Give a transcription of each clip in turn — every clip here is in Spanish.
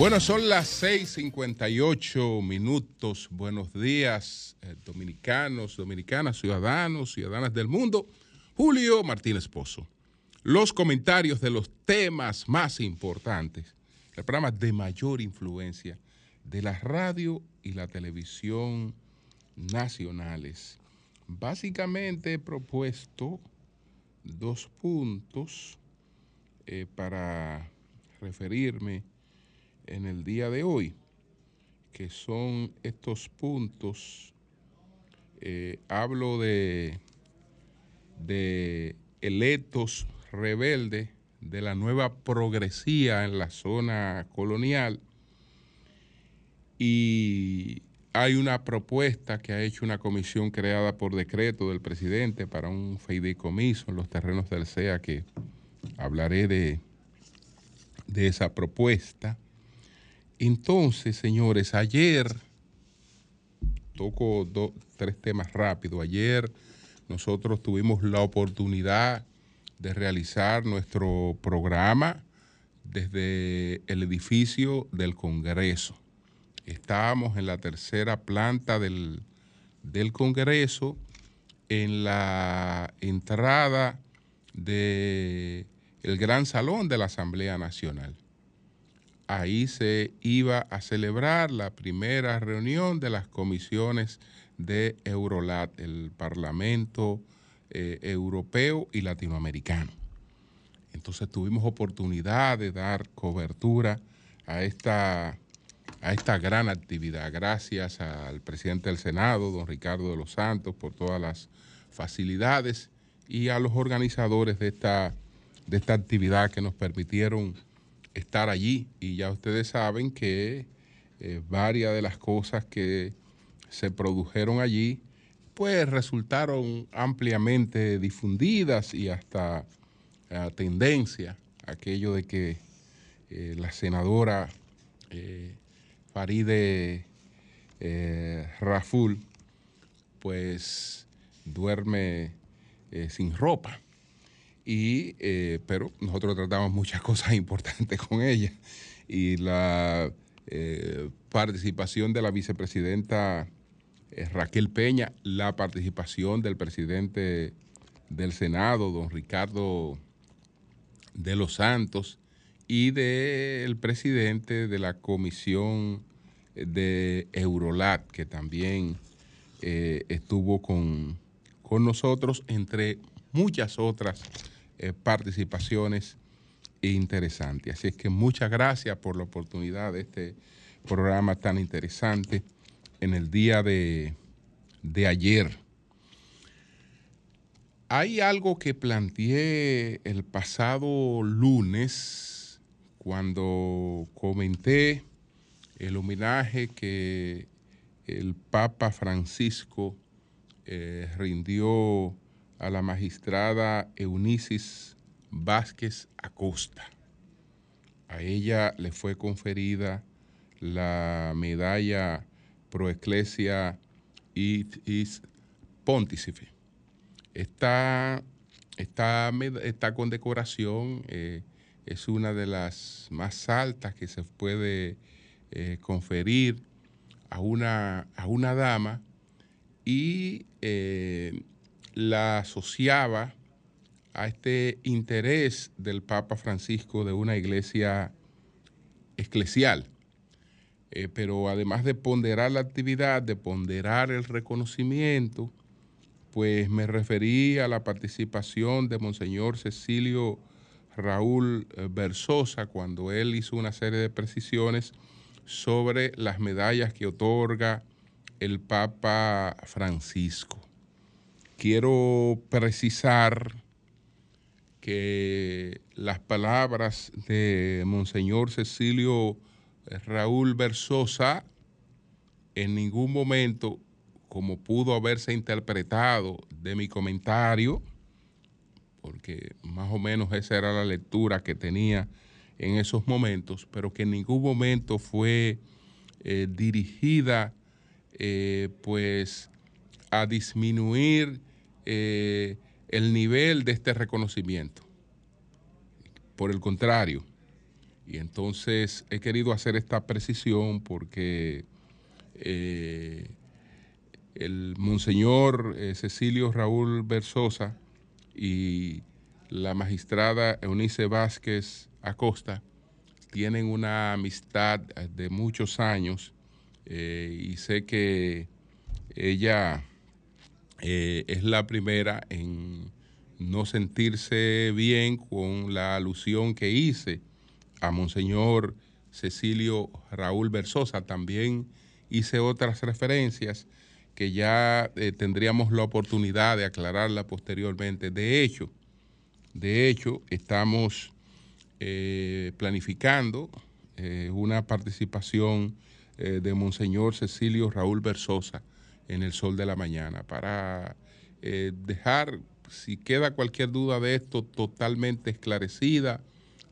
Bueno, son las 6:58 minutos. Buenos días, eh, dominicanos, dominicanas, ciudadanos, ciudadanas del mundo. Julio Martínez Pozo. Los comentarios de los temas más importantes, el programa de mayor influencia de la radio y la televisión nacionales. Básicamente he propuesto dos puntos eh, para referirme en el día de hoy, que son estos puntos. eh, hablo de, de electos rebeldes de la nueva progresía en la zona colonial y hay una propuesta que ha hecho una comisión creada por decreto del presidente para un fideicomiso en los terrenos del CEA que hablaré de, de esa propuesta. Entonces, señores, ayer toco tres temas rápidos. Ayer nosotros tuvimos la oportunidad de realizar nuestro programa desde el edificio del Congreso. Estábamos en la tercera planta del, Congreso, en la entrada del el gran salón de la Asamblea Nacional ahí se iba a celebrar la primera reunión de las comisiones de Eurolat, el Parlamento eh, Europeo y Latinoamericano. Entonces tuvimos oportunidad de dar cobertura a esta, a esta gran actividad. Gracias al presidente del Senado, don Ricardo de los Santos, por todas las facilidades y a los organizadores de esta, de esta actividad que nos permitieron estar allí. Y ya ustedes saben que eh, varias de las cosas que se produjeron allí pues resultaron ampliamente difundidas y hasta a tendencia. Aquello de que eh, la senadora eh, Faride eh, Raful pues duerme eh, sin ropa y eh, pero nosotros tratamos muchas cosas importantes con ella. Y la eh, participación de la vicepresidenta eh, Raquel Peña, la participación del presidente del Senado, don Ricardo de los Santos, y del presidente de la comisión de Eurolat, que también estuvo con, con nosotros, entre muchas otras eh, participaciones interesantes. Así es que muchas gracias por la oportunidad de este programa tan interesante en el día de, de ayer. Hay algo que planteé el pasado lunes cuando comenté el homenaje que el Papa Francisco eh, rindió a la magistrada Eunicis Vázquez Acosta. A ella le fue conferida la medalla Pro Ecclesia It is med- esta condecoración eh, es una de las más altas que se puede eh, conferir a una, a una dama y eh, la asociaba a este interés del Papa Francisco de una iglesia eclesial. Eh, pero además de ponderar la actividad, de ponderar el reconocimiento, pues me referí a la participación de Monseñor Cecilio Raúl eh, Versosa cuando él hizo una serie de precisiones sobre las medallas que otorga el Papa Francisco. Quiero precisar que las palabras de Monseñor Cecilio Raúl Versosa en ningún momento como pudo haberse interpretado de mi comentario, porque más o menos esa era la lectura que tenía en esos momentos, pero que en ningún momento fue eh, dirigida eh, pues a disminuir eh, el nivel de este reconocimiento. Por el contrario, y entonces he querido hacer esta precisión porque el monseñor Cecilio Raúl Versosa y la magistrada Eunice Vázquez Acosta tienen una amistad de muchos años eh, y sé que ella eh, es la primera en no sentirse bien con la alusión que hice a Monseñor Cecilio Raúl Versosa. También hice otras referencias que ya eh, tendríamos la oportunidad de aclararla posteriormente. De hecho, de hecho, estamos eh, planificando una participación de Monseñor Cecilio Raúl Versosa en el Sol de la Mañana para dejar, si queda cualquier duda de esto, totalmente esclarecida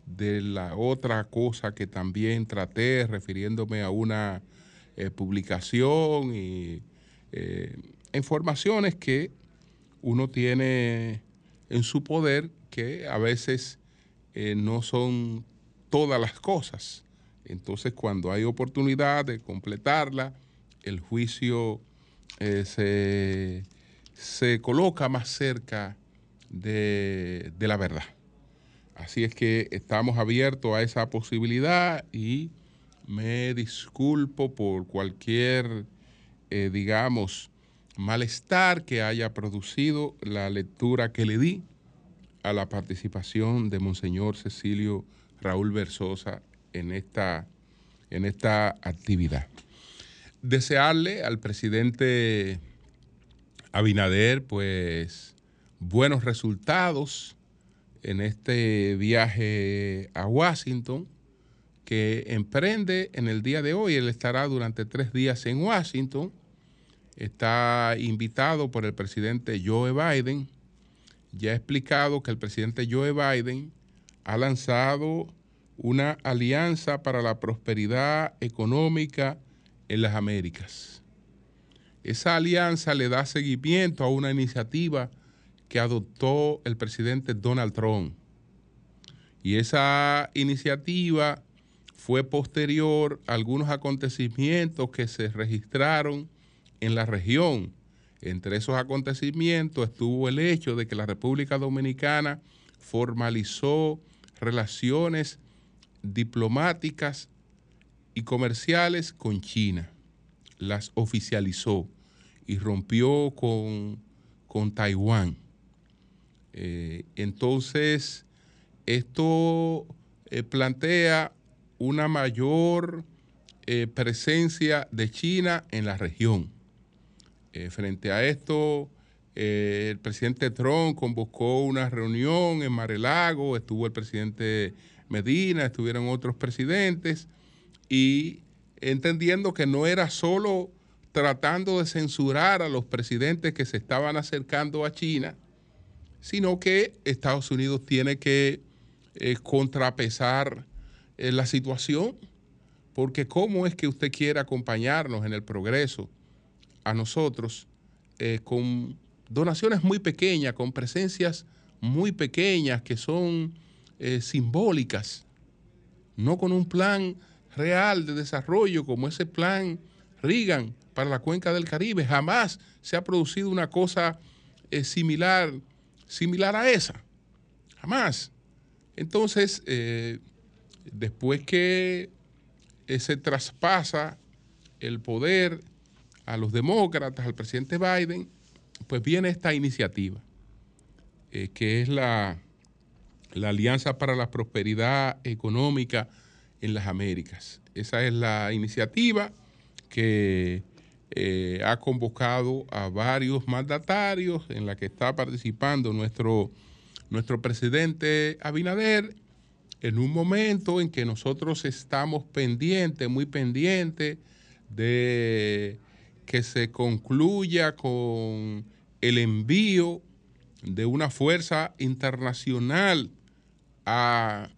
de la otra cosa que también traté refiriéndome a una publicación y eh, informaciones que uno tiene en su poder que a veces eh, no son todas las cosas. Entonces, cuando hay oportunidad de completarla, el juicio eh, se, se, coloca más cerca de, de la verdad. Así es que estamos abiertos a esa posibilidad y me disculpo por cualquier eh, digamos, malestar que haya producido la lectura que le di a la participación de Monseñor Cecilio Raúl Versosa en esta, en esta actividad. Desearle al presidente Abinader, pues, buenos resultados en este viaje a Washington que emprende en el día de hoy. Él estará durante tres días en Washington. Está invitado por el presidente Joe Biden. Ya ha explicado que el presidente Joe Biden ha lanzado una alianza para la prosperidad económica en las Américas. Esa alianza le da seguimiento a una iniciativa que adoptó el presidente Donald Trump. Y esa iniciativa fue posterior a algunos acontecimientos que se registraron en la región. Entre esos acontecimientos estuvo el hecho de que la República Dominicana formalizó relaciones diplomáticas y comerciales con China, las oficializó y rompió con, con Taiwán. Eh, entonces, esto eh, plantea una mayor eh, presencia de China en la región. Frente a esto, el presidente Trump convocó una reunión en Marelago, estuvo el presidente Medina, estuvieron otros presidentes, y entendiendo que no era solo tratando de censurar a los presidentes que se estaban acercando a China, sino que Estados Unidos tiene que contrapesar la situación, porque cómo es que usted quiere acompañarnos en el progreso a nosotros eh, con donaciones muy pequeñas, con presencias muy pequeñas que son eh, simbólicas, no con un plan real de desarrollo como ese plan Reagan para la cuenca del Caribe. Jamás se ha producido una cosa eh, similar, similar a esa. Jamás. Entonces, después que se traspasa el poder a los demócratas, al presidente Biden, pues viene esta iniciativa, eh, que es la, la Alianza para la Prosperidad Económica en las Américas. Esa es la iniciativa que eh, ha convocado a varios mandatarios, en la que está participando nuestro, nuestro presidente Abinader en un momento en que nosotros estamos pendientes, muy pendientes de que se concluya con el envío de una fuerza internacional a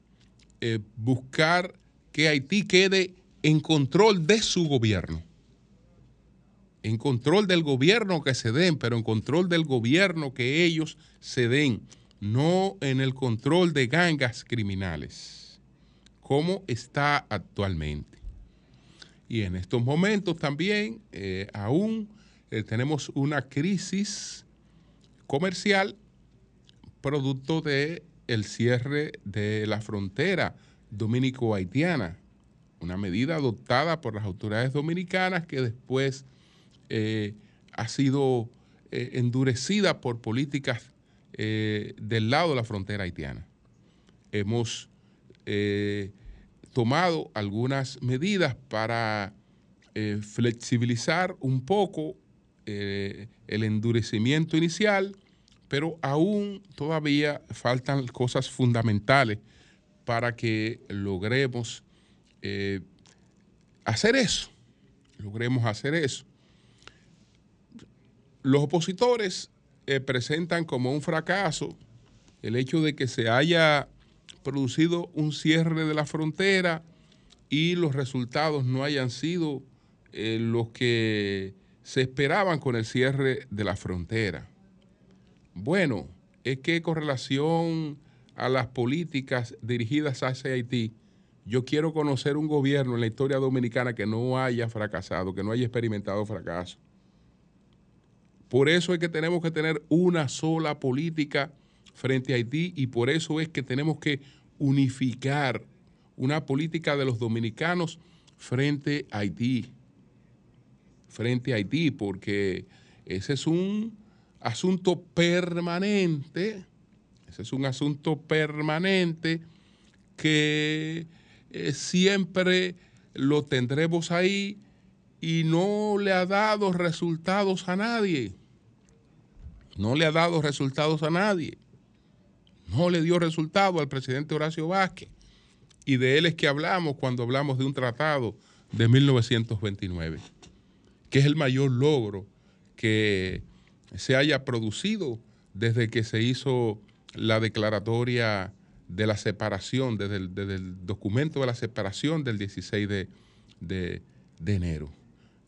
eh, buscar que Haití quede en control de su gobierno. En control del gobierno que se den, pero en control del gobierno que ellos se den, no en el control de gangas criminales, como está actualmente. Y en estos momentos también eh, aún eh, tenemos una crisis comercial producto de cierre de la frontera dominico-haitiana, una medida adoptada por las autoridades dominicanas que después eh, ha sido eh, endurecida por políticas eh, del lado de la frontera haitiana. Hemos tomado algunas medidas para flexibilizar un poco el endurecimiento inicial, pero aún todavía faltan cosas fundamentales para que logremos eh, hacer eso, logremos hacer eso. Los opositores eh, presentan como un fracaso el hecho de que se haya producido un cierre de la frontera y los resultados no hayan sido eh, los que se esperaban con el cierre de la frontera. Bueno, es que con relación a las políticas dirigidas hacia Haití, yo quiero conocer un gobierno en la historia dominicana que no haya fracasado, que no haya experimentado fracaso. Por eso es que tenemos que tener una sola política frente a Haití y por eso es que tenemos que unificar una política de los dominicanos frente a Haití. Frente a Haití, porque ese es un asunto permanente, es un asunto permanente que eh, siempre lo tendremos ahí y no le ha dado resultados a nadie. No le ha dado resultados a nadie. No le dio resultado al presidente Horacio Vázquez. Y de él es que hablamos cuando hablamos de un tratado de 1929, que es el mayor logro que se haya producido desde que se hizo la declaratoria de la separación, desde el, documento de la separación del 16 de, enero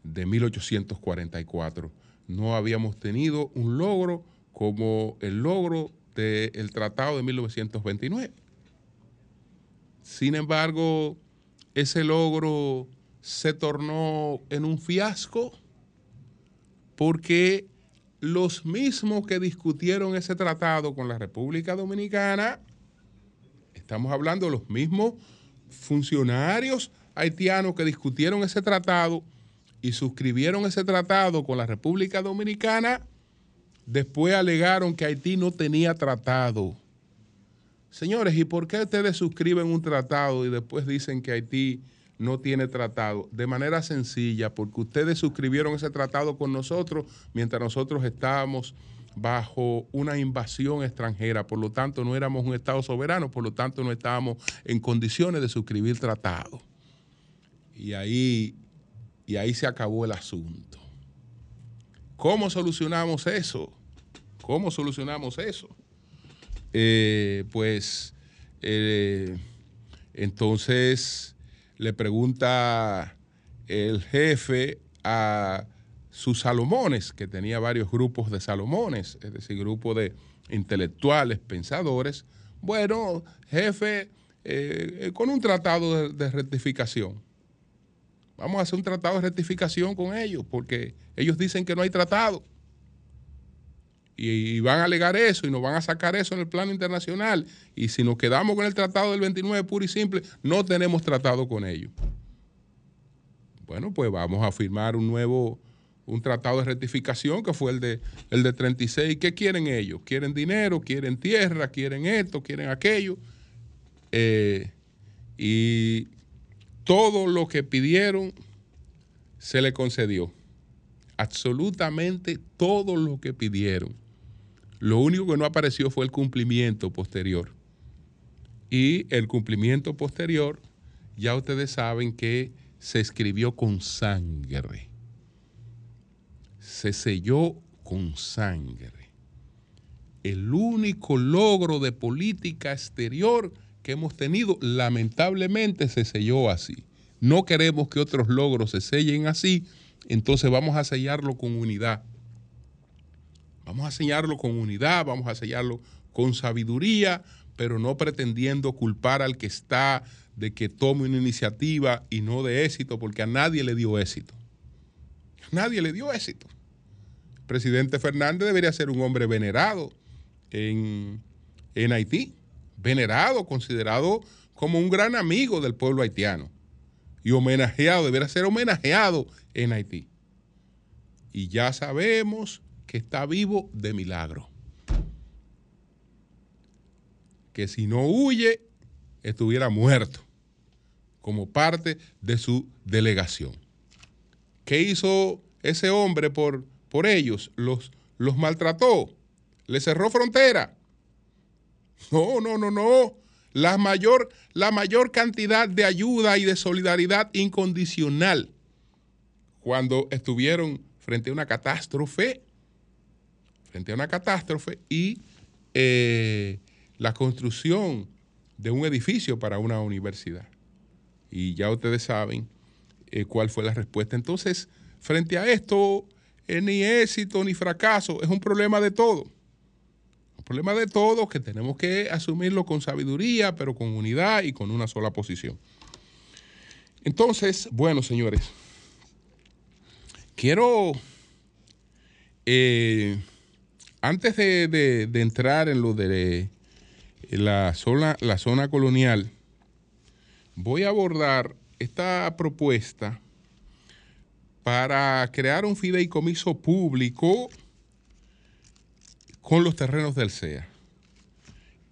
de 1844. No habíamos tenido un logro como el logro del Tratado de 1929. Sin embargo, ese logro se tornó en un fiasco porque los mismos que discutieron ese tratado con la República Dominicana, estamos hablando de los mismos funcionarios haitianos que discutieron ese tratado y suscribieron ese tratado con la República Dominicana, después alegaron que Haití no tenía tratado. Señores, ¿y por qué ustedes suscriben un tratado y después dicen que Haití no tiene tratado de manera sencilla, porque ustedes suscribieron ese tratado con nosotros mientras nosotros estábamos bajo una invasión extranjera, por lo tanto no éramos un Estado soberano, por lo tanto no estábamos en condiciones de suscribir tratado. Y ahí, y ahí se acabó el asunto. ¿Cómo solucionamos eso? ¿Cómo solucionamos eso? Eh, pues eh, entonces le pregunta el jefe a sus Salomones, que tenía varios grupos de Salomones, es decir, grupos de intelectuales, pensadores. Bueno, jefe, eh, con un tratado de, rectificación. Vamos a hacer un tratado de rectificación con ellos, porque ellos dicen que no hay tratado. Y, van a alegar eso y nos van a sacar eso en el plano internacional. Y si nos quedamos con el tratado del 29 puro y simple, no tenemos tratado con ellos. Bueno, pues vamos a firmar un nuevo, un tratado de rectificación que fue el de, el de 36. ¿Qué quieren ellos? ¿Quieren dinero? ¿Quieren tierra? ¿Quieren esto? ¿Quieren aquello? Eh, y todo lo que pidieron se le concedió. Absolutamente todo lo que pidieron. Lo único que no apareció fue el cumplimiento posterior. Y el cumplimiento posterior, ya ustedes saben que se escribió con sangre. se selló con sangre. El único logro de política exterior que hemos tenido, lamentablemente, se selló así. No queremos que otros logros se sellen así, entonces vamos a sellarlo con unidad. Vamos a sellarlo con unidad, vamos a sellarlo con sabiduría, pero no pretendiendo culpar al que está de que tome una iniciativa y no de éxito, porque a nadie le dio éxito. A nadie le dio éxito. El presidente Fernández debería ser un hombre venerado en, en Haití, venerado, considerado como un gran amigo del pueblo haitiano y homenajeado, debería ser homenajeado en Haití. Y ya sabemos que está vivo de milagro. Que si no huye, estuviera muerto como parte de su delegación. ¿Qué hizo ese hombre por, por ellos? Los, los maltrató, le cerró frontera. No, no, no, no. La mayor, la mayor cantidad de ayuda y de solidaridad incondicional cuando estuvieron frente a una catástrofe, frente a una catástrofe y eh, la construcción de un edificio para una universidad. Y ya ustedes saben eh, cuál fue la respuesta. Entonces, frente a esto, eh, ni éxito ni fracaso, es un problema de todo. Un problema de todo que tenemos que asumirlo con sabiduría, pero con unidad y con una sola posición. Entonces, bueno, señores, quiero, eh, antes de, entrar en lo de la zona, la zona colonial, voy a abordar esta propuesta para crear un fideicomiso público con los terrenos del CEA.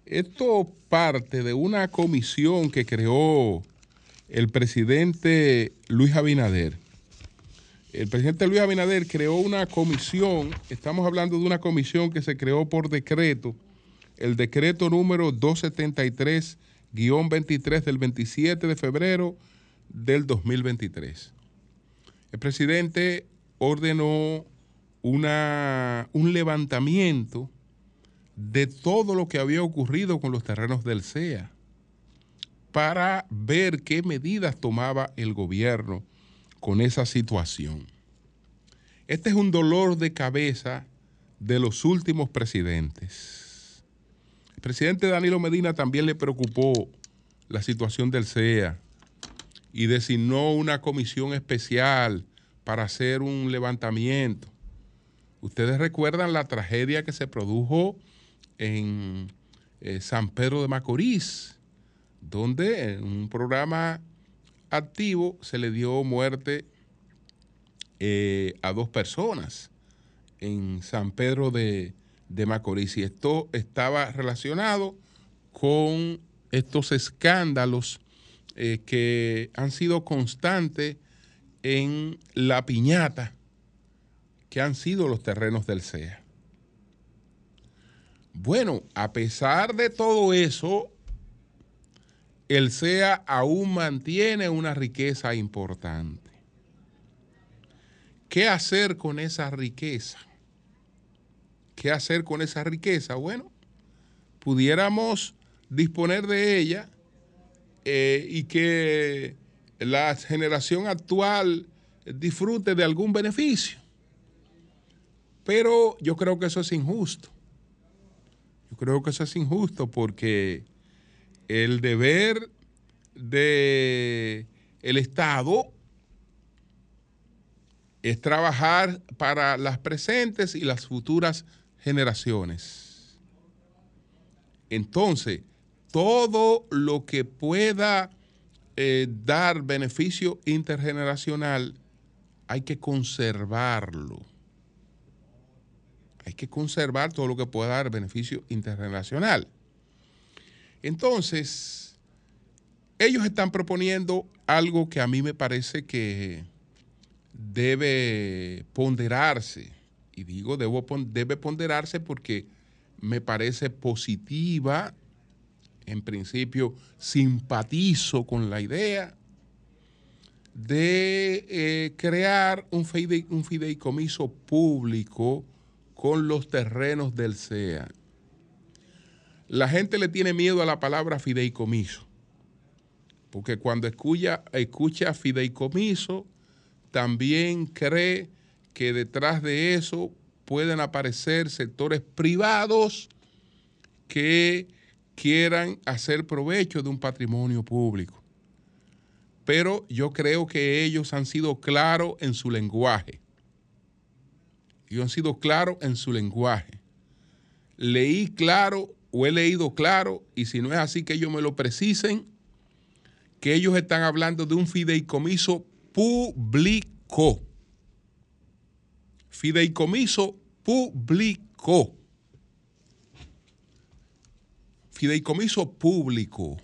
Esto parte de una comisión que creó el presidente Luis Abinader. El presidente Luis Abinader creó una comisión, estamos hablando de una comisión que se creó por decreto, el decreto número 273-23 del 27 de febrero del 2023. El presidente ordenó una, un levantamiento de todo lo que había ocurrido con los terrenos del CEA para ver qué medidas tomaba el gobierno con esa situación. Este es un dolor de cabeza de los últimos presidentes. El presidente Danilo Medina también le preocupó la situación del CEA y designó una comisión especial para hacer un levantamiento. Ustedes recuerdan la tragedia que se produjo en eh, San Pedro de Macorís, donde en un programa activo se le dio muerte eh, a dos personas en San Pedro de, de Macorís. Y esto estaba relacionado con estos escándalos eh, que han sido constantes en la piñata que han sido los terrenos del CEA. Bueno, a pesar de todo eso, el CEA aún mantiene una riqueza importante. ¿Qué hacer con esa riqueza? ¿Qué hacer con esa riqueza? Bueno, pudiéramos disponer de ella eh, y que la generación actual disfrute de algún beneficio. Pero yo creo que eso es injusto. Yo creo que eso es injusto porque el deber de el Estado es trabajar para las presentes y las futuras generaciones. Entonces, todo lo que pueda eh, dar beneficio intergeneracional, hay que conservarlo. Hay que conservar todo lo que pueda dar beneficio intergeneracional. Entonces, ellos están proponiendo algo que a mí me parece que debe ponderarse. Y digo, debe ponderarse porque me parece positiva en principio simpatizo con la idea, de eh, crear un fideicomiso público con los terrenos del CEA. La gente le tiene miedo a la palabra fideicomiso, porque cuando escucha, escucha fideicomiso, también cree que detrás de eso pueden aparecer sectores privados que quieran hacer provecho de un patrimonio público. Pero yo creo que ellos han sido claros en su lenguaje. Ellos han sido claros en su lenguaje. Leí claro o he leído claro, y si no es así que ellos me lo precisen, que ellos están hablando de un fideicomiso público. Fideicomiso público. Fideicomiso público.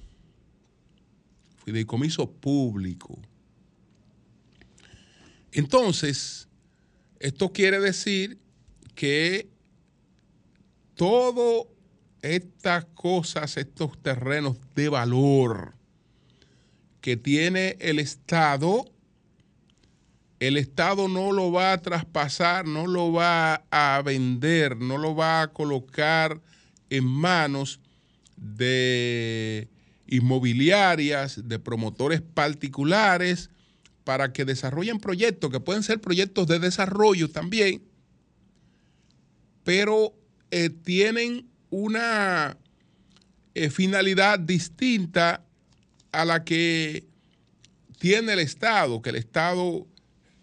Fideicomiso público. Entonces, esto quiere decir que todas estas cosas, estos terrenos de valor que tiene el Estado, el Estado no lo va a traspasar, no lo va a vender, no lo va a colocar en manos de inmobiliarias, de promotores particulares, para que desarrollen proyectos, que pueden ser proyectos de desarrollo también, pero eh, tienen una eh, finalidad distinta a la que tiene el Estado, que el Estado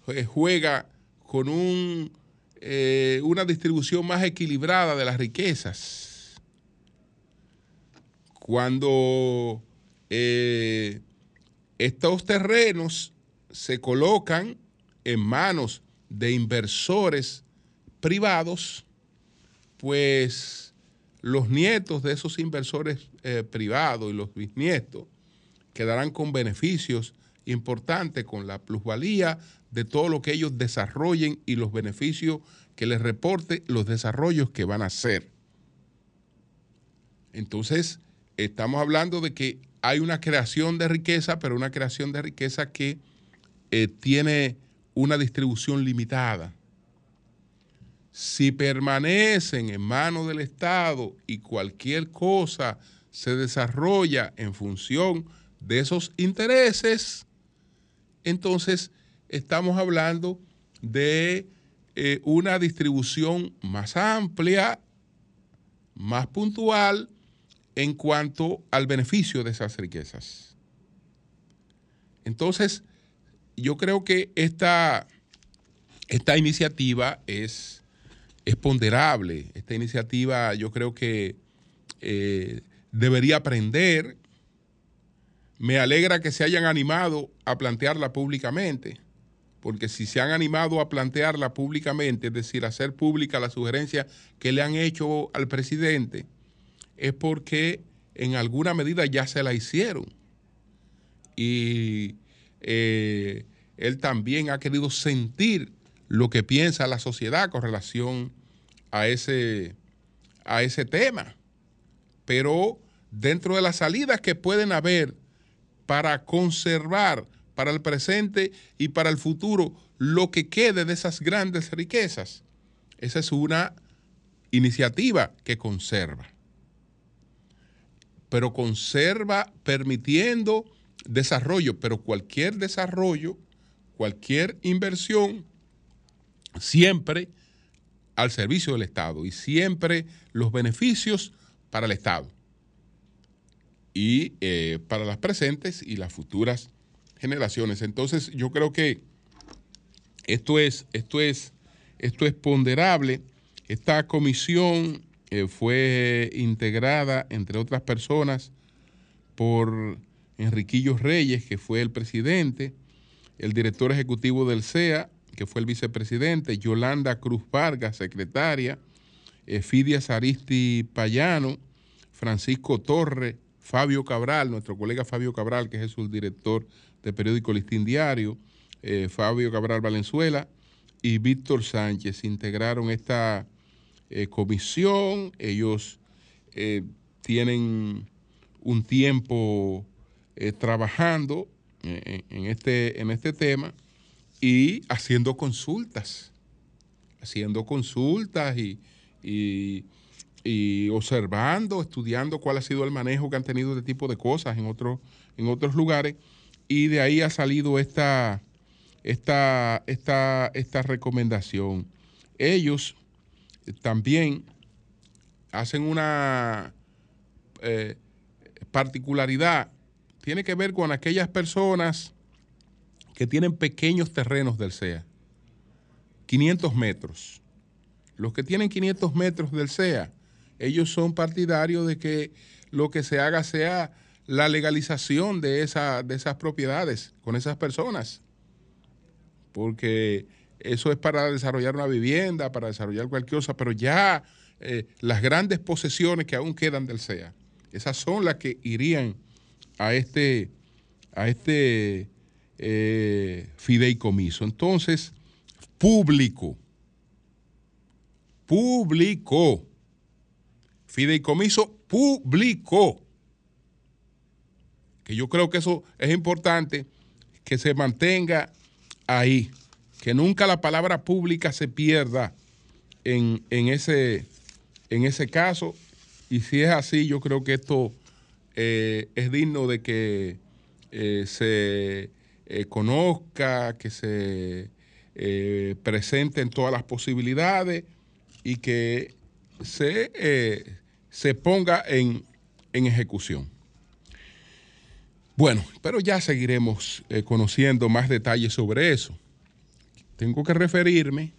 eh, juega con eh, una distribución más equilibrada de las riquezas. Cuando estos terrenos se colocan en manos de inversores privados, pues los nietos de esos inversores eh, privados y los bisnietos quedarán con beneficios importantes, con la plusvalía de todo lo que ellos desarrollen y los beneficios que les reporte los desarrollos que van a hacer. Entonces, estamos hablando de que hay una creación de riqueza, pero una creación de riqueza que eh, tiene una distribución limitada. Si permanecen en manos del Estado y cualquier cosa se desarrolla en función de esos intereses, entonces estamos hablando de eh, una distribución más amplia, más puntual en cuanto al beneficio de esas riquezas. Entonces, yo creo que esta, esta iniciativa es, es, ponderable. Esta iniciativa yo creo que eh, debería aprender. Me alegra que se hayan animado a plantearla públicamente, porque si se han animado a plantearla públicamente, es decir, hacer pública la sugerencia que le han hecho al presidente, es porque en alguna medida ya se la hicieron. Y eh, él también ha querido sentir lo que piensa la sociedad con relación a ese, a ese tema. Pero dentro de las salidas que pueden haber para conservar para el presente y para el futuro lo que quede de esas grandes riquezas, esa es una iniciativa que conserva. Pero conserva permitiendo desarrollo, pero cualquier desarrollo, cualquier inversión, siempre al servicio del Estado y siempre los beneficios para el Estado y eh, para las presentes y las futuras generaciones. Entonces, yo creo que esto es, esto es, esto es ponderable. Esta comisión eh, fue integrada, entre otras personas, por Enriquillo Reyes, que fue el presidente, el director ejecutivo del CEA, que fue el vicepresidente, Yolanda Cruz Vargas, secretaria, eh, Fidia Saristi Payano, Francisco Torre, Fabio Cabral, nuestro colega Fabio Cabral, que es el subdirector del periódico Listín Diario, eh, Fabio Cabral Valenzuela y Víctor Sánchez integraron esta eh, comisión. Ellos eh, tienen un tiempo trabajando en este, en este tema y haciendo consultas, haciendo consultas y, y- observando, estudiando cuál ha sido el manejo que han tenido de tipo de cosas en, otros en otros lugares y de ahí ha salido esta, esta, esta, esta recomendación. Ellos también hacen una eh, particularidad, tiene que ver con aquellas personas que tienen pequeños terrenos del SEA, 500 metros. Los que tienen 500 metros del SEA, ellos son partidarios de que lo que se haga sea la legalización de, esa, de esas propiedades con esas personas. Porque eso es para desarrollar una vivienda, para desarrollar cualquier cosa, pero ya eh, las grandes posesiones que aún quedan del SEA, esas son las que irían a este, a este eh, fideicomiso. Entonces, público, público, fideicomiso público, que yo creo que eso es importante, que se mantenga ahí, que nunca la palabra pública se pierda en, en ese, en ese caso. Y si es así, yo creo que esto eh, es digno de que eh, se eh, conozca, que se eh, presenten todas las posibilidades y que se, eh, se ponga en, en ejecución. Bueno, pero ya seguiremos eh, conociendo más detalles sobre eso. Tengo que referirme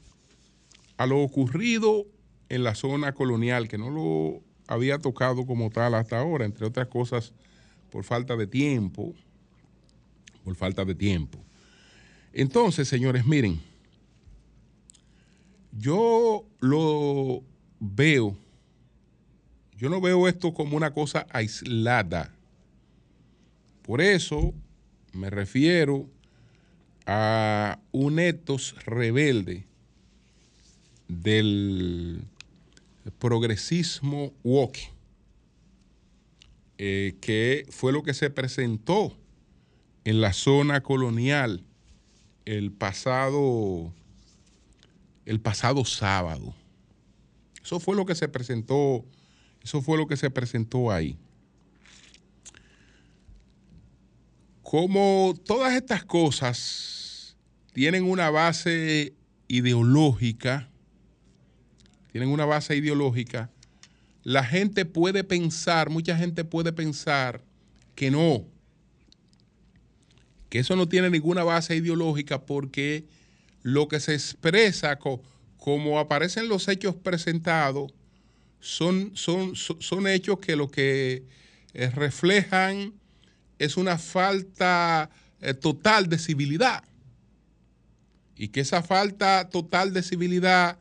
a lo ocurrido en la zona colonial, que no lo había tocado como tal hasta ahora, entre otras cosas por falta de tiempo, por falta de tiempo. Entonces, señores, miren, yo lo veo, yo no veo esto como una cosa aislada. Por eso me refiero a un etos rebelde del progresismo woke, eh, que fue lo que se presentó en la zona colonial el pasado, el pasado sábado. Eso fue lo que se presentó, eso fue lo que se presentó ahí. Como todas estas cosas tienen una base ideológica, tienen una base ideológica, la gente puede pensar, mucha gente puede pensar que no, eso no tiene ninguna base ideológica porque lo que se expresa co- como aparecen los hechos presentados son, son, son, son hechos que lo que eh, reflejan es una falta eh, total de civilidad. Y que esa falta total de civilidad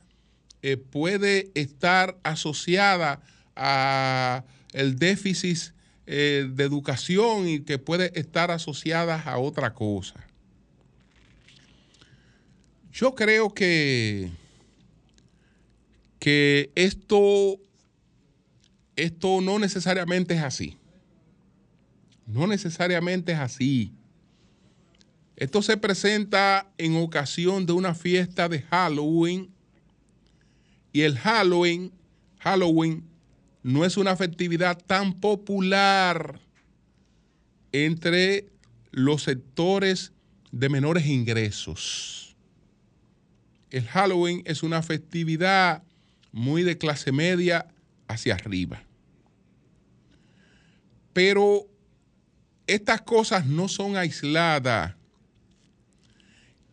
eh, puede estar asociada a el déficit eh, de educación y que puede estar asociada a otra cosa. Yo creo que, que esto, esto no necesariamente es así. No necesariamente es así. Esto se presenta en ocasión de una fiesta de Halloween y el Halloween, Halloween no es una festividad tan popular entre los sectores de menores ingresos. El Halloween es una festividad muy de clase media hacia arriba. Pero estas cosas no son aisladas.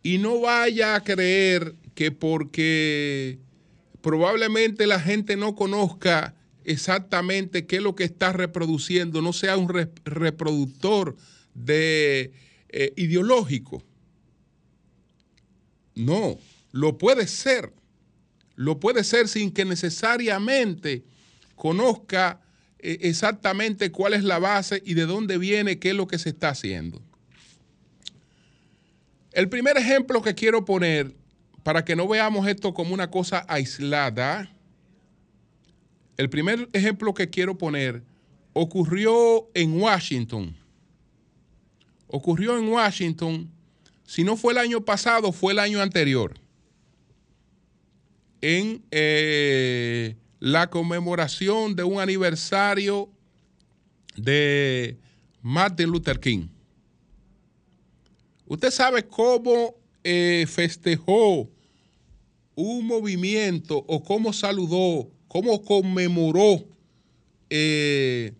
Y no vaya a creer que porque probablemente la gente no conozca exactamente qué es lo que está reproduciendo, no sea un re- reproductor de eh, ideológico. No, lo puede ser. Lo puede ser sin que necesariamente conozca eh, exactamente cuál es la base y de dónde viene, qué es lo que se está haciendo. El primer ejemplo que quiero poner, para que no veamos esto como una cosa aislada, el primer ejemplo que quiero poner ocurrió en Washington. ocurrió en Washington, si no fue el año pasado, fue el año anterior, en eh, la conmemoración de un aniversario de Martin Luther King. Usted sabe cómo eh, festejó un movimiento o cómo saludó, cómo conmemoró eh,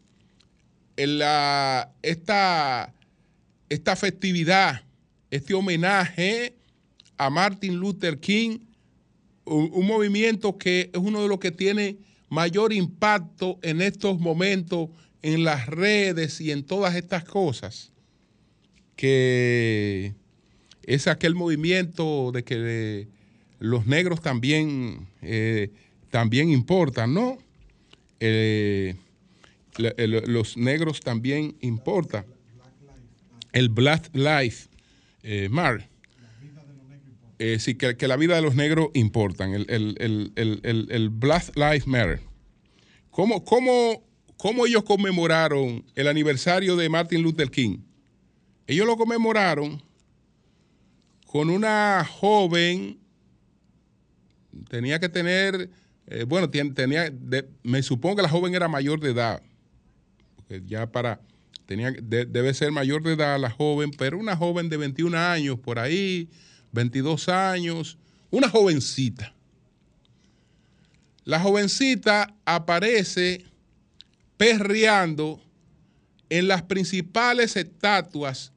la, esta, esta festividad, este homenaje a Martin Luther King, un, movimiento que es uno de los que tiene mayor impacto en estos momentos en las redes y en todas estas cosas, que es aquel movimiento de que los negros también, eh, también importan, ¿no? Eh, los negros también importan. El Black Life eh, Mar. Eh, sí, que, que, la vida de los negros importan. El, el, el, el Black Lives Matter. ¿Cómo, cómo, ¿Cómo ellos conmemoraron el aniversario de Martin Luther King? Ellos lo conmemoraron con una joven, tenía que tener, eh, bueno, tenía, me supongo que la joven era mayor de edad, ya para, tenía, de, debe ser mayor de edad la joven, pero una joven de 21 años por ahí, 22 años, una jovencita. La jovencita aparece perreando en las principales estatuas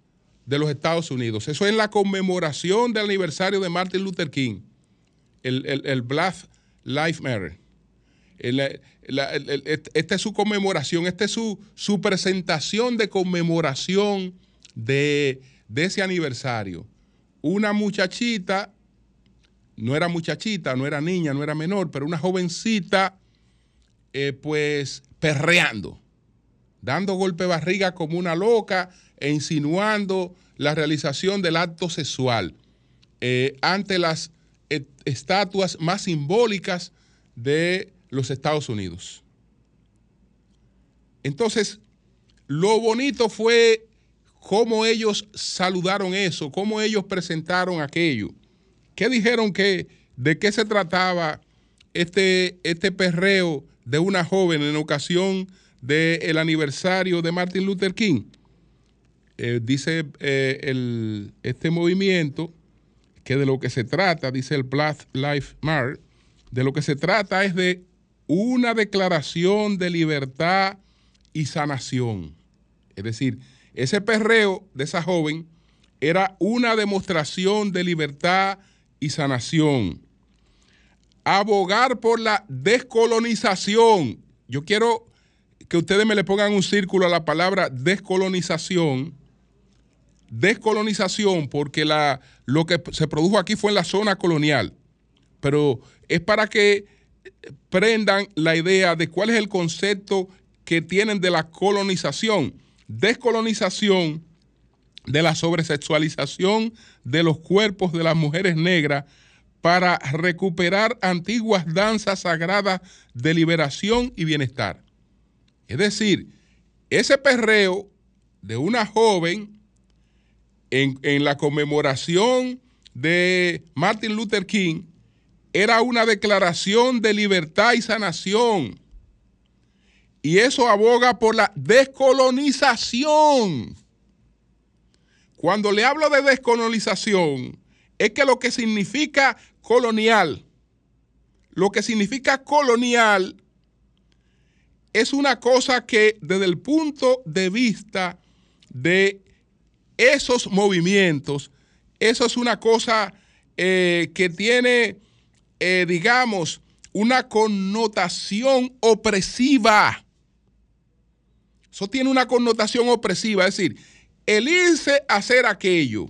de los Estados Unidos. Eso es la conmemoración del aniversario de Martin Luther King, el, el, el Lives Matter. La, esta es su conmemoración, esta es su, presentación de conmemoración de, de, ese aniversario. Una muchachita, no era muchachita, no era niña, no era menor, pero una jovencita, eh, pues perreando, dando golpe barriga como una loca e insinuando la realización del acto sexual eh, ante las estatuas más simbólicas de los Estados Unidos. Entonces, lo bonito fue cómo ellos saludaron eso, cómo ellos presentaron aquello. ¿Qué dijeron que, de qué se trataba este, este perreo de una joven en ocasión del aniversario de Martin Luther King. Eh, dice eh, el, este movimiento que de lo que se trata, dice el Black Lives Matter, de lo que se trata es de una declaración de libertad y sanación. Es decir, ese perreo de esa joven era una demostración de libertad y sanación abogar por la descolonización. Yo quiero que ustedes me le pongan un círculo a la palabra descolonización. Descolonización, porque la, lo que se produjo aquí fue en la zona colonial, pero es para que prendan la idea de cuál es el concepto que tienen de la colonización. Descolonización de la sobresexualización de los cuerpos de las mujeres negras para recuperar antiguas danzas sagradas de liberación y bienestar. Es decir, ese perreo de una joven en, la conmemoración de Martin Luther King era una declaración de libertad y sanación. Y eso aboga por la descolonización. Cuando le hablo de descolonización, es que lo que significa colonial. Lo que significa colonial es una cosa que desde el punto de vista de esos movimientos, eso es una cosa eh, que tiene, eh, digamos, una connotación opresiva. Eso tiene una connotación opresiva, es decir, el irse a hacer aquello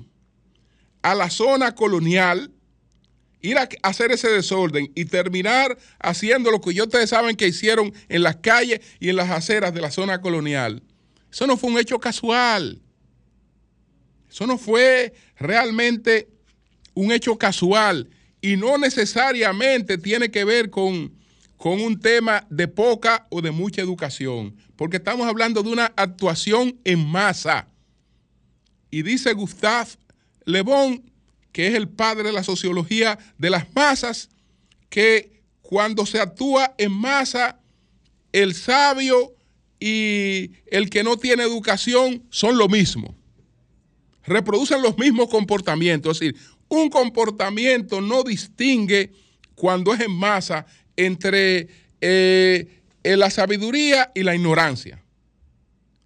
a la zona colonial ir a hacer ese desorden y terminar haciendo lo que ya ustedes saben que hicieron en las calles y en las aceras de la zona colonial. Eso no fue un hecho casual. Eso no fue realmente un hecho casual y no necesariamente tiene que ver con, con un tema de poca o de mucha educación, porque estamos hablando de una actuación en masa. Y dice Gustave Le Bon, que es el padre de la sociología de las masas, que cuando se actúa en masa, el sabio y el que no tiene educación son lo mismo. Reproducen los mismos comportamientos. Es decir, un comportamiento no distingue cuando es en masa entre eh, la sabiduría y la ignorancia.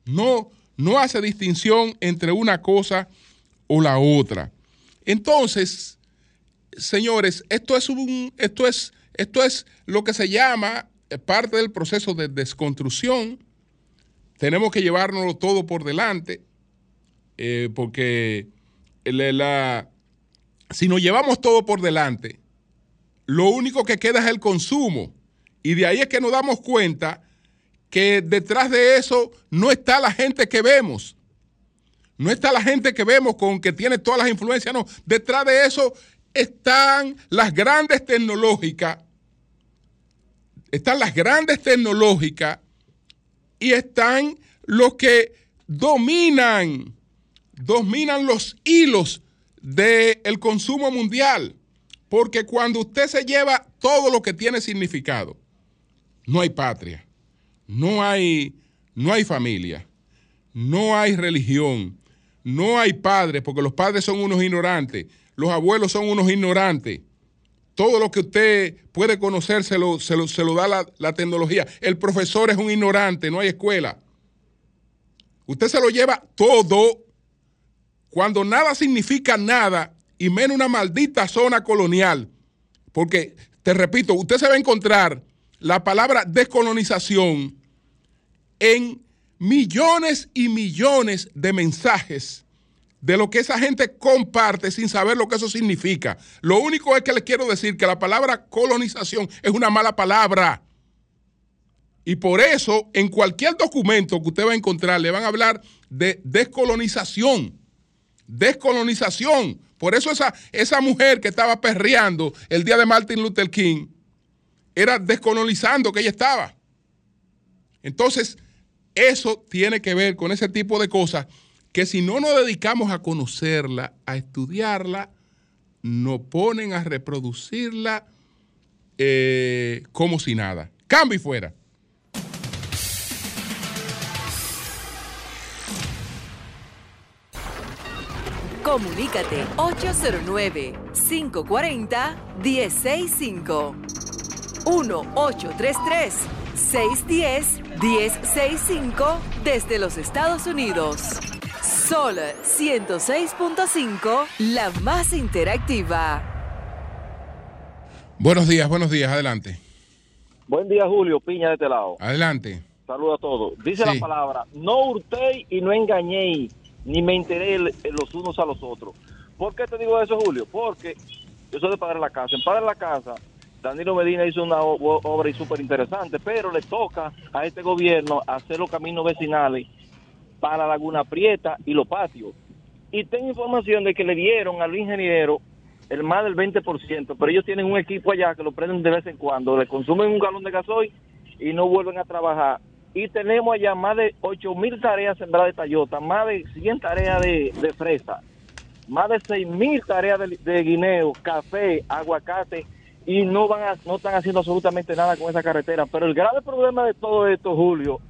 No, no hace distinción entre una cosa o la otra. Entonces, señores, esto es un, esto es, esto es lo que se llama eh, parte del proceso de desconstrucción. Tenemos que llevárnoslo todo por delante, eh, porque la, si nos llevamos todo por delante, lo único que queda es el consumo. Y de ahí es que nos damos cuenta que detrás de eso no está la gente que vemos. No está la gente que vemos con que tiene todas las influencias, no. Detrás de eso están las grandes tecnológicas, están las grandes tecnológicas y están los que dominan, dominan los hilos del consumo mundial. Porque cuando usted se lleva todo lo que tiene significado, no hay patria, no hay, no hay familia, no hay religión, no hay padres, porque los padres son unos ignorantes, los abuelos son unos ignorantes. Todo lo que usted puede conocer se lo, se lo, da la, la tecnología. El profesor es un ignorante, no hay escuela. Usted se lo lleva todo cuando nada significa nada y menos una maldita zona colonial. Porque, te repito, usted se va a encontrar la palabra descolonización en millones y millones de mensajes de lo que esa gente comparte sin saber lo que eso significa. Lo único es que les quiero decir que la palabra colonización es una mala palabra. Y por eso, en cualquier documento que usted va a encontrar, le van a hablar de descolonización. Descolonización. Por eso esa, esa mujer que estaba perreando el día de Martin Luther King era descolonizando que ella estaba. Entonces, eso tiene que ver con ese tipo de cosas que si no nos dedicamos a conocerla, a estudiarla, nos ponen a reproducirla eh, como si nada. Cambio y fuera. Comunícate 809-540-1065. 1-833-610-1065 desde los Estados Unidos. Sol 106.5, la más interactiva. Buenos días, buenos días, adelante. Buen día, Julio Piña de este lado. Adelante. Saludos a todos. Dice Sí. la palabra, no hurtéis y no engañéis, ni me enteré los unos a los otros. ¿Por qué te digo eso, Julio? Porque yo soy de Padre la Casa. En Padre la Casa, Danilo Medina hizo una obra súper interesante, pero le toca a este gobierno hacer los caminos vecinales para Laguna Prieta y los patios. Y tengo información de que le dieron al ingeniero el más del 20%, pero ellos tienen un equipo allá que lo prenden de vez en cuando, le consumen un galón de gasoil y no vuelven a trabajar. Y tenemos allá más de 8 mil tareas sembradas de Tayota, más de 100 tareas de, de fresa, más de 6 mil tareas de, de guineo, café, aguacate, y no van a- no están haciendo absolutamente nada con esa carretera. Pero el grave problema de todo esto, Julio,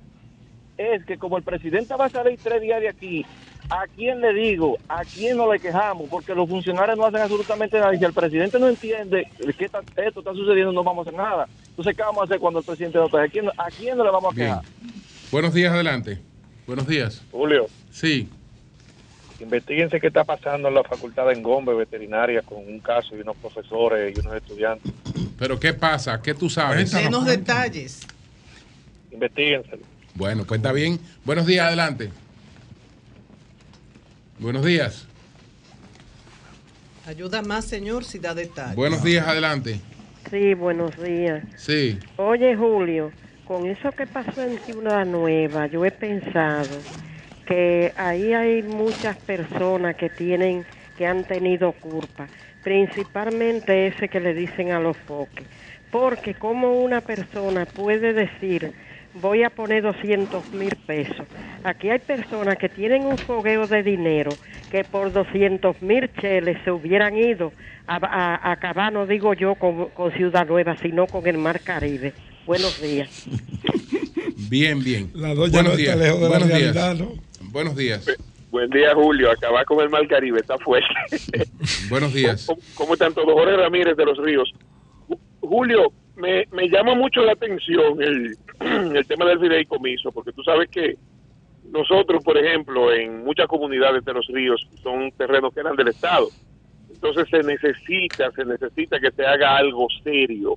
es que como el presidente va a salir tres días de aquí, ¿a quién le digo? ¿A quién no le quejamos? Porque los funcionarios no hacen absolutamente nada. Y si el presidente no entiende que esto está sucediendo, no vamos a hacer nada. Entonces, ¿qué vamos a hacer cuando el presidente no está? ¿A quién, a quién no le vamos a Bien. quejar? Buenos días, adelante. Buenos días. Julio, Sí. investiguense qué está pasando en la facultad de Engombe Veterinaria con un caso y unos profesores y unos estudiantes. Pero ¿qué pasa? ¿Qué tú sabes? Denos detalles. Investíguenselo. Bueno, pues está bien. Buenos días, adelante. Buenos días. Ayuda más, señor, si da detalles. Buenos días, adelante. Sí, buenos días. Sí. Oye, Julio, con eso que pasó en Ciudad Nueva, yo he pensado que ahí hay muchas personas que tienen, que han tenido culpa, principalmente ese que le dicen a los foques. Porque como una persona puede decir, voy a poner 200 mil pesos, Aquí hay personas que tienen un fogueo de dinero que por 200 mil cheles se hubieran ido a, a- a acabar, no digo yo, con, con Ciudad Nueva, sino con el Mar Caribe. Buenos días. Bien, bien. La doña no lejos de la Buenos días. realidad, ¿no? Buenos días. Buen día, Julio. Acabar con el Mar Caribe está fuerte. Buenos días. ¿Cómo, cómo están todos? Jorge Ramírez de Los Ríos. Ju- Julio, me, me llama mucho la atención el, el tema del fideicomiso, porque tú sabes que nosotros, por ejemplo, en muchas comunidades de Los Ríos son terrenos que eran del Estado. Entonces se necesita, se necesita que se haga algo serio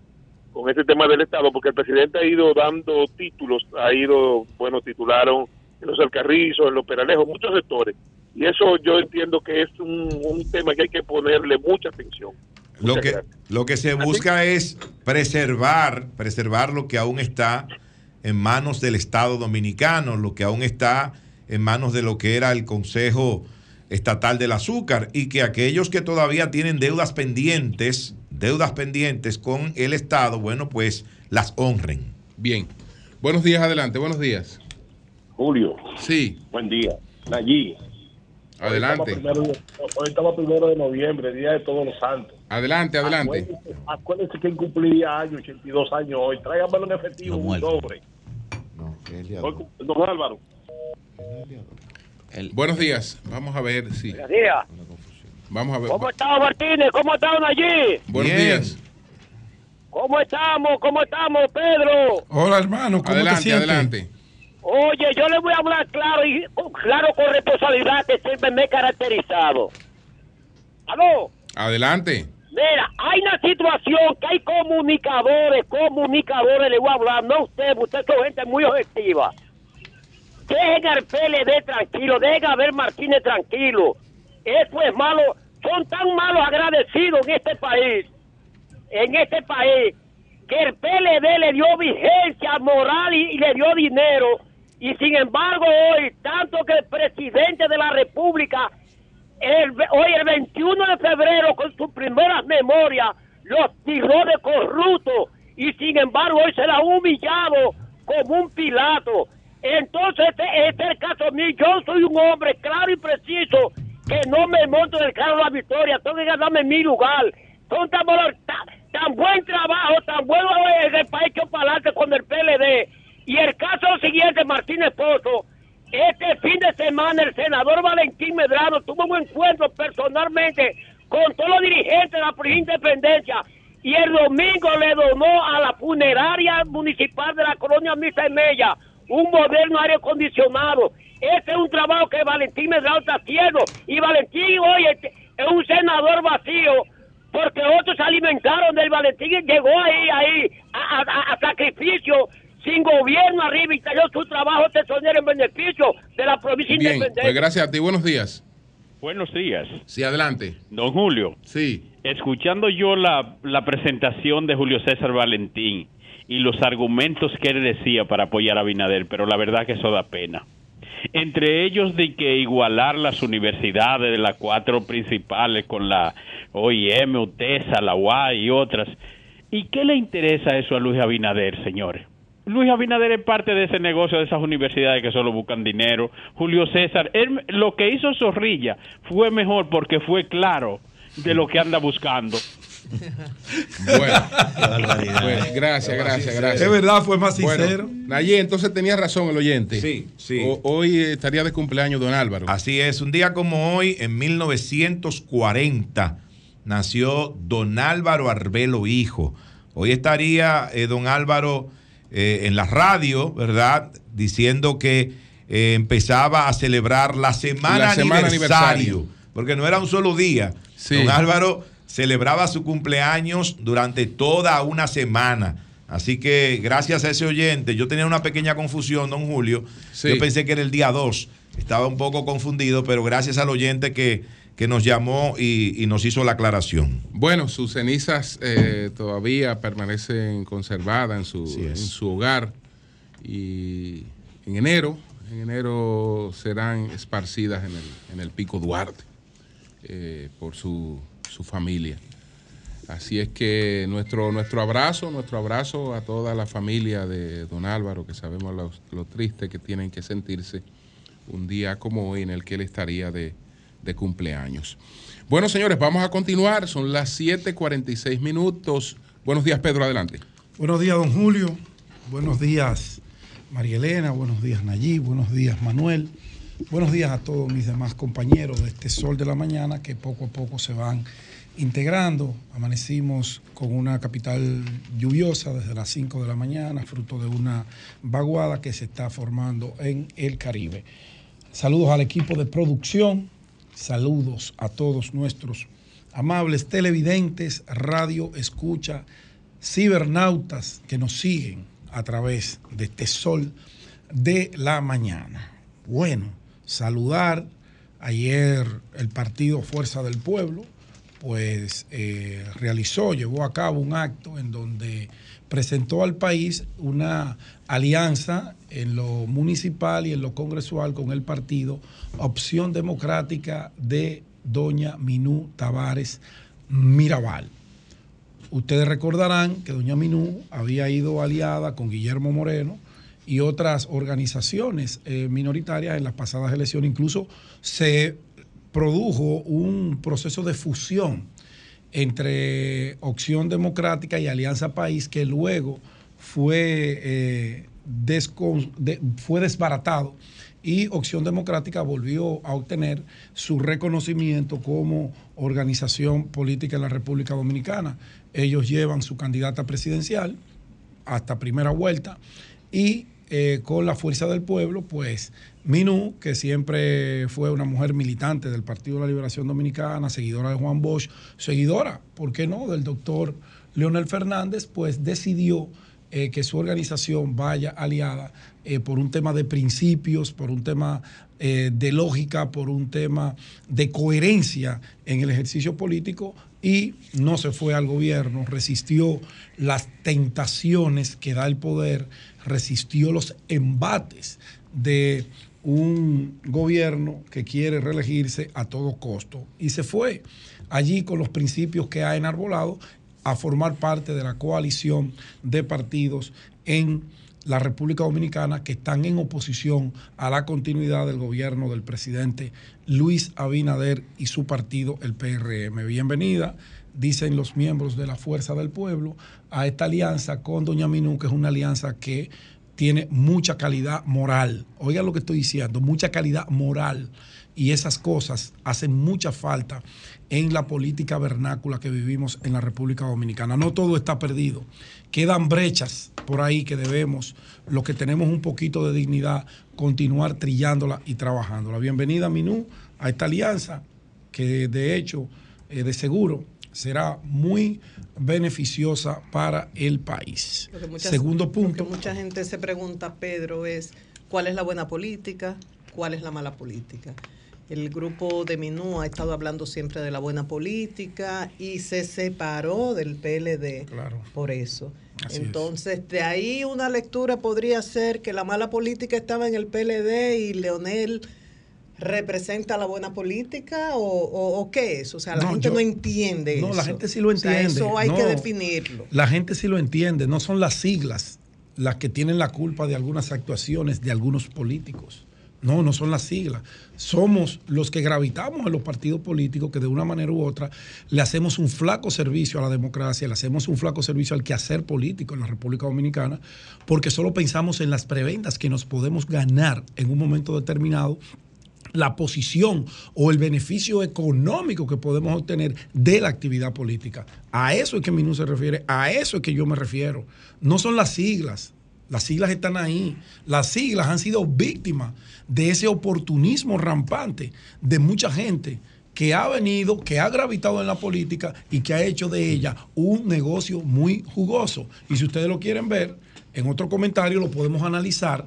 con ese tema del Estado, porque el presidente ha ido dando títulos, ha ido, bueno, titularon en los Alcarrizos, en los Peralejos, muchos sectores. Y eso yo entiendo que es un, un tema que hay que ponerle mucha atención. Lo que, lo que se busca es preservar, preservar lo que aún está en manos del Estado Dominicano, lo que aún está en manos de lo que era el Consejo Estatal del Azúcar y que aquellos que todavía tienen deudas pendientes, deudas pendientes con el Estado, bueno, pues las honren. Bien. Buenos días, adelante, buenos días. Julio, Sí, buen día. Allí. Adelante. Hoy estamos primero de noviembre, Día de Todos los Santos. Adelante, adelante. Acuérdense, acuérdense que cumplía años, 82 años hoy. Tráigamelo en efectivo, un sobre. Hoy cum- Don Álvaro. Buenos días. Vamos a ver si. Buenos días. Vamos a ver. ¿Cómo está Martínez? ¿Cómo están allí? Buenos días. ¿Cómo estamos? ¿Cómo estamos, Pedro? Hola, hermano, ¿cómo Adelante, te sientes? adelante. Oye, yo le voy a hablar claro y claro con responsabilidad que siempre me he caracterizado. ¿Aló? Adelante. Mira, hay una situación que hay comunicadores, comunicadores, le voy a hablar, no usted, usted es gente muy objetiva. Dejen al PLD tranquilo, dejen a ver Martínez tranquilo. Eso es malo, son tan malos agradecidos en este país, en este país, que el PLD le dio vigencia moral y, y le dio dinero, y sin embargo hoy, tanto que el presidente de la República el, hoy el 21 de febrero con sus primeras memorias los tiró de corrupto y sin embargo hoy se la ha humillado como un pilato. Entonces este, este es el caso mío. Yo soy un hombre claro y preciso que no me monto del carro de la victoria. Tengo que ganarme mi lugar. Son tan, tan, buen trabajo, tan bueno en el país que para adelante con el PLD. Y el caso siguiente, Martínez Pozo, este fin de semana el senador Valentín Medrano tuvo un encuentro personalmente con todos los dirigentes de la Provincia Independencia y el domingo le donó a la funeraria municipal de la colonia Misa y Mella un moderno aire acondicionado. Este es un trabajo que Valentín Medrano está haciendo y Valentín hoy es un senador vacío porque otros se alimentaron del Valentín y llegó ahí, ahí, a, a- a sacrificio, sin gobierno arriba y cayó su trabajo tesonero en beneficio de la provincia Bien, independiente. pues gracias a ti. Buenos días. Buenos días. Sí, adelante. Don Julio. Sí. Escuchando yo la, la presentación de Julio César Valentín y los argumentos que él decía para apoyar a Binader, pero la verdad que eso da pena. Entre ellos de que igualar las universidades de las cuatro principales con la OIM, UTESA, la UAI y otras. ¿Y qué le interesa eso a Luis Abinader, señores? Luis Abinader es parte de ese negocio de esas universidades que solo buscan dinero. Julio César, él- lo que hizo Zorrilla fue mejor porque fue claro de lo que anda buscando. Bueno, Bueno, gracias, gracias, gracias. Es verdad, fue más sincero. Bueno, Nayé, entonces tenía razón el oyente. Sí, sí. O- hoy estaría de cumpleaños don Álvaro. Así es, un día como hoy, en 1940, nació don Álvaro Arbelo Hijo. Hoy estaría eh, don Álvaro eh, en la radio, ¿verdad? Diciendo que eh, empezaba a celebrar la semana, La semana aniversario, aniversario. porque no era un solo día. Sí. Don Álvaro celebraba su cumpleaños durante toda una semana. Así que gracias a ese oyente, yo tenía una pequeña confusión, don Julio. Sí. Yo pensé que era el día 2. Estaba un poco confundido, pero gracias al oyente que, que nos llamó y, y nos hizo la aclaración. Bueno, sus cenizas eh, todavía permanecen conservadas en su, en su hogar y en enero, en enero serán esparcidas en el, en el Pico Duarte eh, por su, su familia. Así es que nuestro, nuestro abrazo, nuestro abrazo a toda la familia de don Álvaro, que sabemos lo, lo triste que tienen que sentirse un día como hoy en el que él estaría de, de cumpleaños. Bueno, señores, vamos a continuar. Son las 7:46 minutos. Buenos días, Pedro, adelante. Buenos días, don Julio. Buenos días, María Elena. Buenos días, Nayib. Buenos días, Manuel. Buenos días a todos mis demás compañeros de este sol de la mañana que poco a poco se van integrando. Amanecimos con una capital lluviosa desde las 5 de la mañana, fruto de una vaguada que se está formando en el Caribe. Saludos al equipo de producción, saludos a todos nuestros amables televidentes, radio, escucha, cibernautas que nos siguen a través de este sol de la mañana. Bueno, saludar ayer el partido Fuerza del Pueblo, pues eh, realizó, llevó a cabo un acto en donde presentó al país una alianza en lo municipal y en lo congresual con el partido Opción Democrática de doña Minú Tavares Mirabal. Ustedes recordarán que doña Minú había ido aliada con Guillermo Moreno y otras organizaciones eh, minoritarias en las pasadas elecciones. Incluso se produjo un proceso de fusión entre Opción Democrática y Alianza País que luego fue, eh, fue desbaratado y Opción Democrática volvió a obtener su reconocimiento como organización política en la República Dominicana. Ellos llevan su candidata presidencial hasta primera vuelta y eh, con la fuerza del pueblo, pues Minú, que siempre fue una mujer militante del Partido de la Liberación Dominicana, seguidora de Juan Bosch, seguidora, ¿por qué no?, del doctor Leonel Fernández, pues decidió eh, que su organización vaya aliada eh, por un tema de principios, por un tema de lógica, por un tema de coherencia en el ejercicio político y no se fue al gobierno, resistió las tentaciones que da el poder, resistió los embates de un gobierno que quiere reelegirse a todo costo y se fue allí con los principios que ha enarbolado a formar parte de la coalición de partidos en la República Dominicana que están en oposición a la continuidad del gobierno del presidente Luis Abinader y su partido, el PRM. Bienvenida, dicen los miembros de la Fuerza del Pueblo, a esta alianza con Doña Minú, que es una alianza que tiene mucha calidad moral. Oigan lo que estoy diciendo, mucha calidad moral. Y esas cosas hacen mucha falta en la política vernácula que vivimos en la República Dominicana. No todo está perdido. Quedan brechas por ahí que debemos, los que tenemos un poquito de dignidad, continuar trillándola y trabajándola. Bienvenida, Minú, a esta alianza que de hecho, eh, de seguro, será muy beneficiosa para el país. Segundo punto. Lo que mucha gente se pregunta, Pedro, es cuál es la buena política, cuál es la mala política. El grupo de Minú ha estado hablando siempre de la buena política y se separó del PLD por eso. Entonces, de ahí una lectura podría ser que la mala política estaba en el PLD y Leonel representa la buena política o, qué es? O sea, la gente no entiende no, la gente sí lo entiende. eso hay que definirlo. La gente sí lo entiende, no son las siglas las que tienen la culpa de algunas actuaciones de algunos políticos. No, no son las siglas. Somos los que gravitamos en los partidos políticos que de una manera u otra le hacemos un flaco servicio a la democracia, le hacemos un flaco servicio al quehacer político en la República Dominicana, porque solo pensamos en las prebendas que nos podemos ganar en un momento determinado la posición o el beneficio económico que podemos obtener de la actividad política. A eso es que Minú se refiere, a eso es que yo me refiero. No son las siglas, las siglas están ahí. Las siglas han sido víctimas de ese oportunismo rampante de mucha gente que ha venido, que ha gravitado en la política y que ha hecho de ella un negocio muy jugoso. Y si ustedes lo quieren ver, en otro comentario lo podemos analizar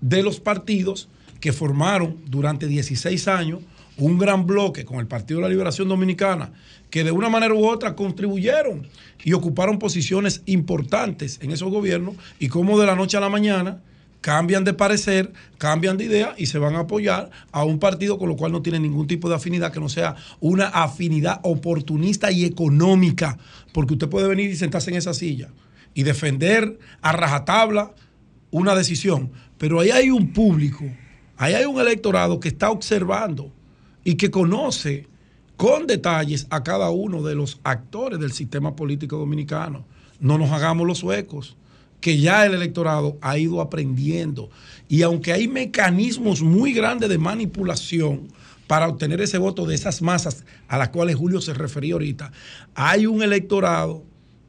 de los partidos que formaron durante 16 años un gran bloque con el Partido de la Liberación Dominicana, que de una manera u otra contribuyeron y ocuparon posiciones importantes en esos gobiernos, y como de la noche a la mañana cambian de parecer, cambian de idea y se van a apoyar a un partido con lo cual no tienen ningún tipo de afinidad que no sea una afinidad oportunista y económica, porque usted puede venir y sentarse en esa silla y defender a rajatabla una decisión, pero ahí hay un público Ahí hay un electorado que está observando y que conoce con detalles a cada uno de los actores del sistema político dominicano. No nos hagamos los suecos, que ya el electorado ha ido aprendiendo. Y aunque hay mecanismos muy grandes de manipulación para obtener ese voto de esas masas a las cuales Julio se refería ahorita, hay un electorado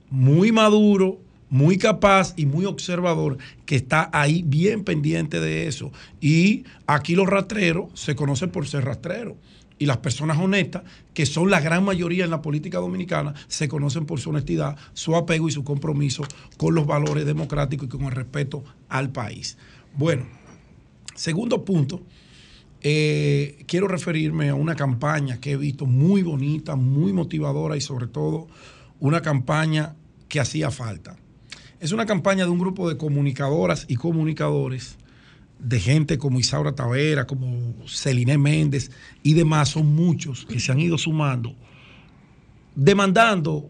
muy maduro, muy capaz y muy observador que está ahí bien pendiente de eso. Y aquí los rastreros se conocen por ser rastreros. Y las personas honestas, que son la gran mayoría en la política dominicana, se conocen por su honestidad, su apego y su compromiso con los valores democráticos y con el respeto al país. Bueno, segundo punto, eh, quiero referirme a una campaña que he visto muy bonita, muy motivadora y sobre todo una campaña que hacía falta. Es una campaña de un grupo de comunicadoras y comunicadores, de gente como Isaura Tavera, como Celine Méndez y demás, son muchos que se han ido sumando, demandando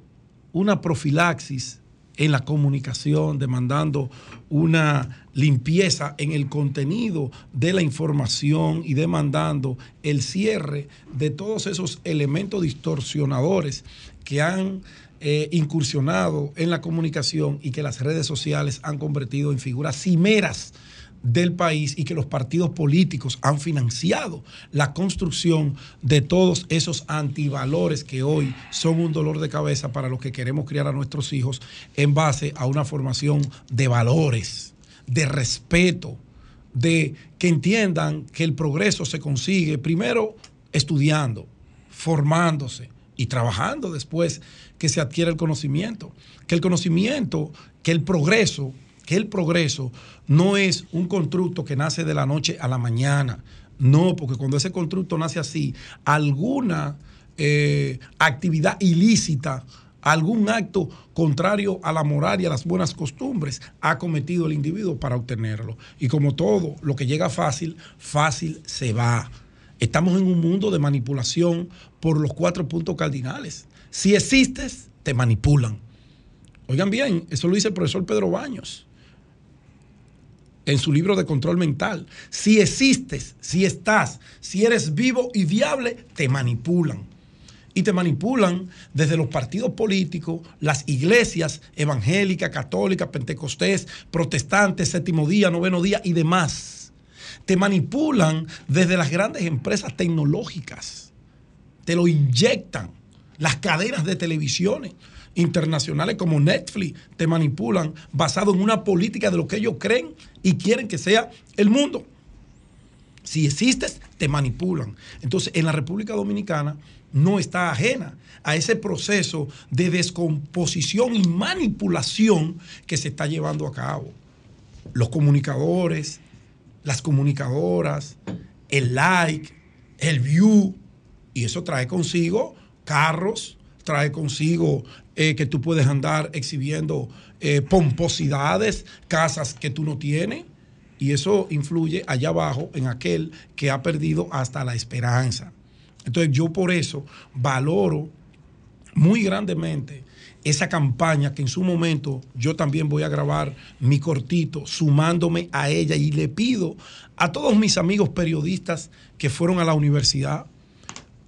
una profilaxis en la comunicación, demandando una limpieza en el contenido de la información y demandando el cierre de todos esos elementos distorsionadores que han eh, incursionado en la comunicación y que las redes sociales han convertido en figuras cimeras del país y que los partidos políticos han financiado la construcción de todos esos antivalores que hoy son un dolor de cabeza para los que queremos criar a nuestros hijos en base a una formación de valores, de respeto, de que entiendan que el progreso se consigue primero estudiando, formándose y trabajando después que se adquiere el conocimiento. Que el conocimiento, que el progreso, que el progreso no es un constructo que nace de la noche a la mañana. No, porque cuando ese constructo nace así, alguna eh, actividad ilícita, algún acto contrario a la moral y a las buenas costumbres ha cometido el individuo para obtenerlo. Y como todo, lo que llega fácil, fácil se va. Estamos en un mundo de manipulación por los cuatro puntos cardinales. Si existes, te manipulan. Oigan bien, eso lo dice el profesor Pedro Baños en su libro de control mental. Si existes, si estás, si eres vivo y viable, te manipulan. Y te manipulan desde los partidos políticos, las iglesias evangélicas, católicas, pentecostés, protestantes, séptimo día, noveno día y demás. Te manipulan desde las grandes empresas tecnológicas. Te lo inyectan las cadenas de televisiones internacionales como Netflix te manipulan basado en una política de lo que ellos creen y quieren que sea el mundo. Si existes, te manipulan. Entonces, en la República Dominicana no está ajena a ese proceso de descomposición y manipulación que se está llevando a cabo. Los comunicadores, las comunicadoras, el like, el view, y eso trae consigo carros, trae consigo eh, que tú puedes andar exhibiendo eh, pomposidades, casas que tú no tienes, y eso influye allá abajo en aquel que ha perdido hasta la esperanza. Entonces yo por eso valoro muy grandemente esa campaña que en su momento yo también voy a grabar mi cortito sumándome a ella y le pido a todos mis amigos periodistas que fueron a la universidad,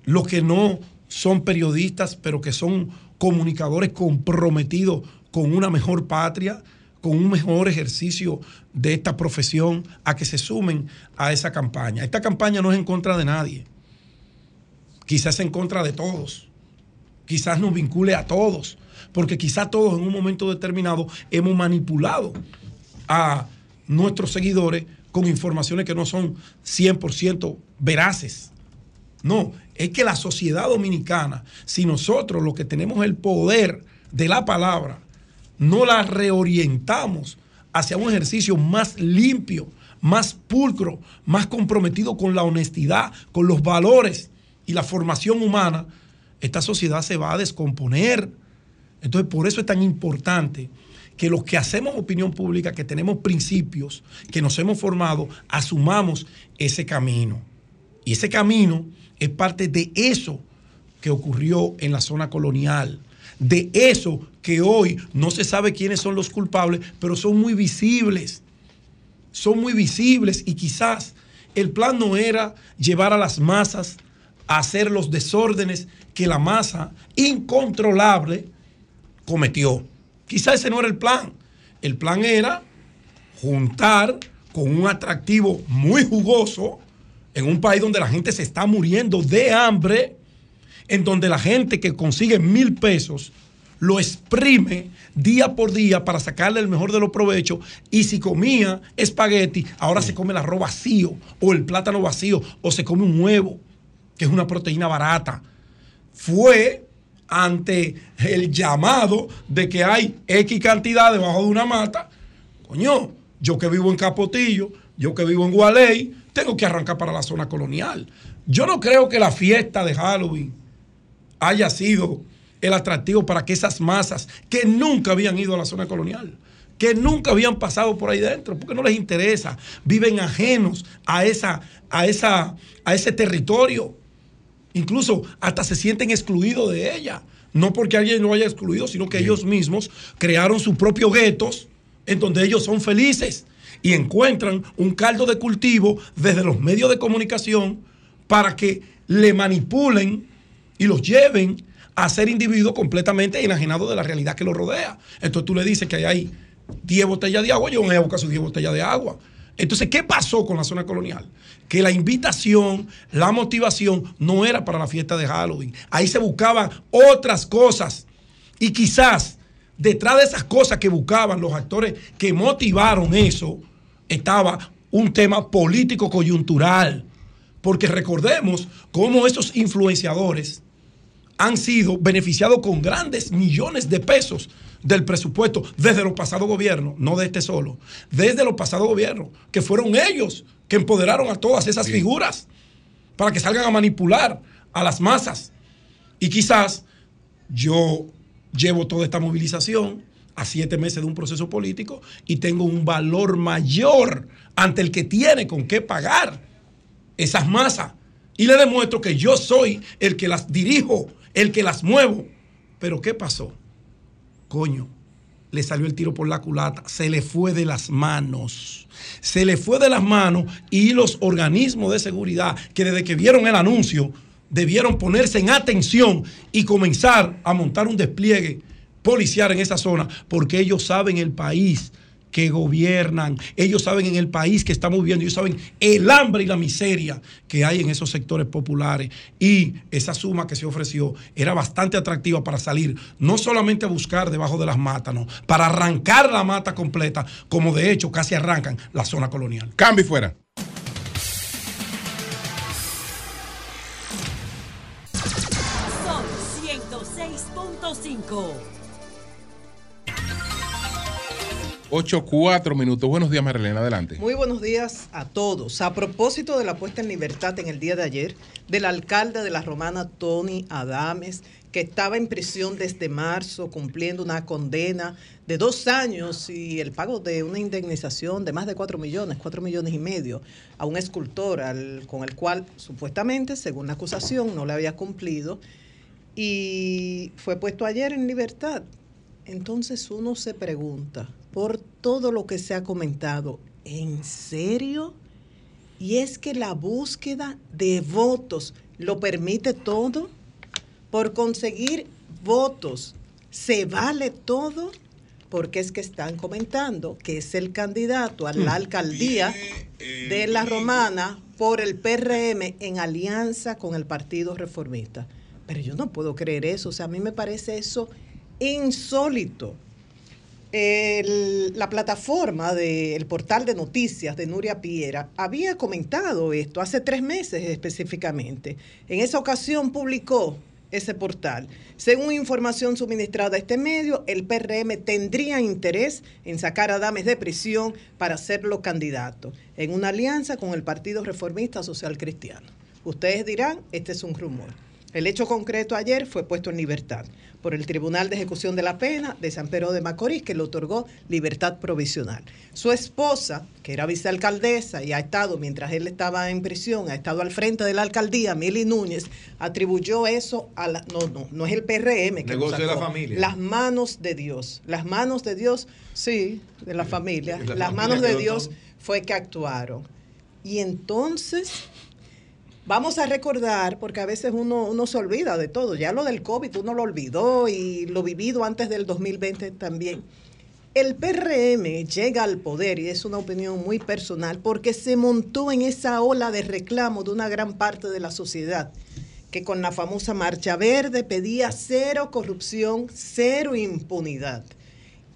los que no son periodistas, pero que son comunicadores comprometidos con una mejor patria, con un mejor ejercicio de esta profesión, a que se sumen a esa campaña. Esta campaña no es en contra de nadie, quizás en contra de todos, quizás nos vincule a todos, porque quizás todos en un momento determinado hemos manipulado a nuestros seguidores con informaciones que no son 100% veraces. No, es que la sociedad dominicana, si nosotros los que tenemos el poder de la palabra, no la reorientamos hacia un ejercicio más limpio, más pulcro, más comprometido con la honestidad, con los valores y la formación humana, esta sociedad se va a descomponer. Entonces, por eso es tan importante que los que hacemos opinión pública, que tenemos principios, que nos hemos formado, asumamos ese camino. Y ese camino es parte de eso que ocurrió en la zona colonial, de eso que hoy no se sabe quiénes son los culpables, pero son muy visibles, son muy visibles y quizás El plan no era llevar a las masas a hacer los desórdenes que la masa incontrolable cometió. Quizá ese no era el plan. El plan era juntar con un atractivo muy jugoso en un país donde la gente se está muriendo de hambre, en donde la gente que consigue mil pesos lo exprime día por día para sacarle el mejor de los provechos y si comía espagueti, ahora se come el arroz vacío o el plátano vacío o se come un huevo, que es una proteína barata. Fue ante el llamado de que hay X cantidad debajo de una mata, coño, yo que vivo en Capotillo, yo que vivo en Gualey, tengo que arrancar para la zona colonial. Yo no creo que la fiesta de Halloween haya sido el atractivo para que esas masas que nunca habían ido a la zona colonial, que nunca habían pasado por ahí dentro, porque no les interesa, viven ajenos a, esa, a, esa, a ese territorio. Incluso hasta se sienten excluidos de ella. No porque alguien lo haya excluido, sino que ellos mismos crearon sus propios guetos en donde ellos son felices y encuentran un caldo de cultivo desde los medios de comunicación para que le manipulen y los lleven a ser individuos completamente enajenados de la realidad que los rodea. Entonces tú le dices que hay 10 botellas de agua, yo voy a buscar sus 10 botellas de agua. Entonces, ¿qué pasó con la zona colonial? Que la invitación, la motivación no era para la fiesta de Halloween. Ahí se buscaban otras cosas. Y quizás detrás de esas cosas que buscaban los actores que motivaron eso, estaba un tema político coyuntural. Porque recordemos cómo esos influenciadores han sido beneficiados con grandes millones de pesos del presupuesto desde los pasados gobiernos, no de este solo, desde los pasados gobiernos, que fueron ellos que empoderaron a todas esas figuras para que salgan a manipular a las masas. Y quizás yo llevo toda esta movilización a siete meses de un proceso político y tengo un valor mayor ante el que tiene con qué pagar esas masas. Y le demuestro que yo soy el que las dirijo el que las muevo. Pero ¿qué pasó? Coño, le salió el tiro por la culata, se le fue de las manos. Se le fue de las manos y los organismos de seguridad que desde que vieron el anuncio debieron ponerse en atención y comenzar a montar un despliegue policial en esa zona porque ellos saben el país que gobiernan. Ellos saben en el país que estamos viviendo, ellos saben el hambre y la miseria que hay en esos sectores populares. Y esa suma que se ofreció era bastante atractiva para salir, no solamente a buscar debajo de las matas, no, para arrancar la mata completa, como de hecho casi arrancan la zona colonial. Cambio fuera. Son 106.5. 8, 4 minutos. Buenos días, Marilena. Adelante. Muy buenos días a todos. A propósito de la puesta en libertad en el día de ayer del alcalde de la Romana, Tony Adames, que estaba en prisión desde marzo cumpliendo una condena de dos años y el pago de una indemnización de más de 4 millones, 4 millones y medio a un escultor con el cual supuestamente, según la acusación, no le había cumplido y fue puesto ayer en libertad. Entonces uno se pregunta, por todo lo que se ha comentado, ¿en serio? Y es que la búsqueda de votos lo permite todo. Por conseguir votos, ¿se vale todo? Porque es que están comentando que es el candidato a la alcaldía de la Romana por el PRM en alianza con el Partido Reformista. Pero yo no puedo creer eso. O sea, a mí me parece eso insólito. La plataforma del portal de noticias de Nuria Piera había comentado esto hace tres meses específicamente. En esa ocasión publicó ese portal. Según información suministrada a este medio, el PRM tendría interés en sacar a Dames de prisión para hacerlo candidato, en una alianza con el Partido Reformista Social Cristiano. Ustedes dirán, este es un rumor. El hecho concreto ayer fue puesto en libertad por el Tribunal de Ejecución de la Pena de San Pedro de Macorís, que le otorgó libertad provisional. Su esposa, que era vicealcaldesa y ha estado, mientras él estaba en prisión, ha estado al frente de la alcaldía, Mili Núñez, atribuyó eso a la... No, no, no es el PRM que Negocio de la sacó. familia. Las manos de Dios. Las manos de Dios, sí, de la familia. La Las familia manos de Dios todo. fue que actuaron. Y entonces, vamos a recordar, porque a veces uno, uno se olvida de todo, ya lo del COVID uno lo olvidó y lo vivido antes del 2020 también. El PRM llega al poder, y es una opinión muy personal, porque se montó en esa ola de reclamo de una gran parte de la sociedad, que con la famosa Marcha Verde pedía cero corrupción, cero impunidad.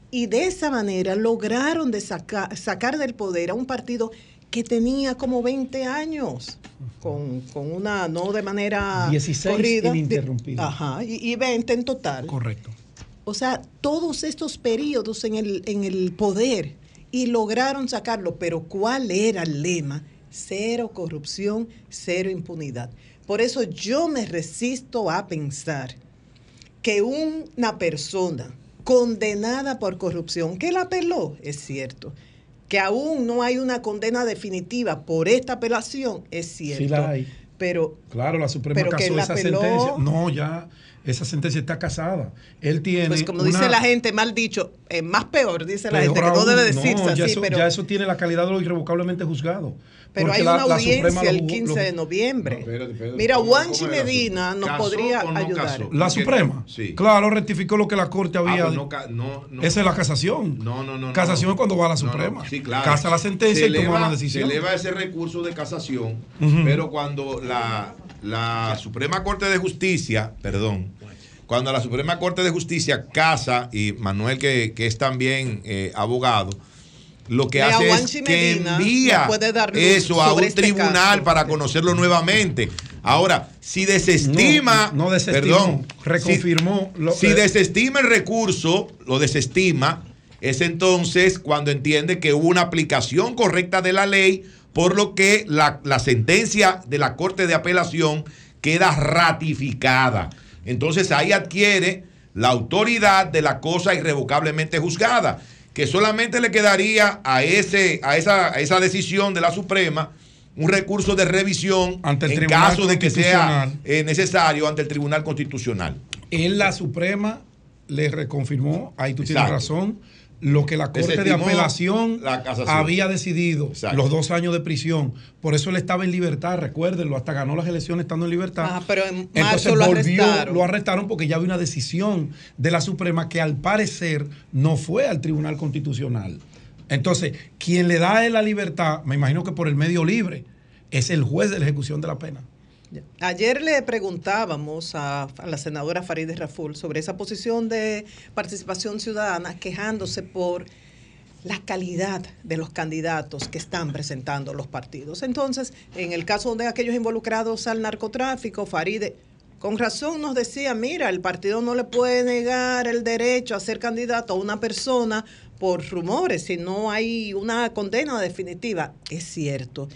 Y de esa manera lograron de saca- sacar del poder a un partido que tenía como 20 años, con, con una, no de manera 16 corrida, de- ininterrumpidos. Ajá, y, y 20 en total. Correcto. O sea, todos estos periodos en el, en el poder y lograron sacarlo, pero ¿cuál era el lema? Cero corrupción, cero impunidad. Por eso yo me resisto a pensar que una persona condenada por corrupción, que la apeló, es cierto, que aún no hay una condena definitiva por esta apelación, es cierto. Sí la hay. Pero Claro, la Suprema Pero casó esa sentencia. No, ya esa sentencia está casada. Él tiene. pues como una- dice la gente, mal dicho, eh, más peor, dice la gente, que no debe decirse no, así, ya eso, pero... ya eso tiene la calidad de lo irrevocablemente juzgado. Pero Porque hay la- una la audiencia el lo- 15 lo- de noviembre. espérate, espérate. Mira, ¿Cómo- Juanchi Medina nos ¿Casó podría o no ayudar. casó? La Porque- Suprema. Sí. Claro, rectificó lo que la Corte Ah, había. pues no no, no. Esa es la casación. No, no, no. Casación no. es cuando va a la No, no, Suprema. sí, claro. Casa la sentencia Se y toma eleva- una decisión. Se eleva ese recurso de casación, pero cuando la, la Suprema Corte de Justicia, perdón, cuando la Suprema Corte de Justicia casa, y Manuel que, que es también eh, abogado, lo que Lea hace es que Medina envía eso a un este tribunal caso. para conocerlo nuevamente. Ahora, si desestima, No, no desestimó, perdón, reconfirmó si, lo- si eh, desestima el recurso, lo desestima, es entonces cuando entiende que hubo una aplicación correcta de la ley, por lo que la, la sentencia de la Corte de Apelación queda ratificada. Entonces ahí adquiere la autoridad de la cosa irrevocablemente juzgada, que solamente le quedaría a, ese, a, esa, a esa decisión de la Suprema un recurso de revisión Ante el en Tribunal caso de que sea eh, necesario ante el Tribunal Constitucional. En la Suprema le reconfirmó, ahí tú tienes razón, lo que la Corte de Apelación había decidido, Exacto. los dos años de prisión. Por eso él estaba en libertad, recuérdenlo, hasta ganó las elecciones estando en libertad. Ah, pero en Entonces marzo lo volvió, arrestaron. lo arrestaron porque ya había una decisión de la Suprema que al parecer no fue al Tribunal Constitucional. Entonces, quien le da a él la libertad, me imagino que por el medio libre, es el juez de la ejecución de la pena. Ayer le preguntábamos a, la senadora Farideh Raful sobre esa posición de participación ciudadana, quejándose por la calidad de los candidatos que están presentando los partidos. Entonces, en el caso de aquellos involucrados al narcotráfico, Farideh con razón nos decía, mira, el partido no le puede negar el derecho a ser candidato a una persona por rumores si no hay una condena definitiva. Es cierto.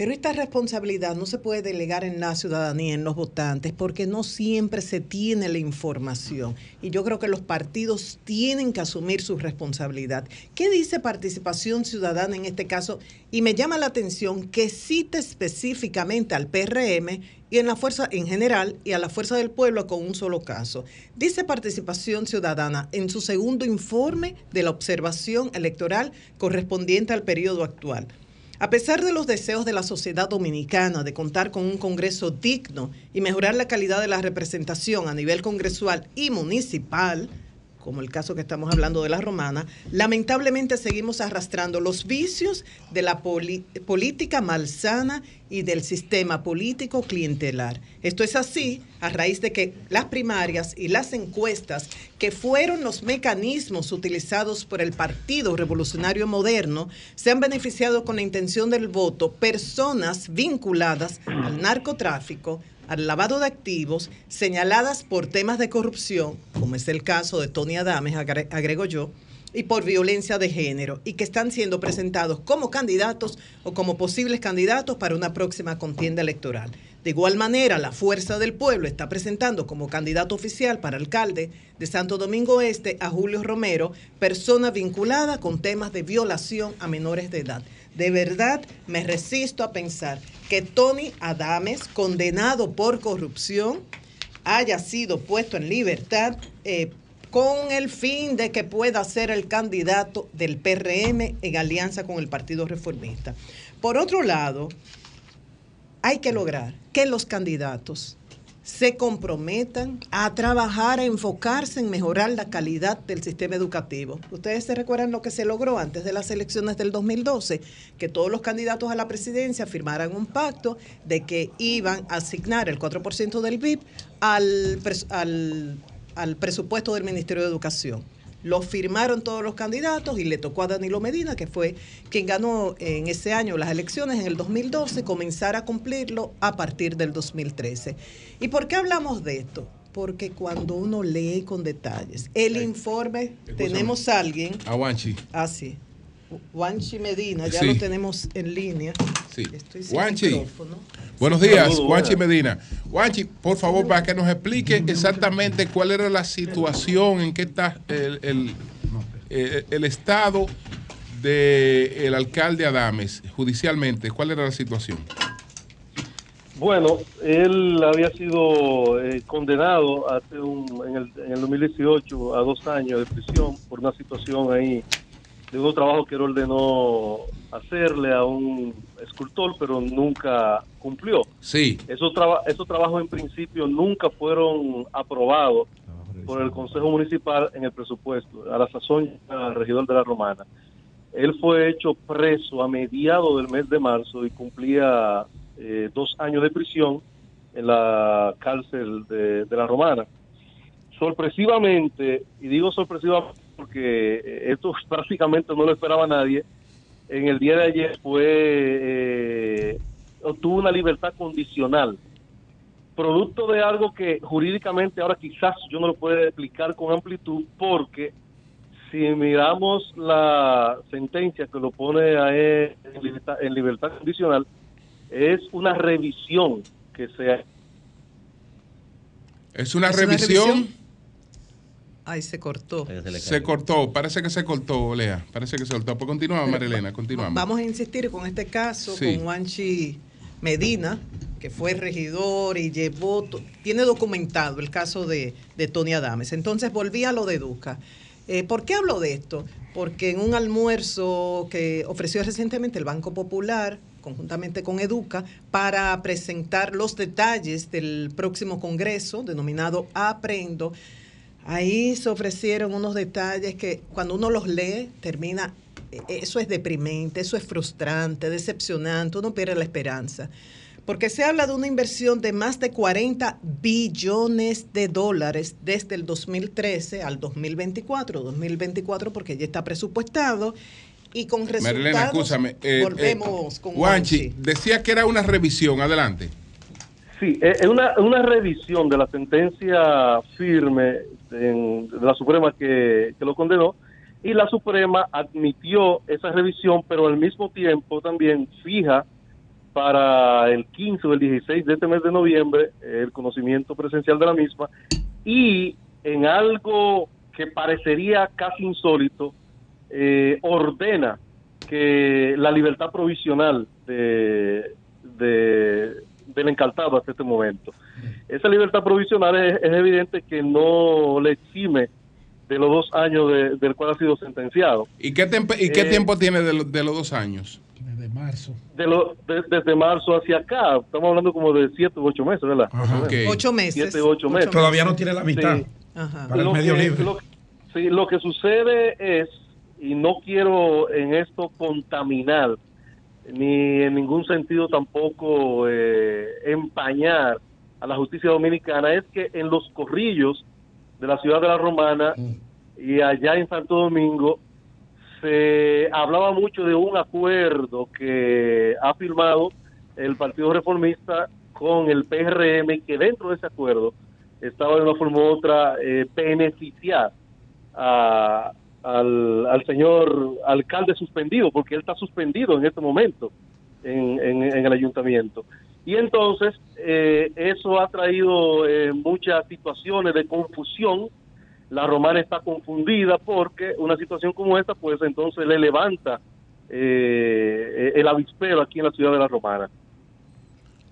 Pero esta responsabilidad no se puede delegar en la ciudadanía, en los votantes, porque no siempre se tiene la información. Y yo creo que los partidos tienen que asumir su responsabilidad. ¿Qué dice participación ciudadana en este caso? Y me llama la atención que cita específicamente al PRM y en la fuerza en general y a la fuerza del pueblo con un solo caso. Dice participación ciudadana en su segundo informe de la observación electoral correspondiente al periodo actual. A pesar de los deseos de la sociedad dominicana de contar con un Congreso digno y mejorar la calidad de la representación a nivel congresual y municipal, como el caso que estamos hablando de la romana, lamentablemente seguimos arrastrando los vicios de la política malsana y del sistema político clientelar. Esto es así a raíz de que las primarias y las encuestas, que fueron los mecanismos utilizados por el Partido Revolucionario Moderno, se han beneficiado con la intención del voto personas vinculadas al narcotráfico, al lavado de activos, señaladas por temas de corrupción, como es el caso de Tony Adames, agre- agrego yo, y por violencia de género, y que están siendo presentados como candidatos o como posibles candidatos para una próxima contienda electoral. De igual manera, la Fuerza del Pueblo está presentando como candidato oficial para alcalde de Santo Domingo Este a Julio Romero, persona vinculada con temas de violación a menores de edad. De verdad, me resisto a pensar que Tony Adames, condenado por corrupción, haya sido puesto en libertad eh, con el fin de que pueda ser el candidato del PRM en alianza con el Partido Reformista. Por otro lado, hay que lograr que los candidatos se comprometan a trabajar, a enfocarse en mejorar la calidad del sistema educativo. Ustedes se recuerdan lo que se logró antes de las elecciones del 2012, que todos los candidatos a la presidencia firmaran un pacto de que iban a asignar el 4% del BIP al, al, al presupuesto del Ministerio de Educación. Lo firmaron todos los candidatos y le tocó a Danilo Medina, que fue quien ganó en ese año las elecciones en el 2012, comenzar a cumplirlo a partir del 2013. ¿Y por qué hablamos de esto? Porque cuando uno lee con detalles el informe, tenemos a alguien, A Wanchi. ah sí, Wanchi Medina, ya Sí. lo tenemos en línea. Sí. Estoy sin micrófono. Buenos días, buenas. Medina. Juanchi, por favor, para que nos explique exactamente cuál era la situación, en qué está el, el- eh, el estado del alcalde Adames judicialmente. ¿Cuál era la situación? Bueno, él había sido eh, condenado hace un, en, el, en el 2018 a dos años de prisión por una situación ahí de un trabajo que él ordenó hacerle a un escultor, pero nunca cumplió. Sí. Esos, traba- esos trabajos en principio nunca fueron aprobados por el Consejo Municipal en el presupuesto, a la sazón al regidor de la Romana. Él fue hecho preso a mediados del mes de marzo y cumplía eh, dos años de prisión en la cárcel de, de la Romana. Sorpresivamente, y digo sorpresivamente porque esto prácticamente no lo esperaba nadie, en el día de ayer fue eh, obtuvo una libertad condicional producto de algo que jurídicamente ahora quizás yo no lo puedo explicar con amplitud porque si miramos la sentencia que lo pone a él en libertad, en libertad condicional es una revisión que se Es una ¿Es una revisión. Ay, se cortó. Se cortó, parece que se cortó, Lea. Parece que se cortó. Pues continuamos, Marilena, continuamos. Vamos a insistir con este caso, Sí. con Wanchi Medina, que fue regidor y llevó, tiene documentado el caso de, de Tony Adames. Entonces volví a lo de Educa. Eh, ¿Por qué hablo de esto? Porque en un almuerzo que ofreció recientemente el Banco Popular, conjuntamente con Educa, para presentar los detalles del próximo congreso, denominado Aprendo, Ahí se ofrecieron unos detalles que cuando uno los lee termina, eh, eso es deprimente, eso es frustrante, decepcionante, uno pierde la esperanza. Porque se habla de una inversión de más de 40 billones de dólares desde el 2013 al 2024, 2024 porque ya está presupuestado y con resultados Marilena, escúchame. eh, volvemos eh, con Juanchi, Juanchi. decía que era una revisión. Adelante. Sí, eh, es una, una revisión de la sentencia firme en- de la Suprema que, que lo condenó y la Suprema admitió esa revisión, pero al mismo tiempo también fija para el 15 o el 16 de este mes de noviembre el conocimiento presencial de la misma y en algo que parecería casi insólito, eh, ordena que la libertad provisional de, de- del encaltado hasta este momento. Esa libertad provisional es, es evidente que no le exime de los dos años de- del cual ha sido sentenciado. ¿Y qué, tempe- y qué Eh, tiempo tiene de, lo- de los dos años? De marzo. De lo, de- desde marzo hacia acá, estamos hablando como de siete u ocho meses, ¿verdad? Ok. Ocho meses. Siete u ocho Ocho meses. Todavía no tiene la mitad. Sí. Ajá. Para el medio que- libre. Lo, sí, lo que sucede es, y no quiero en esto contaminar, ni en ningún sentido tampoco eh, empañar a la justicia dominicana, es que en los corrillos de la ciudad de la Romana y allá en Santo Domingo se hablaba mucho de un acuerdo que ha firmado el Partido Reformista con el PRM que dentro de ese acuerdo estaba de una forma u otra eh, beneficiar a- al, al señor alcalde suspendido, porque él está suspendido en este momento en, en- en el ayuntamiento. Y entonces eh, eso ha traído eh, muchas situaciones de confusión. La romana está confundida porque una situación como esta, pues entonces le levanta eh, el avispero aquí en la ciudad de la romana.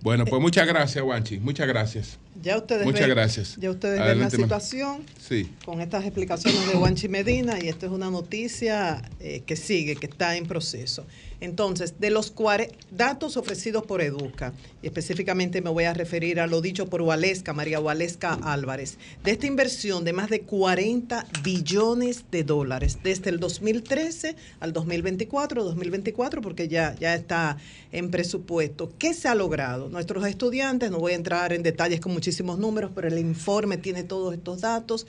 Bueno, pues muchas gracias, Wanchi. Muchas gracias. Ya ustedes Muchas ven, gracias. Ya ustedes ven la situación Sí. con estas explicaciones de Wanchi Medina y esto es una noticia eh, que sigue, que está en proceso. Entonces, de los datos ofrecidos por Educa, y específicamente me voy a referir a lo dicho por Waleska, María Waleska Álvarez, de esta inversión de más de 40 billones de dólares desde el 2013 al 2024, 2024 porque ya, ya está en presupuesto. ¿Qué se ha logrado? Nuestros estudiantes, no voy a entrar en detalles con muchísimos números, pero el informe tiene todos estos datos,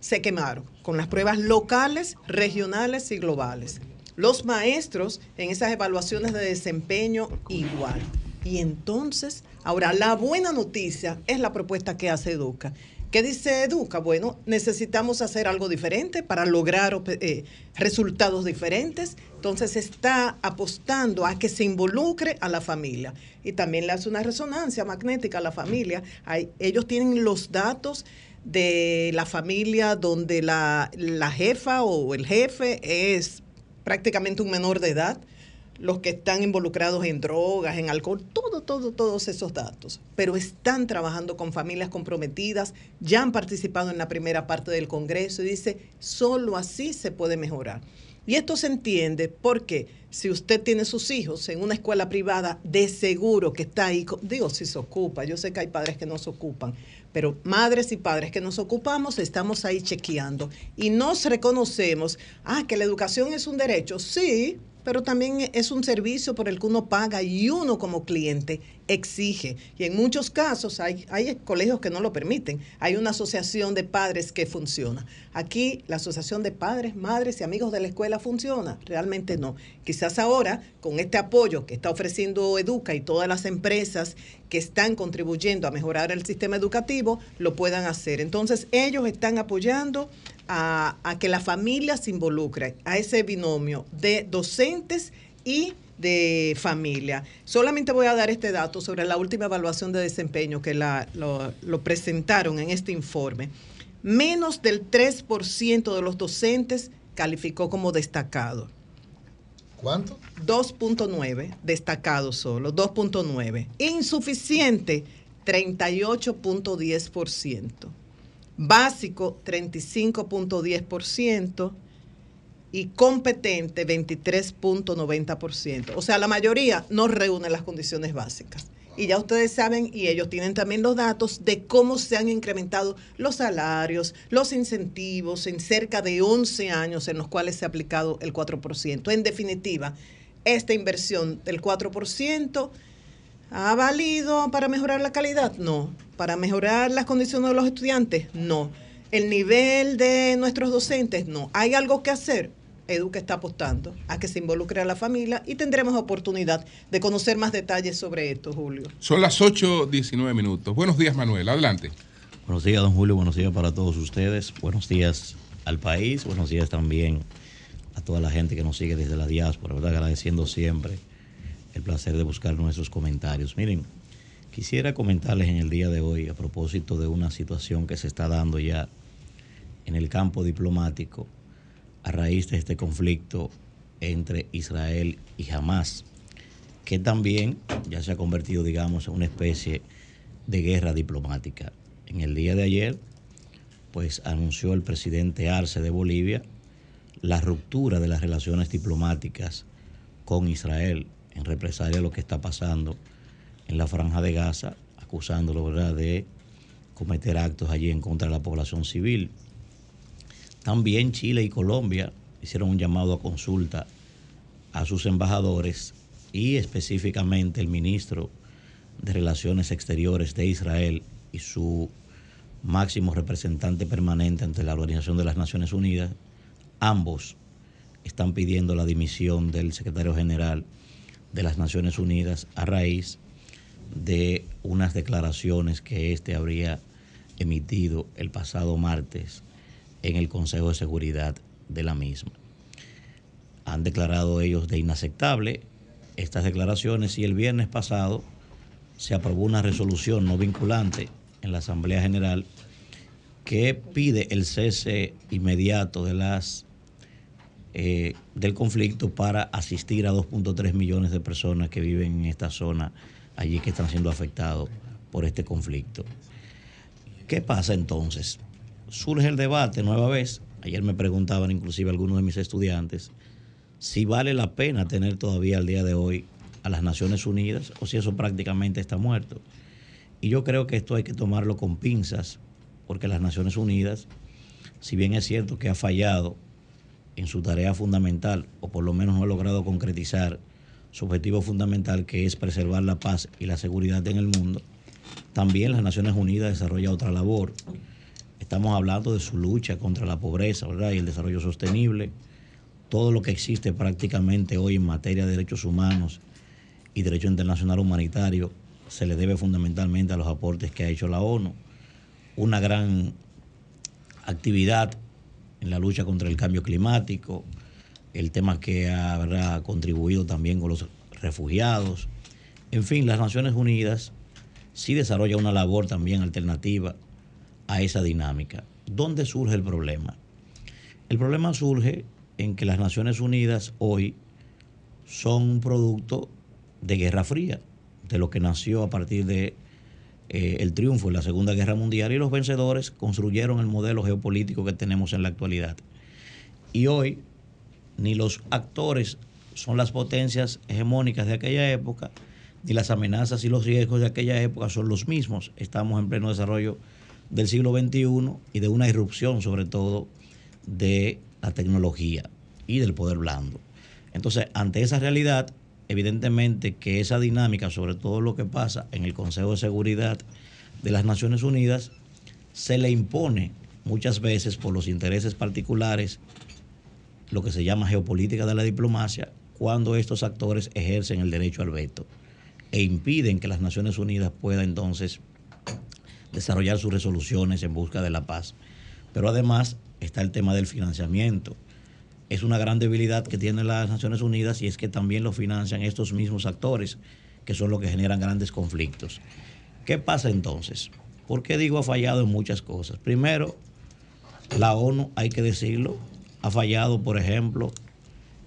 se quemaron con las pruebas locales, regionales y globales. Los maestros en esas evaluaciones de desempeño igual. Y entonces, ahora la buena noticia es la propuesta que hace Educa. ¿Qué dice Educa? Bueno, necesitamos hacer algo diferente para lograr eh, resultados diferentes. Entonces está apostando a que se involucre a la familia. Y también le hace una resonancia magnética a la familia. Hay- ellos tienen los datos de la familia donde la, la jefa o el jefe es prácticamente un menor de edad, los que están involucrados en drogas, en alcohol, todo, todo, todos esos datos. Pero están trabajando con familias comprometidas, ya han participado en la primera parte del Congreso y dice, solo así se puede mejorar. Y esto se entiende porque si usted tiene sus hijos en una escuela privada, de seguro que está ahí, digo, si se ocupa, yo sé que hay padres que no se ocupan, pero madres y padres que nos ocupamos estamos ahí chequeando y nos reconocemos, ah, que la educación es un derecho, sí, pero también es un servicio por el que uno paga y uno como cliente exige. Y en muchos casos hay, hay colegios que no lo permiten. Hay una asociación de padres que funciona. Aquí la asociación de padres, madres y amigos de la escuela funciona. Realmente no. Quizás ahora, con este apoyo que está ofreciendo Educa y todas las empresas que están contribuyendo a mejorar el sistema educativo, lo puedan hacer. Entonces, ellos están apoyando a, a que la familia se involucre, a ese binomio de docentes y de familia. Solamente voy a dar este dato sobre la última evaluación de desempeño que la- lo, lo presentaron en este informe. Menos del 3% de los docentes calificó como destacado. ¿Cuánto? 2.9, destacado solo, 2.9. Insuficiente, 38.10%. Básico, 35.10%. Y competente, 23.90%. O sea, la mayoría no reúne las condiciones básicas. Y ya ustedes saben, y ellos tienen también los datos de cómo se han incrementado los salarios, los incentivos en cerca de 11 años en los cuales se ha aplicado el 4%. En definitiva, esta inversión del 4% ¿Ha valido para mejorar la calidad? No. ¿Para mejorar las condiciones de los estudiantes? No. ¿El nivel de nuestros docentes? No. ¿Hay algo que hacer? Educa está apostando a que se involucre a la familia y tendremos oportunidad de conocer más detalles sobre esto, Julio. Son las 8.19 minutos. Buenos días, Manuel. Adelante. Buenos días, don Julio. Buenos días para todos ustedes. Buenos días al país. Buenos días también a toda la gente que nos sigue desde la diáspora. ¿verdad? Agradeciendo siempre el placer de buscar nuestros comentarios. Miren, quisiera comentarles en el día de hoy a propósito de una situación que se está dando ya en el campo diplomático a raíz de este conflicto entre Israel y Hamas, que también ya se ha convertido, digamos, en una especie de guerra diplomática. En el día de ayer, pues anunció el presidente Arce de Bolivia la ruptura de las relaciones diplomáticas con Israel en represalia a lo que está pasando en la franja de Gaza, acusándolo ¿verdad? de cometer actos allí en contra de la población civil. También Chile y Colombia hicieron un llamado a consulta a sus embajadores y específicamente el ministro de Relaciones Exteriores de Israel y su máximo representante permanente ante la Organización de las Naciones Unidas, ambos están pidiendo la dimisión del secretario general de las Naciones Unidas a raíz de unas declaraciones que éste habría emitido el pasado martes en el Consejo de Seguridad de la misma. Han declarado ellos de inaceptable estas declaraciones y el viernes pasado se aprobó una resolución no vinculante en la Asamblea General que pide el cese inmediato de las eh, del conflicto para asistir a 2.3 millones de personas que viven en esta zona allí que están siendo afectados por este conflicto. ¿Qué pasa entonces? Surge el debate nueva vez. Ayer me preguntaban inclusive algunos de mis estudiantes si vale la pena tener todavía al día de hoy a las Naciones Unidas o si eso prácticamente está muerto. Y yo creo que esto hay que tomarlo con pinzas, porque las Naciones Unidas, si bien es cierto que ha fallado en su tarea fundamental, o por lo menos no ha logrado concretizar su objetivo fundamental, que es preservar la paz y la seguridad en el mundo, también las Naciones Unidas desarrolla otra labor. Estamos hablando de su lucha contra la pobreza ¿verdad? y el desarrollo sostenible, todo lo que existe prácticamente hoy en materia de derechos humanos y derecho internacional humanitario se le debe fundamentalmente a los aportes que ha hecho la ONU. Una gran actividad en la lucha contra el cambio climático, el tema que habrá contribuido también con los refugiados. En fin, las Naciones Unidas sí desarrolla una labor también alternativa a esa dinámica. ¿Dónde surge el problema? El problema surge en que las Naciones Unidas hoy son un producto de Guerra Fría, de lo que nació a partir de eh, el triunfo en la Segunda Guerra Mundial y los vencedores construyeron el modelo geopolítico que tenemos en la actualidad. Y hoy ni los actores son las potencias hegemónicas de aquella época, ni las amenazas y los riesgos de aquella época son los mismos. Estamos en pleno desarrollo del siglo XXI y de una irrupción sobre todo de la tecnología y del poder blando. Entonces, ante esa realidad, evidentemente que esa dinámica, sobre todo lo que pasa en el Consejo de Seguridad de las Naciones Unidas, se le impone muchas veces por los intereses particulares, lo que se llama geopolítica de la diplomacia, cuando estos actores ejercen el derecho al veto e impiden que las Naciones Unidas puedan entonces desarrollar sus resoluciones en busca de la paz. Pero además está el tema del financiamiento es una gran debilidad que tienen las Naciones Unidas y es que también lo financian estos mismos actores, que son los que generan grandes conflictos. ¿Qué pasa entonces? ¿Por qué digo ha fallado en muchas cosas? Primero, la ONU, hay que decirlo, ha fallado, por ejemplo,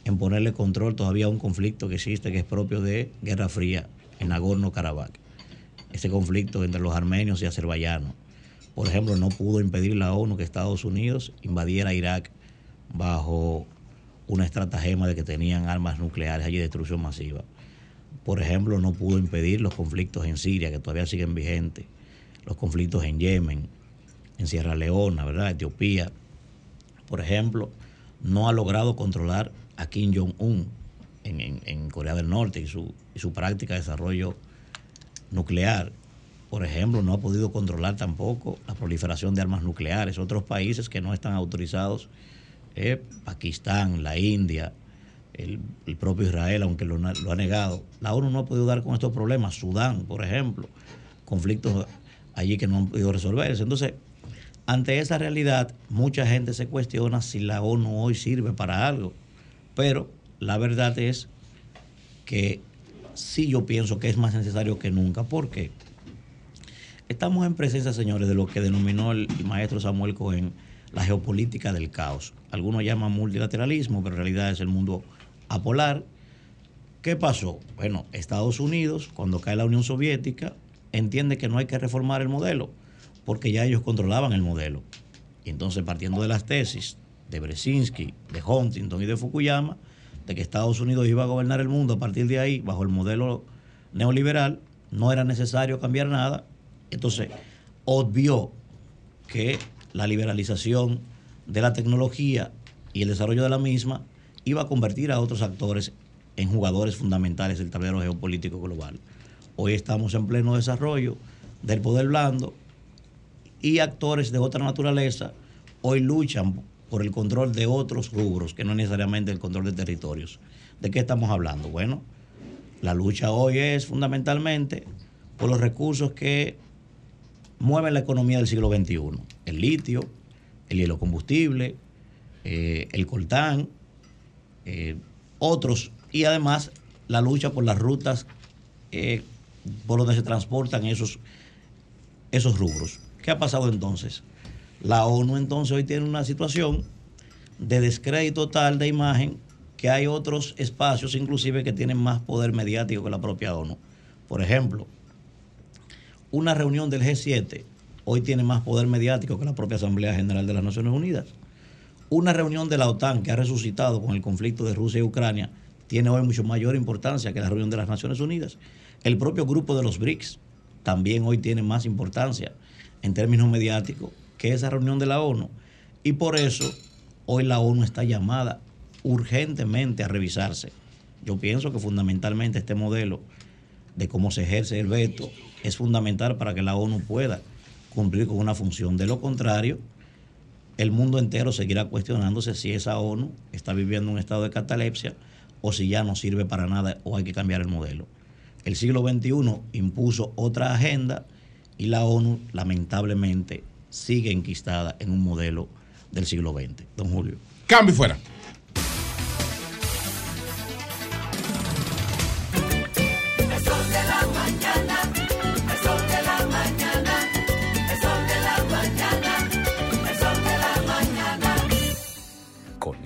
en ponerle control todavía a un conflicto que existe, que es propio de Guerra Fría en Nagorno-Karabaj. Ese conflicto entre los armenios y azerbaiyanos. Por ejemplo, no pudo impedir la ONU que Estados Unidos invadiera Irak bajo una estratagema de que tenían armas nucleares allí de destrucción masiva. Por ejemplo, no pudo impedir los conflictos en Siria, que todavía siguen vigentes, los conflictos en Yemen, en Sierra Leona, ¿verdad? Etiopía. Por ejemplo, no ha logrado controlar a Kim Jong-un en, Corea del Norte y su, y su práctica de desarrollo nuclear. Por ejemplo, no ha podido controlar tampoco la proliferación de armas nucleares. Otros países que no están autorizados eh, Pakistán, la India, el, propio Israel, aunque lo, ha negado. La ONU no ha podido dar con estos problemas. Sudán, por ejemplo, conflictos allí que no han podido resolverse. Entonces, ante esa realidad, mucha gente se cuestiona si la ONU hoy sirve para algo. Pero la verdad es que sí yo pienso que es más necesario que nunca. ¿Por qué? Estamos en presencia, señores, de lo que denominó el maestro Samuel Cohen la geopolítica del caos. Algunos llaman multilateralismo, pero en realidad es el mundo apolar. ¿Qué pasó? Bueno, Estados Unidos, cuando cae la Unión Soviética, entiende que no hay que reformar el modelo, porque ya ellos controlaban el modelo. Y entonces, partiendo de las tesis de Brzezinski, de Huntington y de Fukuyama, de que Estados Unidos iba a gobernar el mundo a partir de ahí, bajo el modelo neoliberal, no era necesario cambiar nada. Entonces, obvió que la liberalización de la tecnología y el desarrollo de la misma iba a convertir a otros actores en jugadores fundamentales del tablero geopolítico global. Hoy estamos en pleno desarrollo del poder blando y actores de otra naturaleza hoy luchan por el control de otros rubros, que no necesariamente el control de territorios. ¿De qué estamos hablando? Bueno, la lucha hoy es fundamentalmente por los recursos que mueven la economía del siglo XXI. El litio, el hielo combustible, eh, el coltán, eh, otros, y además la lucha por las rutas eh, por donde se transportan esos, esos rubros. ¿Qué ha pasado entonces? La ONU entonces hoy tiene una situación de descrédito total de imagen que hay otros espacios inclusive que tienen más poder mediático que la propia ONU. Por ejemplo, una reunión del G7 hoy tiene más poder mediático que la propia Asamblea General de las Naciones Unidas. Una reunión de la OTAN que ha resucitado con el conflicto de Rusia y Ucrania tiene hoy mucho mayor importancia que la reunión de las Naciones Unidas. El propio grupo de los BRICS también hoy tiene más importancia en términos mediáticos que esa reunión de la ONU. Y por eso hoy la ONU está llamada urgentemente a revisarse. Yo pienso que fundamentalmente este modelo de cómo se ejerce el veto es fundamental para que la ONU pueda cumplir con una función. De lo contrario, el mundo entero seguirá cuestionándose si esa ONU está viviendo un estado de catalepsia o si ya no sirve para nada o hay que cambiar el modelo. El siglo XXI impuso otra agenda y la ONU lamentablemente sigue enquistada en un modelo del siglo XX. Don Julio. Cambio fuera.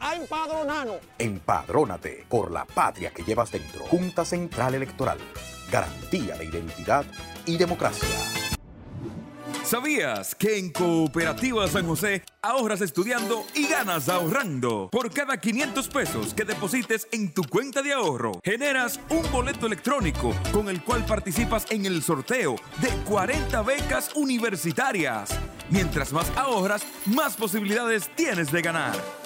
a empadronarnos. Empadrónate por la patria que llevas dentro. Junta Central Electoral. Garantía de identidad y democracia. ¿Sabías que en Cooperativa San José ahorras estudiando y ganas ahorrando? Por cada 500 pesos que deposites en tu cuenta de ahorro, generas un boleto electrónico con el cual participas en el sorteo de 40 becas universitarias. Mientras más ahorras, más posibilidades tienes de ganar.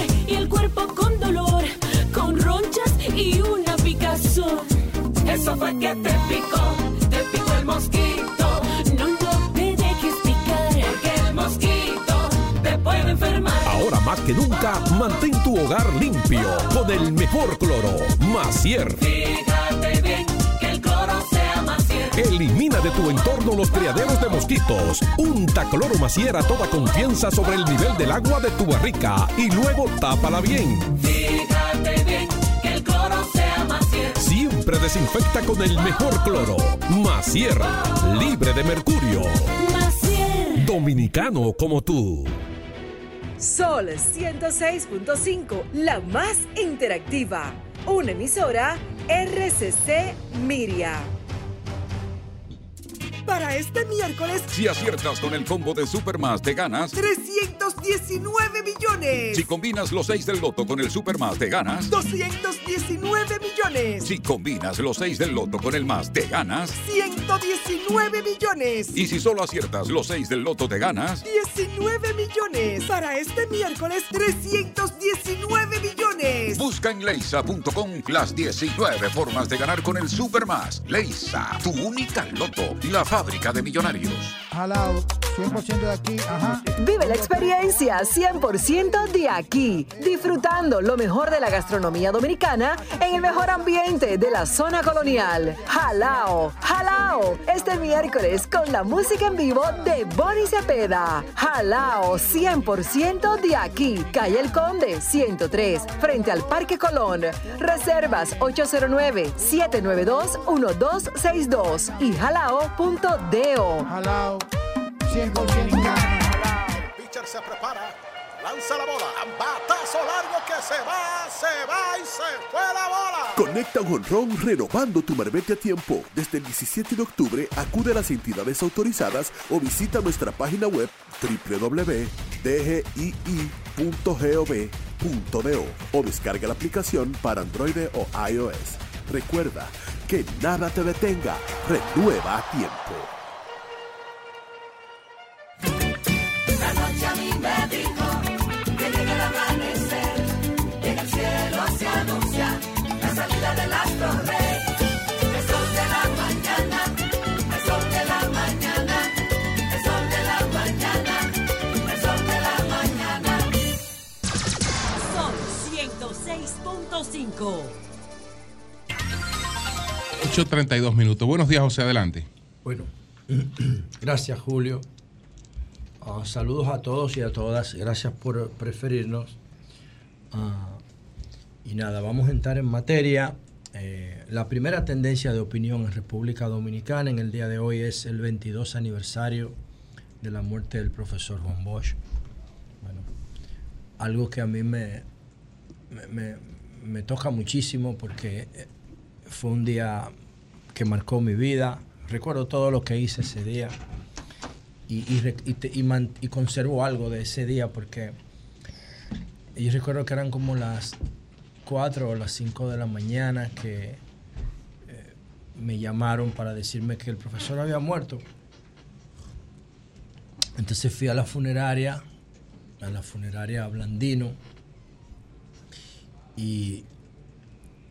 y el cuerpo con dolor, con ronchas y una picazón. Eso fue que te picó, te picó el mosquito. No, no te dejes picar, porque el mosquito te puede enfermar. Ahora más que nunca, mantén tu hogar limpio con el mejor cloro, Macier. Elimina de tu entorno los criaderos de mosquitos. Unta cloro Macier a toda confianza sobre el nivel del agua de tu barrica y luego tápala bien. Fíjate bien que el cloro sea más Siempre desinfecta con el mejor cloro. Macier, libre de mercurio. Dominicano como tú. Sol 106.5, la más interactiva. Una emisora RCC Miria. Para este miércoles, Si aciertas con el combo de Supermas, te ganas. 319 millones. Si combinas los 6 del loto con el Supermas, te ganas. 219 millones. Si combinas los 6 del loto con el más, te ganas. 119 millones. Y si solo aciertas los 6 del loto, te ganas. 19 millones. Para este miércoles, 319 millones. Busca en leisa.com las 19 formas de ganar con el Supermas. Leisa, tu única loto, la fábrica de millonarios. Jalao, 100% de aquí, ajá. Vive la experiencia 100% de aquí, disfrutando lo mejor de la gastronomía dominicana en el mejor ambiente de la zona colonial. Jalao, jalao, este miércoles con la música en vivo de Bonnie Cepeda. Jalao, 100% de aquí, calle El Conde, 103, frente al Parque Colón. Reservas 809-792-1262 y Jalao. pitcher se prepara, lanza la bola, batazo largo que se va, se va y se fue la bola. Conecta un honrón renovando tu marbete a tiempo. Desde el 17 de octubre acude a las entidades autorizadas o visita nuestra página web www.dgii.gov.do o descarga la aplicación para Android o iOS. Recuerda que nada te detenga. Renueva a tiempo. La noche a mí me dijo que llega el amanecer, y en el cielo se anuncia la salida del astro rey. El sol de la mañana, el sol de la mañana, el sol de la mañana, el sol de la mañana. Son 106.5. 8.32 minutos. Buenos días, José, adelante. Bueno, gracias Julio. Ah, saludos a todos y a todas. Gracias por preferirnos. Ah, y nada, vamos a entrar en materia. Eh, la primera tendencia de opinión en República Dominicana en el día de hoy es el 22 aniversario de la muerte del profesor Juan Bosch. Bueno, algo que a mí me, me, toca muchísimo porque fue un día que marcó mi vida. Recuerdo todo lo que hice ese día y, y, y conservo algo de ese día porque yo recuerdo que eran como las 4 o las 5 de la mañana que eh, me llamaron para decirme que el profesor había muerto. Entonces fui a la funeraria, a la funeraria Blandino, y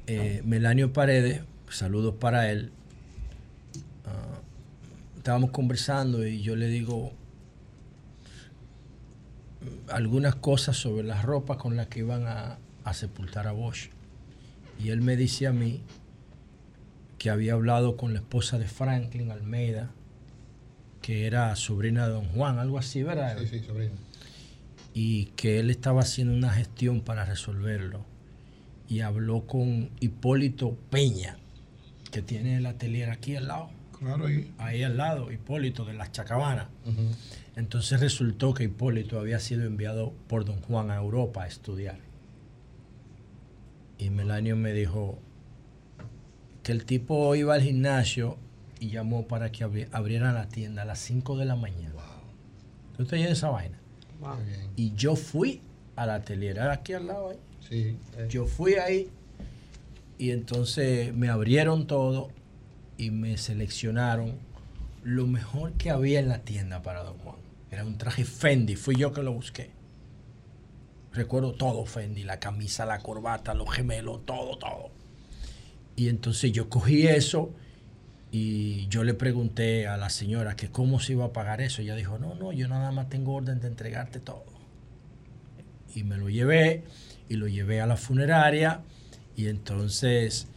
eh, Melanio Paredes, saludos para él, ah, estábamos conversando y yo le digo algunas cosas sobre la ropa con la que iban a, a sepultar a Bosch. Y él me dice a mí que había hablado con la esposa de Franklin Almeida, que era sobrina de don Juan, algo así, ¿verdad? Sí, sí, sobrino. y que él estaba haciendo una gestión para resolverlo. Y habló con Hipólito Peña, que tiene el atelier aquí al lado. Claro, ahí. Ahí al lado, Hipólito de las Chacabanas. Entonces resultó que Hipólito había sido enviado por don Juan a Europa a estudiar. Y Melanio me dijo que el tipo iba al gimnasio y llamó para que abri- abrieran la tienda a las 5 de la mañana. ¿Usted oye esa vaina? Y yo fui al atelier, era aquí al lado ahí. Sí. Yo fui ahí y entonces me abrieron todo y me seleccionaron lo mejor que había en la tienda para Don Juan. Era un traje Fendi, fui yo que lo busqué. Recuerdo todo Fendi, la camisa, la corbata, los gemelos, todo, todo. Y entonces yo cogí eso y yo le pregunté a la señora que cómo se iba a pagar eso. Ella dijo, no, no, yo nada más tengo orden de entregarte todo. Y me lo llevé y lo llevé a la funeraria y entonces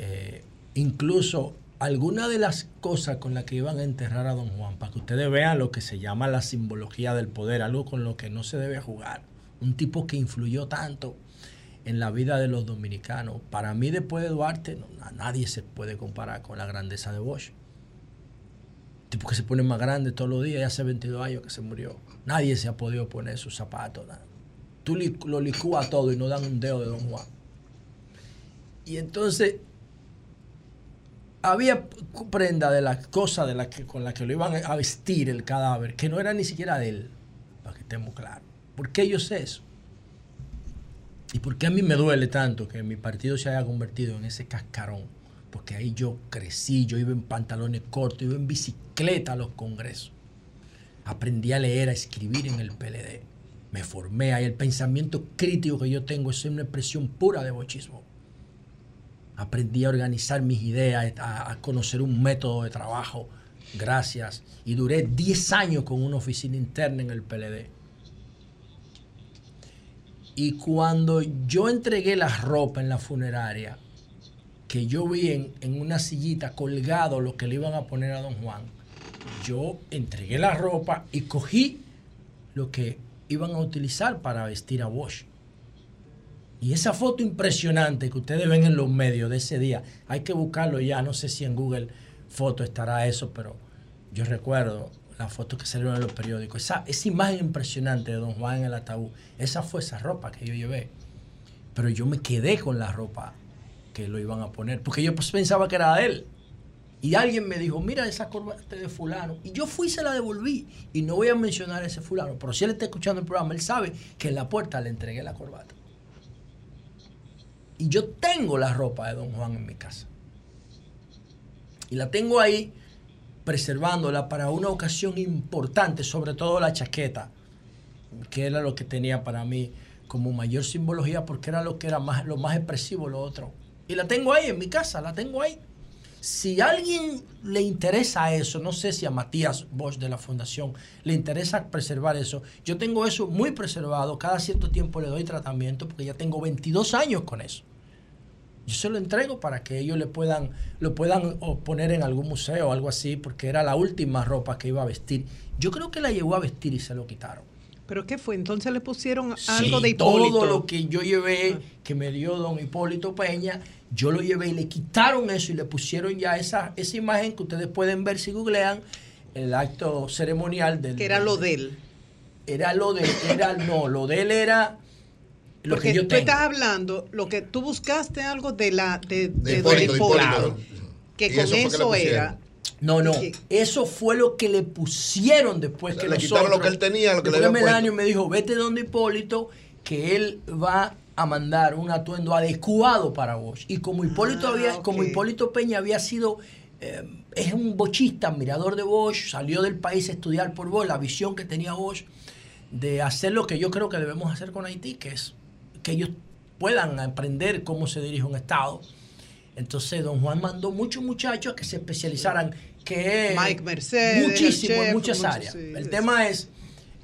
eh, incluso algunas de las cosas con las que iban a enterrar a don Juan, para que ustedes vean lo que se llama la simbología del poder, algo con lo que no se debe jugar. Un tipo que influyó tanto en la vida de los dominicanos. Para mí, después de Duarte, a nadie se puede comparar con la grandeza de Bosch. Tipo que se pone más grande todos los días, ya hace 22 años que se murió. Nadie se ha podido poner sus zapatos. Tú lo licúas todo y no dan un dedo de Don Juan. Y entonces, había prenda de las cosas de la que, con las que lo iban a vestir el cadáver, que no era ni siquiera de él, para que estemos claros. ¿Por qué yo sé eso? ¿Y por qué a mí me duele tanto que mi partido se haya convertido en ese cascarón? Porque ahí yo crecí, yo iba en pantalones cortos, iba en bicicleta a los congresos. Aprendí a leer, a escribir en el PLD. Me formé ahí. El pensamiento crítico que yo tengo es una expresión pura de bochismo. Aprendí a organizar mis ideas, a, conocer un método de trabajo. Gracias. Y duré 10 años con una oficina interna en el PLD. Y cuando yo entregué la ropa en la funeraria, que yo vi en, en una sillita colgado lo que le iban a poner a don Juan, yo entregué la ropa y cogí lo que iban a utilizar para vestir a Bosch. Y esa foto impresionante que ustedes ven en los medios de ese día, hay que buscarlo ya, no sé si en Google Foto estará eso, pero yo recuerdo las fotos que salieron en los periódicos, esa, esa imagen impresionante de Don Juan en el ataúd, esa fue esa ropa que yo llevé. Pero yo me quedé con la ropa que lo iban a poner, porque yo pues pensaba que era de él. Y alguien me dijo, mira esa corbata de fulano. Y yo fui y se la devolví. Y no voy a mencionar a ese fulano, pero si él está escuchando el programa, él sabe que en la puerta le entregué la corbata. Y yo tengo la ropa de Don Juan en mi casa. Y la tengo ahí preservándola para una ocasión importante, sobre todo la chaqueta, que era lo que tenía para mí como mayor simbología, porque era lo que era más, lo más expresivo, lo otro. Y la tengo ahí en mi casa, la tengo ahí. Si a alguien le interesa eso, no sé si a Matías Bosch de la Fundación le interesa preservar eso, yo tengo eso muy preservado, cada cierto tiempo le doy tratamiento porque ya tengo 22 años con eso. Yo se lo entrego para que ellos le puedan, lo puedan poner en algún museo o algo así, porque era la última ropa que iba a vestir. Yo creo que la llegó a vestir y se lo quitaron. ¿Pero qué fue? Entonces le pusieron Sí, algo de Hipólito. Todo lo que yo llevé, que me dio don Hipólito Peña, yo lo llevé y le quitaron eso y le pusieron ya esa, esa imagen que ustedes pueden ver si googlean el acto ceremonial del. Que era lo de él. Era lo de era no, lo de él era lo Porque que yo tú tengo. estás hablando, lo que tú buscaste algo de la de, de, Hipólito, don Hipólito, que Y con eso era No, no. Eso fue lo que le pusieron después Le que quitaron nosotros. lo que él tenía, lo que le habían Melanio me dijo, vete donde Hipólito, que él va a mandar un atuendo adecuado para vos. Y como Hipólito, había, como Hipólito Peña había sido, eh, es un bochista, admirador de Bosch, salió del país a estudiar por Bosch, la visión que tenía Bosch de hacer lo que yo creo que debemos hacer con Haití, que es que ellos puedan aprender cómo se dirige un Estado. Entonces, don Juan mandó muchos muchachos a que se especializaran, que Mike Mercedes, muchísimo, en muchas mucho- áreas. sí, el tema es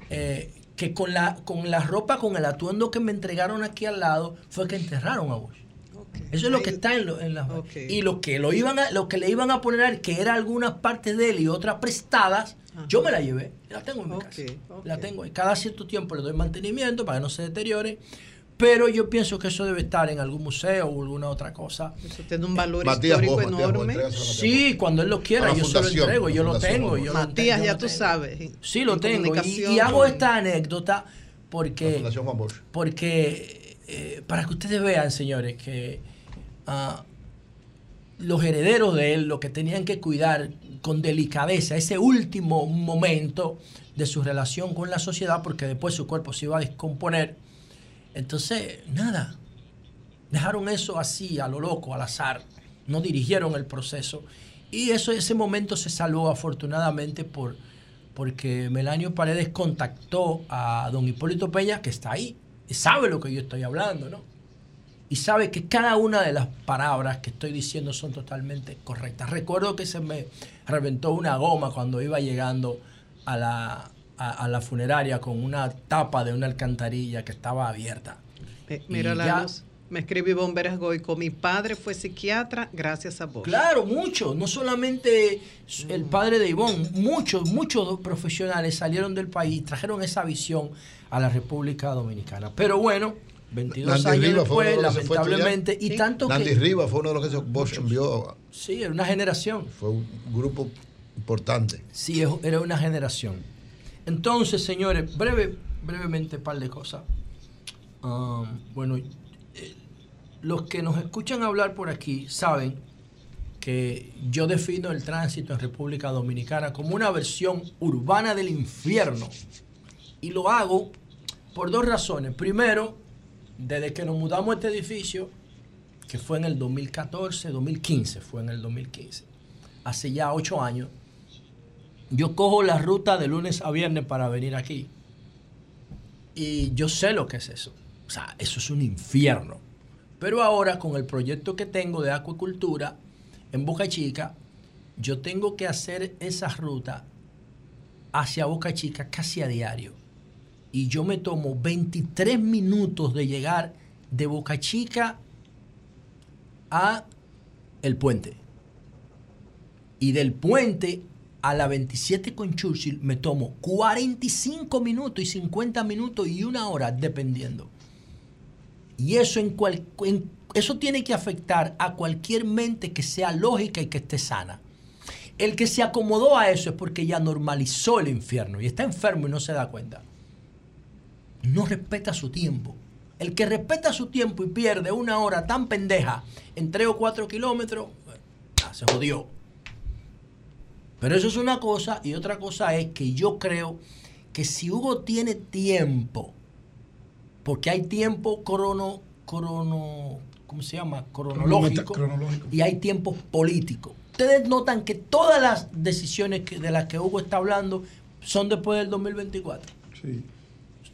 eh, que con la, con la ropa, con el atuendo que me entregaron aquí al lado, fue que enterraron a Bosch. Eso es lo que está en, lo- en las y lo que lo iban a, lo que le iban a poner que era algunas partes de él y otras prestadas, yo me la llevé, la tengo en mi casa. La tengo y cada cierto tiempo le doy mantenimiento para que no se deteriore. Pero yo pienso que eso debe estar en algún museo o alguna otra cosa. Eso tiene un valor Matías histórico Matías Bosch, enorme. a Sí, cuando él lo quiera, yo se lo entrego, yo lo tengo. Yo lo Matías, tengo, ya lo tú tengo. sabes. Sí, lo en tengo. Y, hago esta anécdota porque, Fundación Juan Bosch. porque eh, para que ustedes vean, señores, que ah, los herederos de él lo que tenían que cuidar con delicadeza ese último momento de su relación con la sociedad, porque después su cuerpo se iba a descomponer. Entonces, nada, dejaron eso así, a lo loco, al azar, no dirigieron el proceso. Y eso, ese momento se salvó afortunadamente por, porque Melanio Paredes contactó a don Hipólito Peña, que está ahí, y sabe lo que yo estoy hablando, ¿no? Y sabe que cada una de las palabras que estoy diciendo son totalmente correctas. Recuerdo que se me reventó una goma cuando iba llegando a la, a, a la funeraria con una tapa de una alcantarilla que estaba abierta. Eh, Mira la ya- luz. Me escribe Bomberas Goico. Mi padre fue psiquiatra gracias a vos. Claro, muchos, no solamente el padre de Ivón, muchos, muchos profesionales salieron del país y trajeron esa visión a la República Dominicana. Pero bueno, 22 Nandy años Rivas fue después, lamentablemente, y tanto Nandy que... Rivas fue uno de los que se- Bosch envió. Sí, era una generación. Fue un grupo importante. Sí, era una generación. Entonces, señores, breve, brevemente, un par de cosas. Um, bueno, eh, los que nos escuchan hablar por aquí saben que yo defino el tránsito en República Dominicana como una versión urbana del infierno. Y lo hago por dos razones. Primero, desde que nos mudamos a este edificio, que fue en el 2014, 2015, fue en el 2015, hace ya ocho años, yo cojo la ruta de lunes a viernes para venir aquí. Y yo sé lo que es eso. O sea, eso es un infierno. Pero ahora con el proyecto que tengo de acuicultura en Boca Chica, yo tengo que hacer esa ruta hacia Boca Chica casi a diario. Y yo me tomo 23 minutos de llegar de Boca Chica a el puente. Y del puente a la 27 con Churchill me tomo 45 minutos y 50 minutos y una hora dependiendo. Y eso, en cual, eso tiene que afectar a cualquier mente que sea lógica y que esté sana. El que se acomodó a eso es porque ya normalizó el infierno y está enfermo y no se da cuenta. No respeta su tiempo. El que respeta su tiempo y pierde una hora tan pendeja en 3 o 4 kilómetros, ah, se jodió. Pero eso es una cosa y otra cosa es que yo creo que si Hugo tiene tiempo, porque hay tiempo crono, crono, ¿cómo se llama? Cronológico, Cronológico. y hay tiempo político. Ustedes notan que todas las decisiones que- de las que Hugo está hablando son después del 2024. Sí.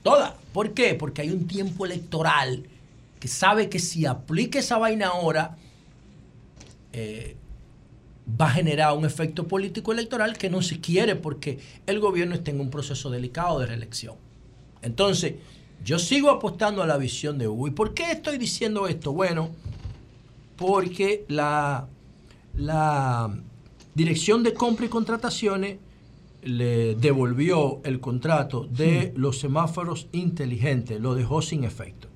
Todas. ¿Por qué? Porque hay un tiempo electoral que sabe que si aplica esa vaina ahora, eh, va a generar un efecto político electoral que no se quiere porque el gobierno está en un proceso delicado de reelección. Entonces, yo sigo apostando a la visión de Hugo. ¿Y por qué estoy diciendo esto? Bueno, porque la, la Dirección de Compra y Contrataciones le devolvió el contrato de los semáforos inteligentes, lo dejó sin efecto.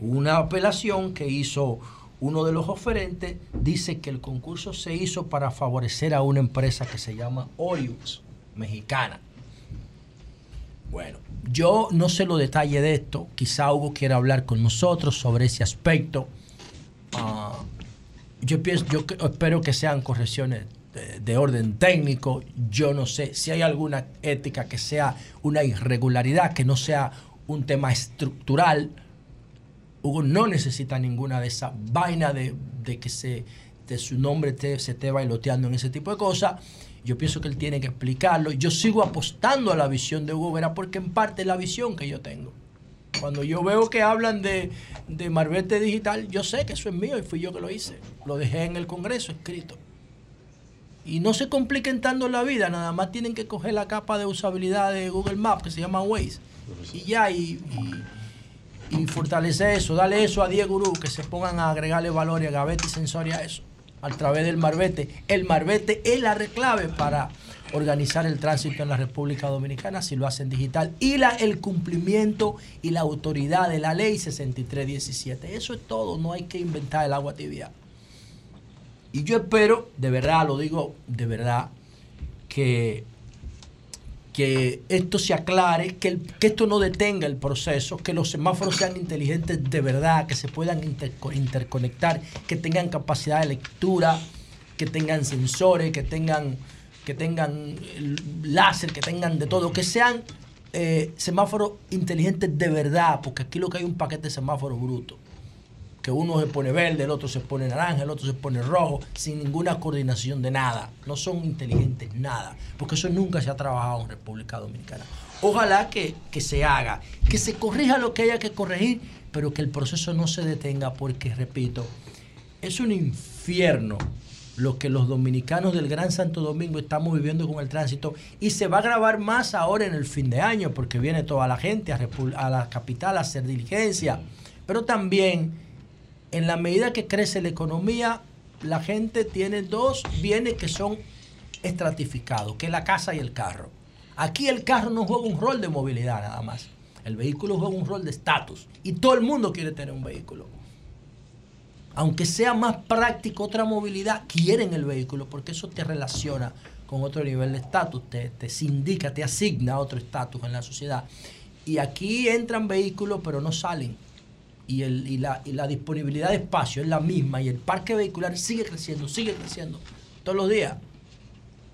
Una apelación que hizo uno de los oferentes dice que el concurso se hizo para favorecer a una empresa que se llama Oriux, mexicana. Bueno, yo no sé los detalles de esto, quizá Hugo quiera hablar con nosotros sobre ese aspecto. Ah, yo pienso, yo espero que sean correcciones de, de orden técnico. Yo no sé si hay alguna ética que sea una irregularidad, que no sea un tema estructural. Hugo no necesita ninguna de esas vainas de, de que se, de su nombre te- se esté bailoteando en ese tipo de cosas. Yo pienso que él tiene que explicarlo. Yo sigo apostando a la visión de Hugo Vera porque en parte es la visión que yo tengo. Cuando yo veo que hablan de, de Marbete Digital, yo sé que eso es mío y fui yo que lo hice. Lo dejé en el Congreso escrito. Y no se compliquen tanto la vida, nada más tienen que coger la capa de usabilidad de Google Maps que se llama Waze. Y ya, y, y fortalecer eso, dale eso a Diego Gurú, que se pongan a agregarle valor y a Gavete y Sensoria a eso, a través del Marbete. El Marbete es la reclave para organizar el tránsito en la República Dominicana si lo hacen digital y la, el cumplimiento y la autoridad de la ley 6317. Eso es todo, no hay que inventar el agua tibia. Y yo espero, de verdad, lo digo de verdad, que, que esto se aclare, que, que esto no detenga el proceso, que los semáforos sean inteligentes de verdad, que se puedan interco- interconectar, que tengan capacidad de lectura, que tengan sensores, que tengan, que tengan láser, que tengan de todo, que sean eh, semáforos inteligentes de verdad, porque aquí lo que hay es un paquete de semáforos brutos que uno se pone verde, el otro se pone naranja, el otro se pone rojo, sin ninguna coordinación de nada. No son inteligentes nada, porque eso nunca se ha trabajado en República Dominicana. Ojalá que, que se haga, que se corrija lo que haya que corregir, pero que el proceso no se detenga, porque, repito, es un infierno lo que los dominicanos del Gran Santo Domingo estamos viviendo con el tránsito y se va a grabar más ahora en el fin de año porque viene toda la gente a la capital a hacer diligencia, pero también en la medida que crece la economía, la gente tiene dos bienes que son estratificados, que es la casa y el carro. Aquí el carro no juega un rol de movilidad nada más. El vehículo juega un rol de estatus. Y todo el mundo quiere tener un vehículo. Aunque sea más práctico otra movilidad, quieren el vehículo porque eso te relaciona con otro nivel de estatus, te, te indica, te asigna otro estatus en la sociedad. Y aquí entran vehículos pero no salen y, el, y, la, y la disponibilidad de espacio es la misma y el parque vehicular sigue creciendo, sigue creciendo todos los días.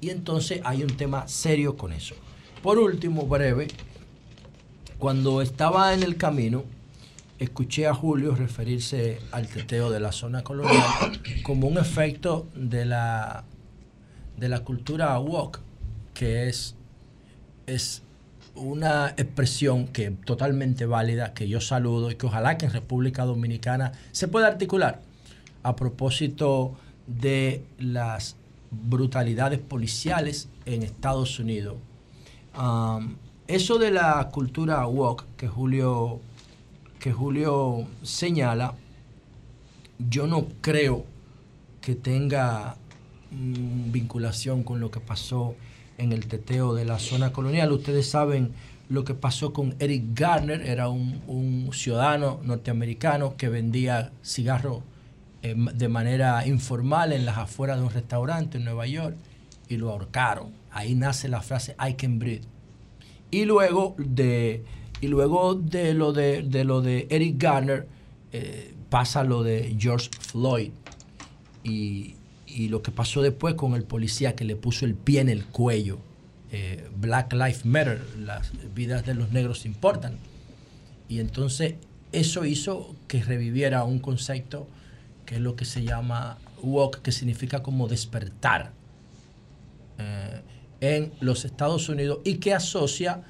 Y entonces hay un tema serio con eso. Por último, breve, cuando estaba en el camino, escuché a Julio referirse al teteo de la zona colonial como un efecto de la, de la cultura walk, que es, es una expresión que totalmente válida, que yo saludo y que ojalá que en República Dominicana se pueda articular a propósito de las brutalidades policiales en Estados Unidos. Eso de la cultura woke que Julio, que Julio señala, yo no creo que tenga mm, vinculación con lo que pasó en el teteo de la zona colonial. Ustedes saben lo que pasó con Eric Garner, era un, un ciudadano norteamericano que vendía cigarros eh, de manera informal en las afueras de un restaurante en Nueva York y lo ahorcaron. Ahí nace la frase I can breathe. Y luego de, y luego de lo de, de lo de Eric Garner eh, pasa lo de George Floyd. Y, y lo que pasó después con el policía que le puso el pie en el cuello. Eh, Black Lives Matter, las vidas de los negros importan. Y entonces eso hizo que reviviera un concepto que es lo que se llama woke, que significa como despertar eh, en los Estados Unidos y que asocia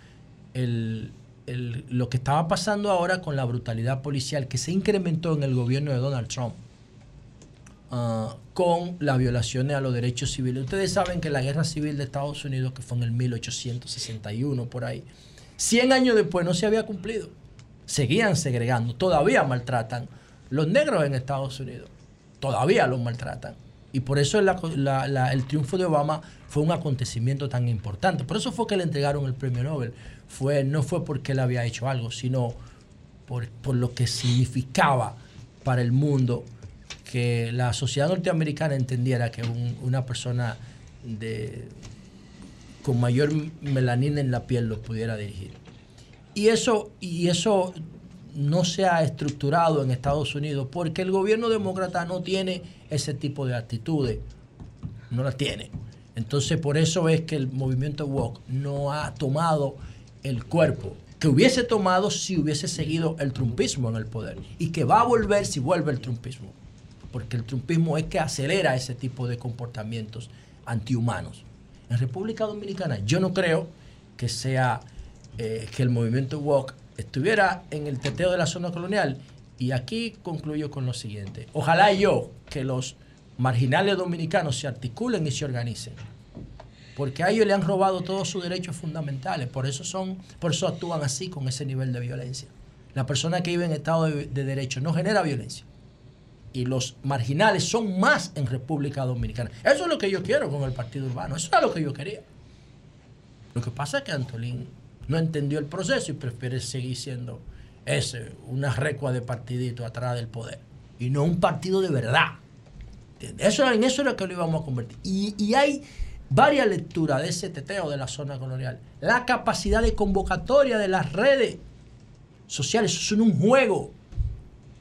el- lo que estaba pasando ahora con la brutalidad policial que se incrementó en el gobierno de Donald Trump ah, con las violaciones a los derechos civiles. Ustedes saben que la guerra civil de Estados Unidos, que fue en el 1861 por ahí, 100 años después no se había cumplido. Seguían segregando, todavía maltratan los negros en Estados Unidos, todavía los maltratan. Y por eso el triunfo de Obama fue un acontecimiento tan importante. Por eso fue que le entregaron el premio Nobel. No fue porque él había hecho algo, sino por lo que significaba para el mundo que la sociedad norteamericana entendiera que un- una persona de, con mayor melanina en la piel lo pudiera dirigir. Y eso, y eso no se ha estructurado en Estados Unidos porque el gobierno demócrata no tiene ese tipo de actitudes. No la tiene. Entonces, por eso es que el movimiento woke no ha tomado el cuerpo que hubiese tomado si hubiese seguido el trumpismo en el poder y que va a volver si vuelve el trumpismo. Porque el trumpismo es que acelera ese tipo de comportamientos antihumanos. En República Dominicana yo no creo que sea eh, que el movimiento woke estuviera en el teteo de la zona colonial. Y aquí concluyo con lo siguiente. Ojalá yo que los marginales dominicanos se articulen y se organicen. Porque a ellos le han robado todos sus derechos fundamentales. Por eso son, por eso actúan así con ese nivel de violencia. La persona que vive en estado de derecho no genera violencia. Y los marginales son más en República Dominicana. Eso es lo que yo quiero con el Partido Urbano. Eso es lo que yo quería. Lo que pasa es que Antolín no entendió el proceso y prefiere seguir siendo ese, una recua de partidito atrás del poder. Y no un partido de verdad. Eso, en eso era que lo íbamos a convertir. Y, y hay varias lecturas de ese teteo de la zona colonial. La capacidad de convocatoria de las redes sociales, eso es un juego.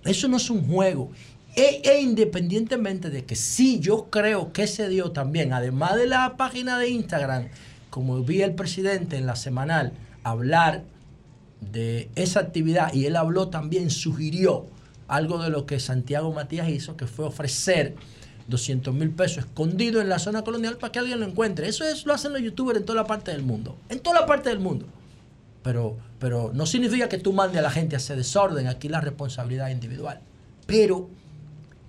Eso no es un juego. E, e independientemente de que sí, yo creo que se dio también, además de la página de Instagram, como vi el presidente en la semanal hablar de esa actividad y él habló también, sugirió algo de lo que Santiago Matías hizo, que fue ofrecer 200 mil pesos escondidos en la zona colonial para que alguien lo encuentre. Eso es, lo hacen los youtubers en toda la parte del mundo. En toda la parte del mundo. Pero, pero no significa que tú mandes a la gente a hacer desorden. Aquí la responsabilidad es individual. Pero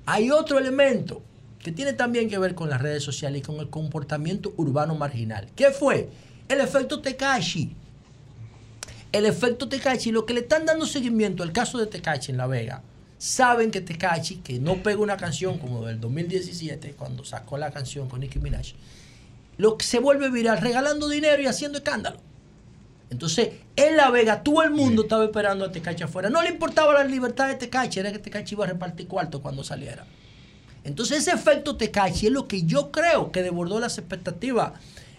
hay otro elemento que tiene también que ver con las redes sociales y con el comportamiento urbano marginal. ¿Qué fue? El efecto Tekashi. El efecto Tekashi, lo que le están dando seguimiento al caso de Tekashi en La Vega, saben que Tekashi, que no pega una canción como del 2017, cuando sacó la canción con Nicki Minaj, lo que se vuelve viral regalando dinero y haciendo escándalo. Entonces, en La Vega, todo el mundo estaba esperando a Tecachi afuera. No le importaba la libertad de Tecachi, era que Tecachi iba a repartir cuarto cuando saliera. Entonces, ese efecto Tecachi es lo que yo creo que desbordó las expectativas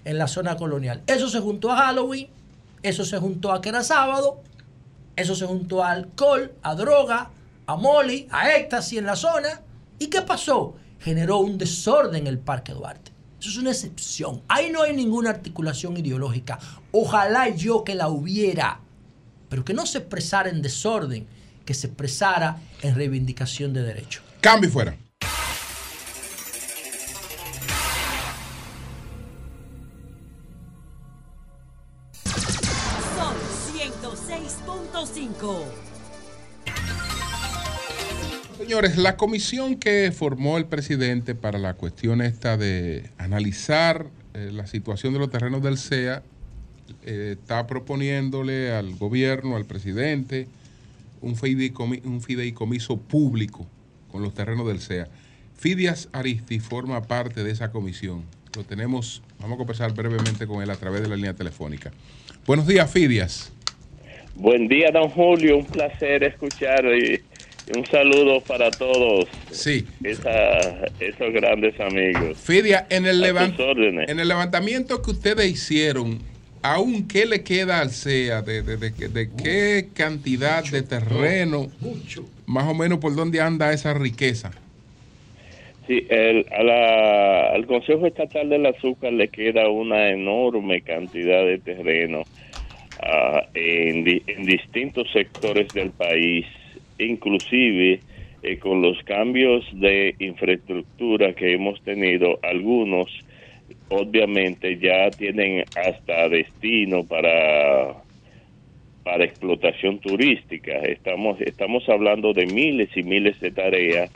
en la zona colonial. Eso se juntó a Halloween, eso se juntó a que era sábado, eso se juntó a alcohol, a droga, a molly, a éxtasis en la zona. ¿Y qué pasó? Generó un desorden en el Parque Duarte. Eso es una excepción. Ahí no hay ninguna articulación ideológica. Ojalá yo que la hubiera, pero que no se expresara en desorden, que se expresara en reivindicación de derechos. Cambio y fuera. Sol 106.5. Señores, la comisión que formó el presidente para la cuestión esta de analizar eh, la situación de los terrenos del CEA eh, está proponiéndole al gobierno, al presidente, un, fideicomi- un fideicomiso público con los terrenos del CEA. Fidias Aristi forma parte de esa comisión. Lo tenemos, vamos a conversar brevemente con él a través de la línea telefónica. Buenos días, Fidias. Buen día, don Julio. Un placer escuchar y, Un saludo para todos. Sí. Esa- esos grandes amigos. Fidia, en el, A levan- tus órdenes. en el levantamiento que ustedes hicieron, ¿aún qué le queda al CEA? ¿De, de- de qué- de qué cantidad de terreno? Más o menos por dónde anda esa riqueza. Sí, el- a la- al Consejo Estatal del Azúcar le queda una enorme cantidad de terreno ah, en, en distintos sectores del país, inclusive eh, con los cambios de infraestructura que hemos tenido, algunos obviamente ya tienen hasta destino para para explotación turística. Estamos estamos hablando de miles y miles de tareas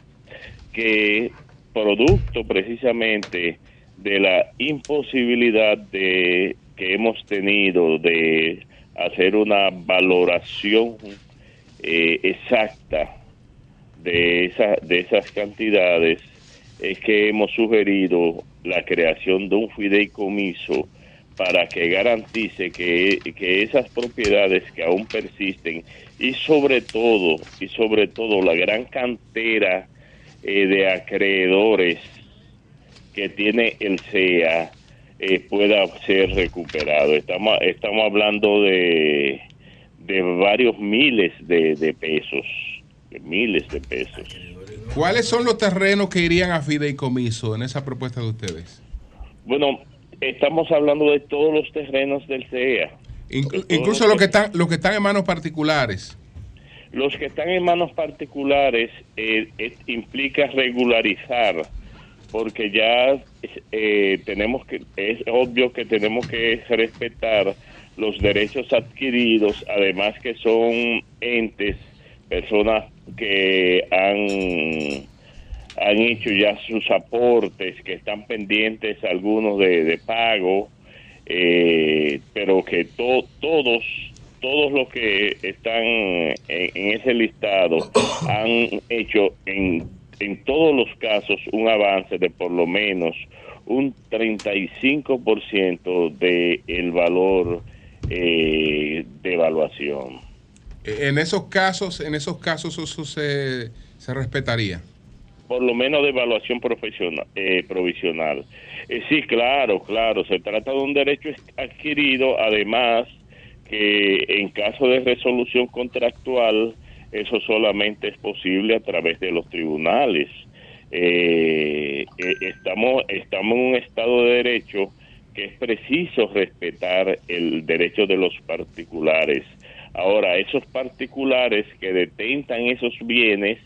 que producto precisamente de la imposibilidad de que hemos tenido de hacer una valoración eh, exacta de esa, de esas cantidades es que hemos sugerido la creación de un fideicomiso para que garantice que, que esas propiedades que aún persisten y sobre todo y sobre todo la gran cantera eh, de acreedores que tiene el CEA eh, pueda ser recuperado. Estamos, estamos hablando de, de varios miles de, de pesos, de miles de pesos. ¿Cuáles son los terrenos que irían a fideicomiso en esa propuesta de ustedes? Bueno, estamos hablando de todos los terrenos del CEA. Inclu- incluso los que están los que están en manos particulares. Los que están en manos particulares eh, eh, implica regularizar, porque ya eh, tenemos que, es obvio que tenemos que respetar los derechos adquiridos, además que son entes, personas que han han hecho ya sus aportes, que están pendientes algunos de, de pago, eh, pero que to- todos todos los que están en, ese listado han hecho en, en todos los casos un avance de por lo menos un 35% de el valor eh, de evaluación. Eh, En esos casos, en esos casos eso se, se respetaría. por lo menos de evaluación profesional, eh, provisional. Eh, sí, claro, claro, se trata de un derecho adquirido, además que en caso de resolución contractual, eso solamente es posible a través de los tribunales. Eh, eh, estamos, estamos en un Estado de Derecho que es preciso respetar el derecho de los particulares. Ahora, esos particulares que detentan esos bienes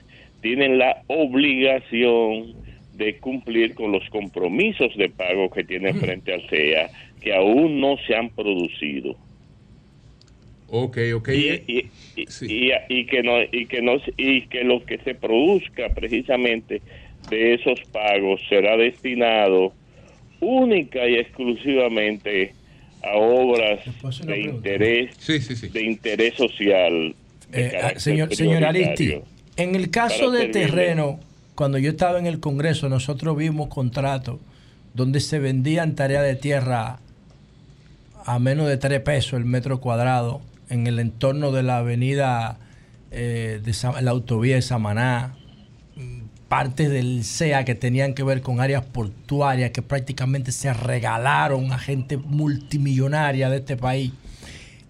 tienen la obligación de cumplir con los compromisos de pago que tienen frente al CEA, que aún no se han producido. Ok, ok. Y, y- y- y- y que no y que no y que lo que se produzca precisamente de esos pagos será destinado única y exclusivamente a obras de interés de interés social de Eh, ah, señor, señor Aristi, en el caso de terreno, cuando yo estaba en el Congreso, nosotros vimos contratos donde se vendían tareas de tierra a menos de 3 pesos el metro cuadrado en el entorno de la avenida, eh, de Sa- la autovía de Samaná, partes del CEA que tenían que ver con áreas portuarias que prácticamente se regalaron a gente multimillonaria de este país.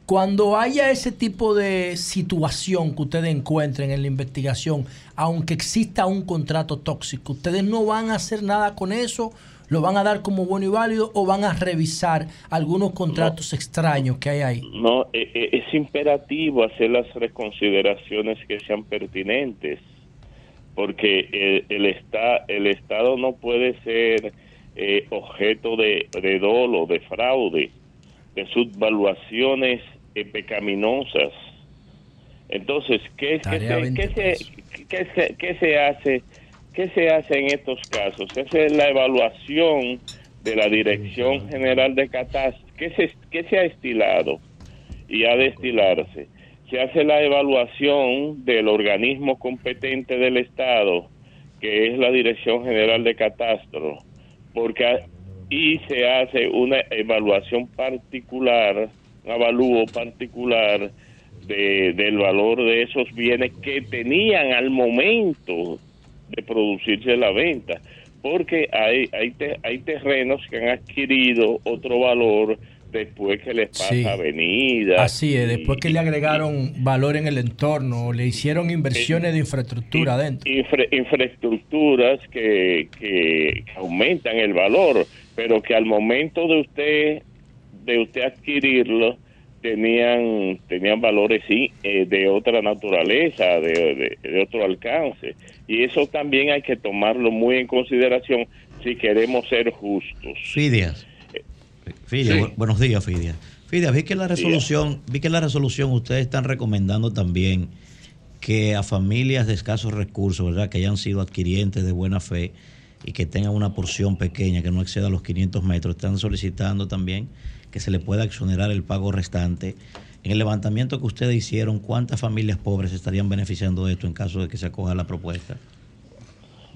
Cuando haya ese tipo de situación que ustedes encuentren en la investigación, aunque exista un contrato tóxico, ustedes no van a hacer nada con eso, lo van a dar como bueno y válido o van a revisar algunos contratos extraños que hay ahí. No, e- e- es imperativo hacer las reconsideraciones que sean pertinentes, porque el, el, esta- el Estado no puede ser eh, objeto de, de dolo, de fraude, de subvaluaciones eh, pecaminosas. Entonces, ¿qué, qué se, 20 qué se- qué se- qué se hace? ¿Qué se hace en estos casos? Se hace la evaluación de la Dirección General de Catástrofe. ¿Qué se, qué se ha estilado y ha de estilarse? Se hace la evaluación del organismo competente del Estado, que es la Dirección General de Catastro, porque y se hace una evaluación particular, un avalúo particular de- del valor de esos bienes que tenían al momento de producirse la venta, porque hay, hay, hay terrenos que han adquirido otro valor después que les pasa Sí. avenida. Así es, después que le agregaron valor en el entorno, le hicieron inversiones de infraestructura adentro. infra- infraestructuras que, que- que aumentan el valor, pero que al momento de usted de usted adquirirlo tenían tenían valores sí eh, de otra naturaleza, de, de- de otro alcance y eso también hay que tomarlo muy en consideración si queremos ser justos. Fidias. Sí. bu- buenos días, Fidias. Fidias, vi que en la resolución, vi que en la resolución ustedes están recomendando también que a familias de escasos recursos, ¿verdad? Que hayan sido adquirientes de buena fe y que tengan una porción pequeña que no exceda los 500 metros, están solicitando también que se le pueda exonerar el pago restante. En el levantamiento que ustedes hicieron, ¿cuántas familias pobres estarían beneficiando de esto en caso de que se acoja la propuesta?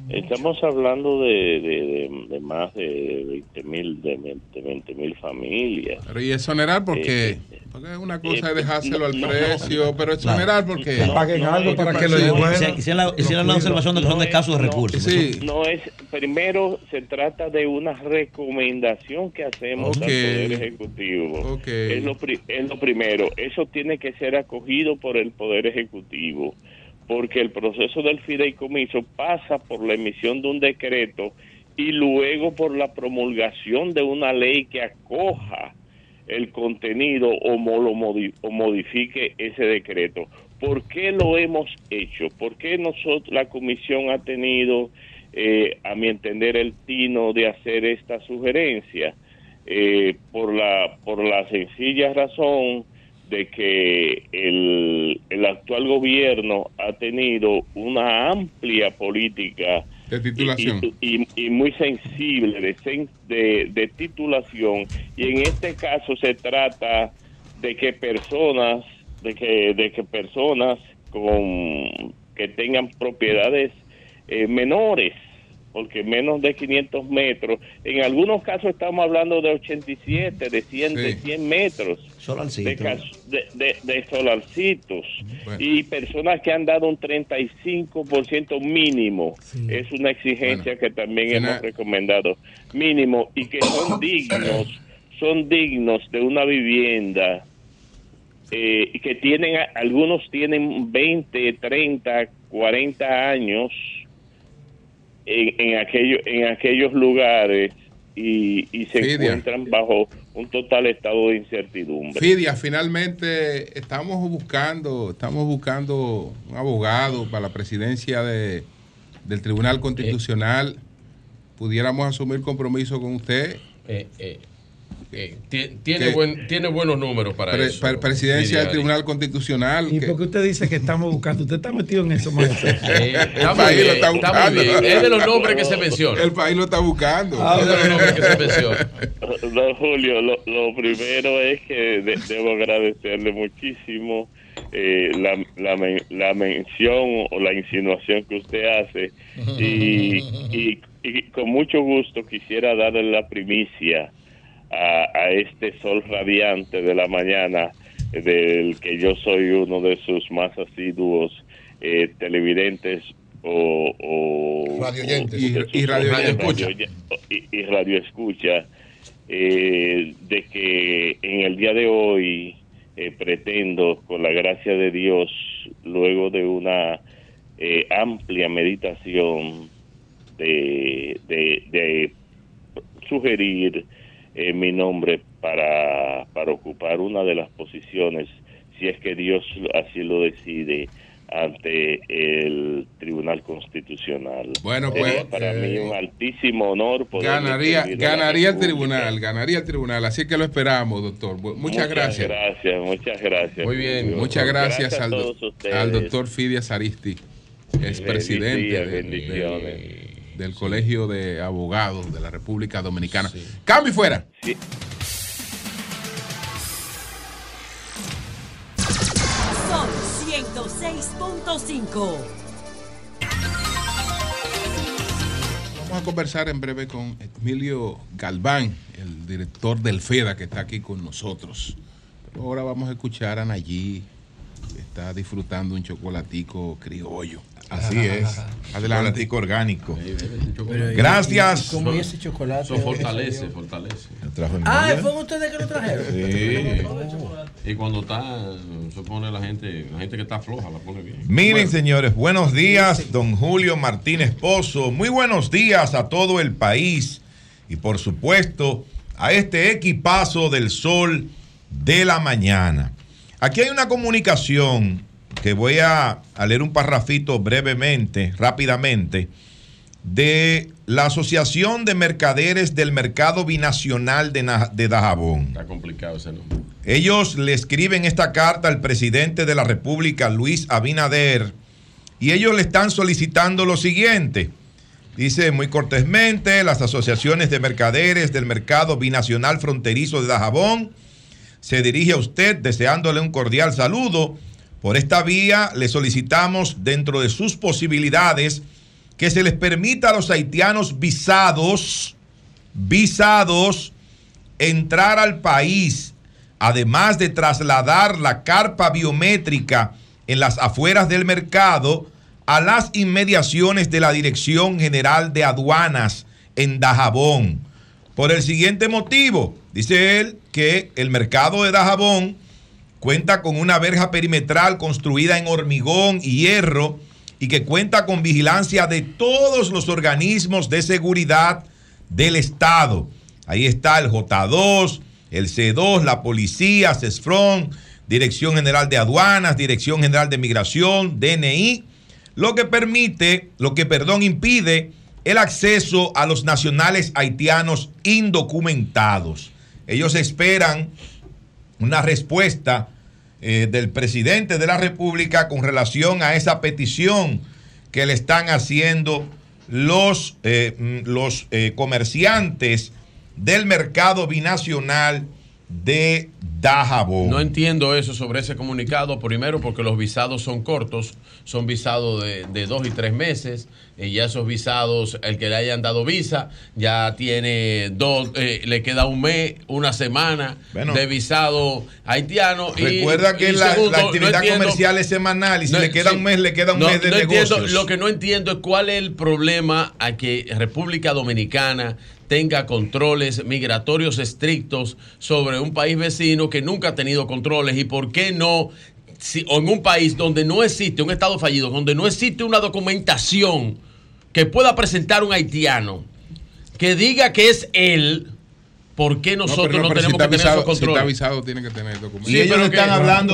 Estamos hablando de, de, de- de más de 20 mil de 20 mil familias. Pero y exonerar porque, Eh, porque una cosa eh, es dejárselo no, al no, precio, no. pero exonerar porque No, Paguen no, algo para que lo devuelvan. Hicieron- la- observación de que son de escasos recursos. Sí. No es, primero se trata de una recomendación que hacemos al Poder Ejecutivo. Es, lo, pri- es lo primero. Eso tiene que ser acogido por el Poder Ejecutivo, porque el proceso del fideicomiso pasa por la emisión de un decreto y luego por la promulgación de una ley que acoja el contenido o, lo modifique ese decreto. ¿Por qué lo hemos hecho? ¿Por qué nosotros, la comisión ha tenido, eh, a mi entender, el tino de hacer esta sugerencia? Eh, por, la, por la sencilla razón de que el, el actual gobierno ha tenido una amplia política de titulación. y, y- y muy sensible de, de, de titulación. Y en este caso se trata de que personas de que de que personas con que tengan propiedades eh, menores porque menos de 500 metros. En algunos casos estamos hablando de 87 de 100 de 100 metros De, de, de- solarcitos. Y personas que han dado un 35% mínimo. Es una exigencia que también Final- hemos recomendado. Mínimo y que son dignos, son dignos de una vivienda eh, y que tienen, algunos tienen 20, 30, 40 años en, en, aquello- en aquellos lugares y, y se Fidia. encuentran bajo un total estado de incertidumbre. Fidia, finalmente estamos buscando, estamos buscando un abogado para la presidencia de, del Tribunal Constitucional. ¿Pudiéramos asumir compromiso con usted? Eh, eh, eh, ti- tiene, buen, tiene buenos números para Pre- eso. pre- presidencia del. Tribunal Constitucional. ¿Y que- por qué usted dice que estamos buscando? Usted está metido en eso, maestro. Eh, está el país bien, lo está buscando. Es de los nombres que se mencionan. El país lo está buscando. Es de los nombres que se mencionan. Don Julio, lo, lo primero es que de- debo agradecerle muchísimo eh, la, la, men- la mención o la insinuación que usted hace y, y- y con mucho gusto quisiera darle la primicia a, a este sol radiante de la mañana del que yo soy uno de sus más asiduos eh, televidentes o, o Y- y radio- escucha. radio- y, y radio escucha eh, de que en el día de hoy eh, pretendo, con la gracia de Dios, luego de una eh, amplia meditación, de, de, de sugerir eh, mi nombre para, para ocupar una de las posiciones, si es que Dios así lo decide, ante el Tribunal Constitucional. Bueno, Sería pues, para eh, mí un altísimo honor poder Ganaría, ganaría el tribunal, ganaría el tribunal. Así que lo esperamos, doctor. Bu- Muchas, gracias. gracias, muchas gracias. Muy bien. Muchas gracias, al, al doctor Fidias Aristi, es presidente días, de- del Colegio de Abogados de la República Dominicana. Cambio y fuera. Sol 106.5. Vamos a conversar en breve con Emilio Galván, el director del FEDA que está aquí con nosotros. Pero ahora vamos a escuchar a Nayí está disfrutando un chocolatico criollo. Así es. Adelante. Chocolatico orgánico. Pero, ¿y- Gracias. y ¿Cómo y ese chocolate? Eso fortalece, fortalece. Trajo Ah. ¿fueron ustedes que lo trajeron? Sí. Y cuando está, se pone la gente, la gente que está floja, la pone bien. Miren, Bueno, señores, buenos días, don Julio Martínez Pozo. Muy buenos días a todo el país y, por supuesto, a este equipazo del sol de la mañana. Aquí hay una comunicación que voy a, a leer un parrafito brevemente, rápidamente, de la Asociación de Mercaderes del Mercado Binacional de, Na- de Dajabón. está complicado ese nombre. Ellos le escriben esta carta al presidente de la República, Luis Abinader, y ellos le están solicitando lo siguiente. Dice muy cortésmente, las asociaciones de mercaderes del mercado binacional fronterizo de Dajabón se dirige a usted deseándole un cordial saludo. Por esta vía le solicitamos dentro de sus posibilidades que se les permita a los haitianos visados, visados, entrar al país, además de trasladar la carpa biométrica en las afueras del mercado a las inmediaciones de la Dirección General de Aduanas en Dajabón. Por el siguiente motivo, dice él que el mercado de Dajabón cuenta con una verja perimetral construida en hormigón y hierro y que cuenta con vigilancia de todos los organismos de seguridad del Estado. Ahí está el J2, el C2, la policía, CESFRON, Dirección General de Aduanas, Dirección General de Migración, DNI, lo que permite, lo que, perdón, impide el acceso a los nacionales haitianos indocumentados. Ellos esperan una respuesta eh, del presidente de la República con relación a esa petición que le están haciendo los, eh, mm, los eh, comerciantes del mercado binacional de Dajabón. No entiendo eso sobre ese comunicado. Primero, porque los visados son cortos, son visados de, de dos y tres meses. Y ya esos visados, el que le hayan dado visa, ya tiene dos, eh, le queda un mes, una semana Bueno. de visado haitiano. y- Recuerda que y la, segundo, la no actividad entiendo- comercial es semanal y si No, le queda sí. un mes, le queda un No, mes de entiendo, negocios. lo que no entiendo es cuál es el problema a que República Dominicana tenga controles migratorios estrictos sobre un país vecino que nunca ha tenido controles y por qué no si, o en un país donde no existe un estado fallido, donde no existe una documentación que pueda presentar un haitiano que diga que es él, ¿por qué nosotros no, pero pero si tenemos está que tener esos Si está controles? avisado, tiene que tener documentos. Sí, pero que-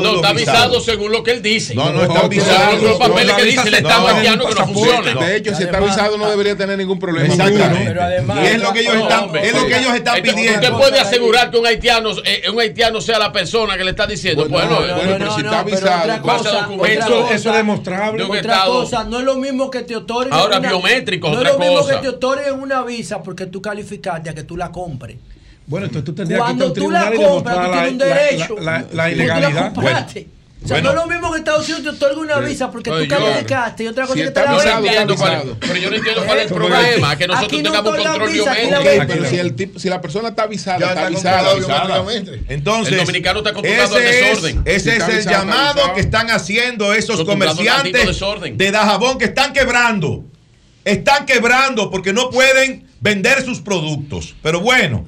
No, está avisado según lo que él dice. No, no está Según avisado. Los papeles No, que dice el visa Estado se- no, haitiano que no funciona. De hecho, si está avisado, no debería tener ningún problema. Exactamente. Pero además- y es lo que ellos No, están, es lo que ellos están pidiendo. ¿Usted puede asegurar que un haitiano, eh, un haitiano sea la persona que le está diciendo? Bueno, Pues no, no, no, bueno, no, pero no, si no, está avisado, otra base cosa, documentos otra cosa, Otra cosa, no es lo mismo que te otorguen. Ahora, una- biométrico, No otra es lo mismo cosa. que te otorguen una visa porque tú calificaste a que tú la compres. Bueno, entonces tú tendrías que ir Cuando tú la compras, tú tienes un la, la- derecho. la- la- Tú ilegalidad. compraste. O sea, Bueno. no es lo mismo que Estados Unidos te otorga una visa porque tú calificaste y otra cosa Si que te está la venden. está avisado. Pero yo no entiendo cuál es el problema, que nosotros Aquí no tengamos control biométrico. venden. Pero si, el tipo, si la persona está avisada, está está avisada. controlado avisada. Entonces, El dominicano está acostumbrado ese al es- desorden. Ese Si es el llamado que están haciendo esos comerciantes de Dajabón que están quebrando. Están quebrando porque no pueden vender sus productos. Pero bueno,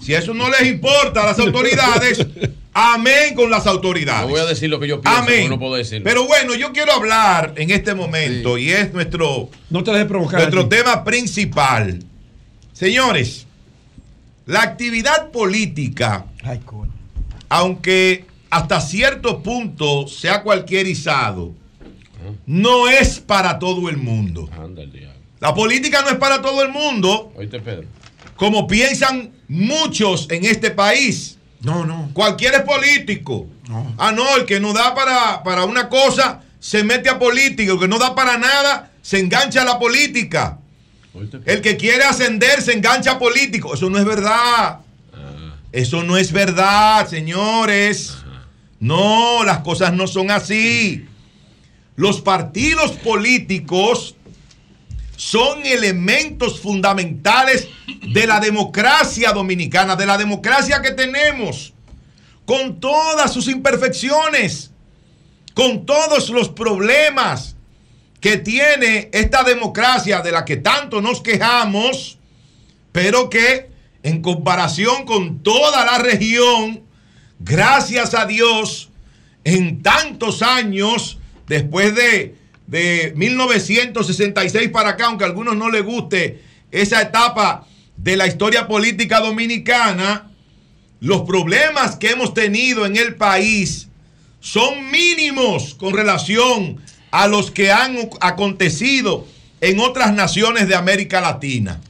si eso no les importa a las autoridades, amén con las autoridades. No voy a decir lo que yo pienso, Amén. no puedo decirlo. Pero bueno, yo quiero hablar en este momento y es nuestro, No te dejes provocar. nuestro tema principal. Señores, la actividad política, aunque hasta cierto punto sea cualquierizado, no es para todo el mundo. Anda el diablo. La política no es para todo el mundo, como piensan muchos en este país. No, no. Cualquiera es político. Ah, no, el que no da para, para una cosa se mete a política, el que no da para nada se engancha a la política. El que quiere ascender se engancha a político. Eso no es verdad. Eso no es verdad, señores. No, las cosas no son así. Los partidos políticos son elementos fundamentales de la democracia dominicana, de la democracia que tenemos, con todas sus imperfecciones. con todos los problemas que tiene esta democracia de la que tanto nos quejamos, pero que en comparación con toda la región, gracias a Dios, en tantos años, después de, de 1966 para acá, aunque a algunos no les guste esa etapa de la historia política dominicana, los problemas que hemos tenido en el país son mínimos con relación a los que han acontecido en otras naciones de América Latina.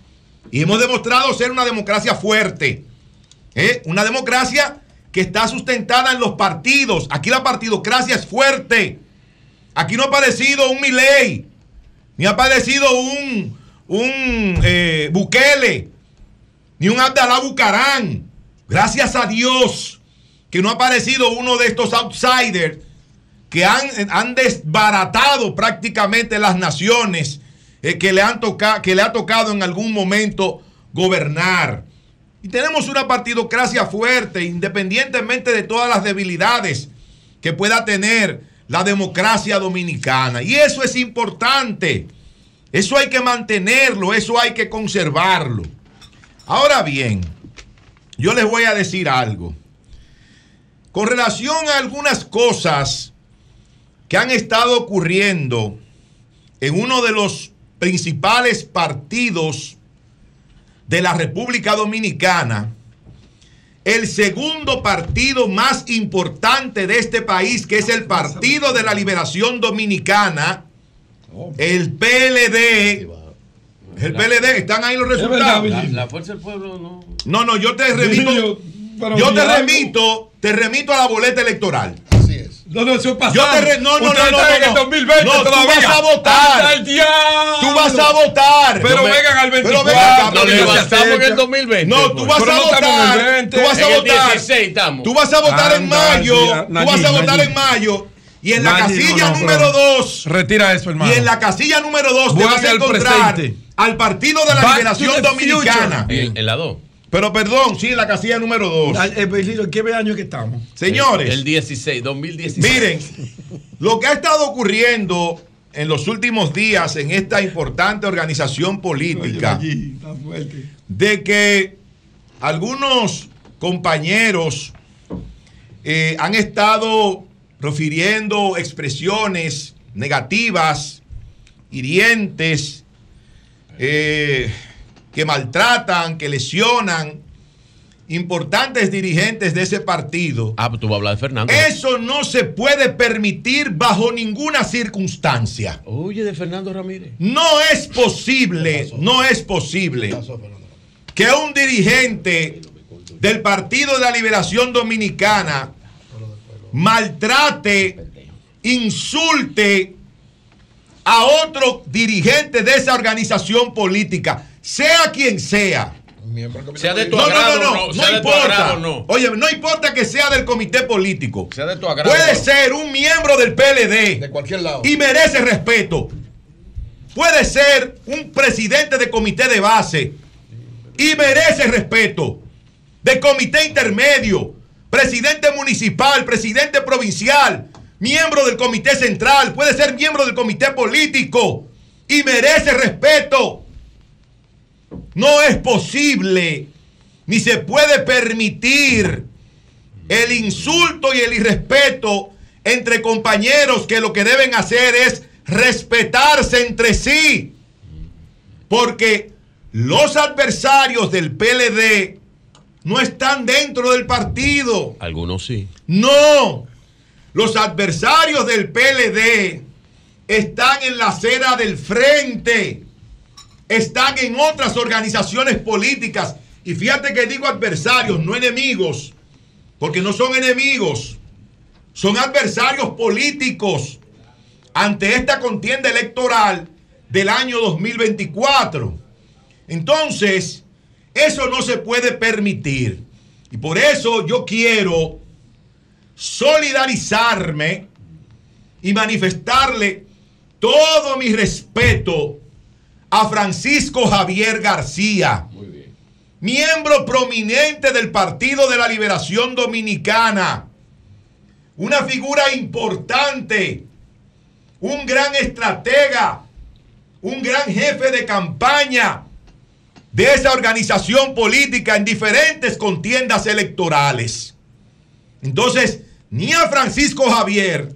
Y hemos demostrado ser una democracia fuerte, ¿eh? una democracia que está sustentada en los partidos. Aquí la partidocracia es fuerte. Aquí no ha aparecido un Milei, ni ha aparecido un, un eh, Bukele, ni un Abdalá Bucarán. Gracias a Dios que no ha aparecido uno de estos outsiders que han, han desbaratado prácticamente las naciones eh, que, le han que le ha tocado en algún momento gobernar. Y tenemos una partidocracia fuerte, independientemente de todas las debilidades que pueda tener la democracia dominicana. Y eso es importante. Eso hay que mantenerlo, eso hay que conservarlo. Ahora bien, yo les voy a decir algo. Con relación a algunas cosas que han estado ocurriendo en uno de los principales partidos de la República Dominicana, el segundo partido más importante de este país, que es el Partido de la Liberación Dominicana, el PLD. El PLD, están ahí los resultados. La, la fuerza del pueblo no. No, no, yo te remito. yo te remito, te remito a la boleta electoral. No, no, eso es pasado. Yo te re- no, no, Usted no, no, no, en el no. 2020 No, tú vas a votar. ¡Hasta el diablo! Tú vas a votar. Pero No me- vengan al pero 24. vengan acá, Nos porque se levantamos en el 2020. No, tú pues. vas Pero a no votar. el 20. Tú vas a votar. 16 estamos. Tú vas a votar en mayo. Tú vas a votar en mayo. Y en la casilla no, no, número pero- 2. Retira eso, hermano. Y en la casilla número 2 te vas a al encontrar al Partido de la Liberación Dominicana. En, en la 2. Pero perdón, sí, la casilla número 2. ¿En qué año que estamos? Señores. El 16, 2016. Miren, lo que ha estado ocurriendo en los últimos días en esta importante organización política, Está fuerte. de que algunos compañeros eh, han estado profiriendo expresiones negativas, hirientes, eh, que maltratan, que lesionan importantes dirigentes de ese partido. Ah, pues tú vas a hablar de Fernando. Eso no se puede permitir bajo ninguna circunstancia. Oye, de Fernando Ramírez. No es posible, no es posible que un dirigente del Partido de la Liberación Dominicana maltrate, insulte a otro dirigente de esa organización política, sea quien sea. Sea de tu No, agrado no, no, no, no importa. agrado o no. Oye, no importa que sea del comité político. Sea de tu agrado. Puede ser un miembro del PLD. De cualquier lado. Y merece respeto. Puede ser un presidente de comité de base. Y merece respeto. De comité intermedio. Presidente municipal, presidente provincial. Miembro del comité central. Puede ser miembro del comité político. Y merece respeto. No es posible ni se puede permitir el insulto y el irrespeto entre compañeros que lo que deben hacer es respetarse entre sí. Porque los adversarios del PLD no están dentro del partido. Algunos sí. No. Los adversarios del PLD están en la acera del frente. Están en otras organizaciones políticas. Y fíjate que digo adversarios, no enemigos. Porque no son enemigos. Son adversarios políticos ante esta contienda electoral del año 2024. Entonces, eso no se puede permitir. Y por eso yo quiero solidarizarme y manifestarle todo mi respeto a Francisco Javier García, miembro prominente del Partido de la Liberación Dominicana, una figura importante, un gran estratega, un gran jefe de campaña de esa organización política en diferentes contiendas electorales. Entonces, ni a Francisco Javier,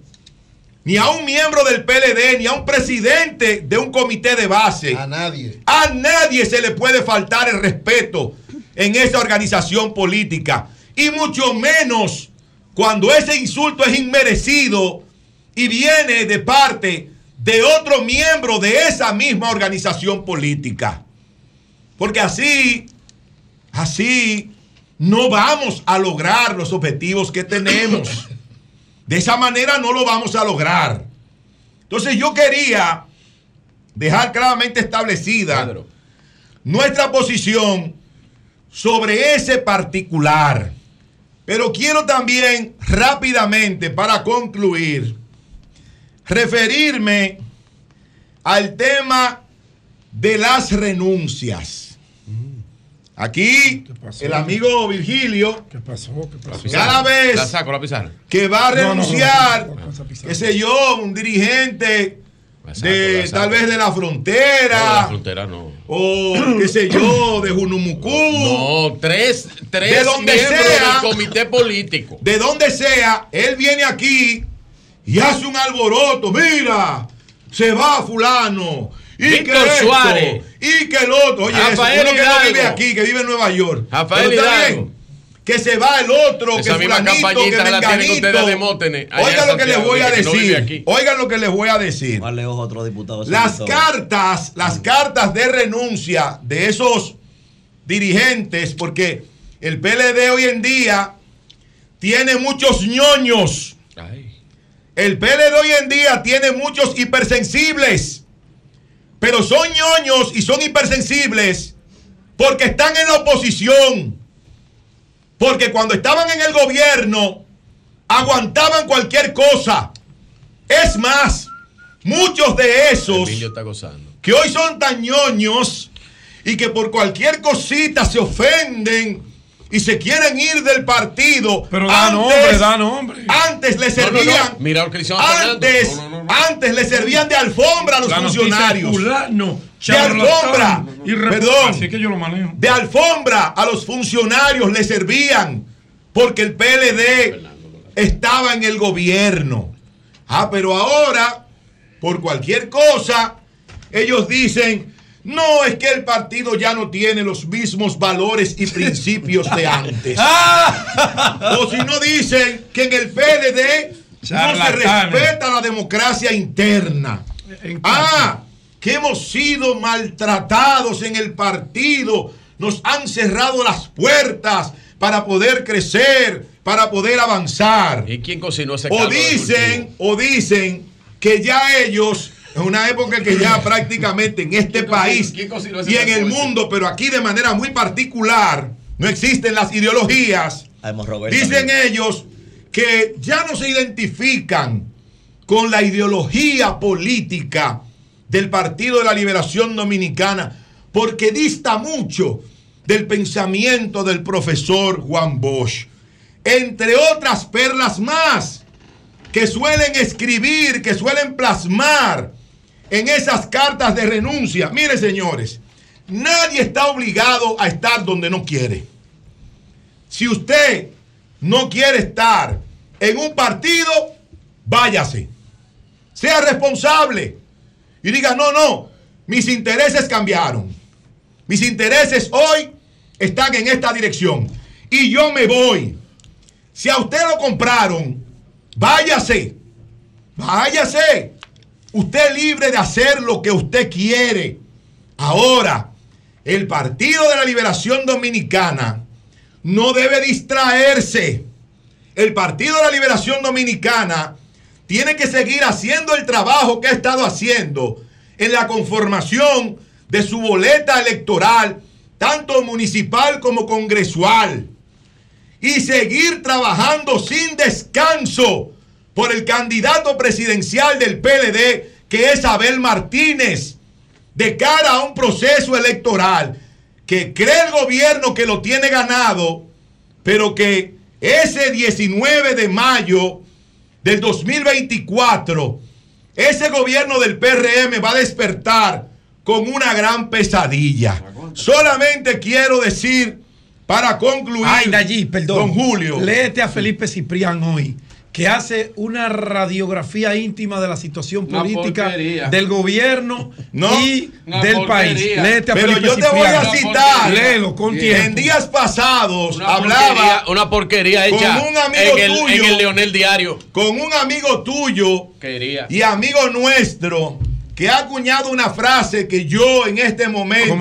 ni a un miembro del PLD, ni a un presidente de un comité de base. A nadie. A nadie se le puede faltar el respeto en esa organización política. Y mucho menos cuando ese insulto es inmerecido y viene de parte de otro miembro de esa misma organización política. Porque así, así, no vamos a lograr los objetivos que tenemos. De esa manera no lo vamos a lograr. Entonces yo quería dejar claramente establecida nuestra posición sobre ese particular. Pero quiero también rápidamente, para concluir, referirme al tema de las renuncias. Aquí, el amigo Virgilio, ¿Qué pasó? ¿Qué pasó? cada vez La saco la pizarra. que va a renunciar, qué sé yo, un dirigente de tal vez de la No, frontera, la frontera no. o qué sé yo, de Junumucú, No, tres, tres de donde miembros sea, del comité político. de donde sea, él viene aquí y hace un alboroto. Mira, se va fulano. Y Víctor que esto, Suárez. Y que el otro. Oye, Rafael eso, uno que no vive aquí, que vive en Nueva York. Rafael Pero está Hidalgo. bien, Que se va el otro, Esa que misma fulanito, que campañita la tienen ustedes menganito. Oigan lo que les voy a no decir. Oigan lo que les voy a decir. Vale, ojo, otro diputado. Las senador. cartas, las cartas de renuncia de esos dirigentes, porque el PLD hoy en día tiene muchos ñoños. El PLD hoy en día tiene muchos hipersensibles. Pero son ñoños y son hipersensibles porque están en la oposición. Porque cuando estaban en el gobierno aguantaban cualquier cosa. Es más, muchos de esos está que hoy son tan ñoños y que por cualquier cosita se ofenden y se quieren ir del partido. Pero da nombre, da nombre. Antes le No, no, no. servían. Mira lo que le hicieron a Fernando. Antes, No, no, no. antes le servían de alfombra a los La funcionarios. fulano, de alfombra. irre- Perdón. Así que yo lo manejo. De alfombra a los funcionarios le servían porque el PLD estaba en el gobierno. Ah, pero ahora, por cualquier cosa, ellos dicen, no es que el partido ya no tiene los mismos valores y principios de antes. o si no dicen que en el PLD no se respeta la democracia interna. Ah, que hemos sido maltratados en el partido. Nos han cerrado las puertas para poder crecer, para poder avanzar. ¿Y quién cocinó ese O dicen, o dicen que ya ellos, en una época que ya prácticamente en este país y en el mundo, pero aquí de manera muy particular, no existen las ideologías. Roberto Dicen ellos que ya no se identifican con la ideología política del Partido de la Liberación Dominicana porque dista mucho del pensamiento del profesor Juan Bosch. Entre otras perlas más que suelen escribir, que suelen plasmar en esas cartas de renuncia. Mire, señores, nadie está obligado a estar donde no quiere. Si usted no quiere estar en un partido, váyase. Sea responsable. Y diga, no, no, mis intereses cambiaron. Mis intereses hoy están en esta dirección. Y yo me voy. Si a usted lo compraron, váyase. Váyase. Usted es libre de hacer lo que usted quiere. Ahora, el Partido de la Liberación Dominicana no debe distraerse. El Partido de la Liberación Dominicana tiene que seguir haciendo el trabajo que ha estado haciendo en la conformación de su boleta electoral, tanto municipal como congresual. Y seguir trabajando sin descanso por el candidato presidencial del PLD, que es Abel Martínez, de cara a un proceso electoral que cree el gobierno que lo tiene ganado, pero que ese 19 de mayo del 2024, ese gobierno del PRM va a despertar con una gran pesadilla. Solamente quiero decir, para concluir, Ay, Nayib, perdón. don Julio. Léete a Felipe Ciprián hoy, que hace una radiografía íntima de la situación Una política porquería. del gobierno No, y del porquería. país. Léete a Pero Felipe yo te voy a citar. Léelo con En días pasados Una hablaba porquería, una porquería con un amigo en el, tuyo. en el Leonel Diario. con un amigo tuyo Quería. y amigo nuestro que ha acuñado una frase que yo en este momento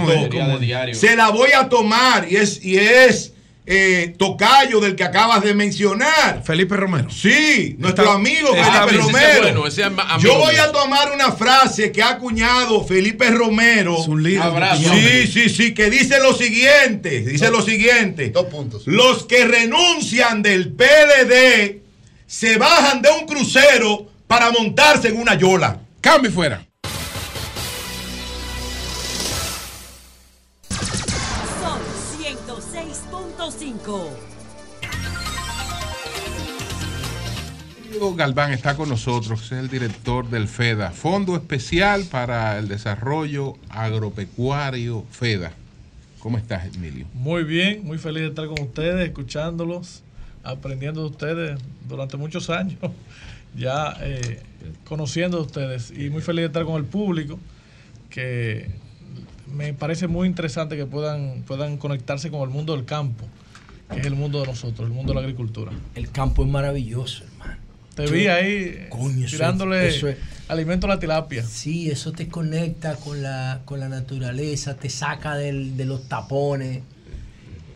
se la voy a tomar y es, y es eh, tocayo del que acabas de mencionar. Felipe Romero. Sí, nuestro Está- amigo está Felipe. Romero. Ese es bueno, ese es ama- amigo yo voy mío. a tomar una frase que ha acuñado Felipe Romero. un líder de Abrazo. Sí, sí, sí, que dice lo siguiente, dice lo siguiente. Dos puntos. Los que renuncian del PLD se bajan de un crucero para montarse en una yola. Cambio y fuera. 106.5. Diego Galván está con nosotros, es el director del FEDA, Fondo Especial para el Desarrollo Agropecuario FEDA. ¿Cómo estás, Emilio? Muy bien, muy feliz de estar con ustedes, escuchándolos, aprendiendo de ustedes durante muchos años, ya eh, conociendo de ustedes y muy feliz de estar con el público, que me parece muy interesante que puedan, puedan conectarse con el mundo del campo, que es el mundo de nosotros, el mundo de la agricultura. El campo es maravilloso, hermano. Te Yo- vi ahí Coño, eso- tirándole eso es- alimento a la tilapia. Sí, eso te conecta con la, con la naturaleza, te saca del- de los tapones.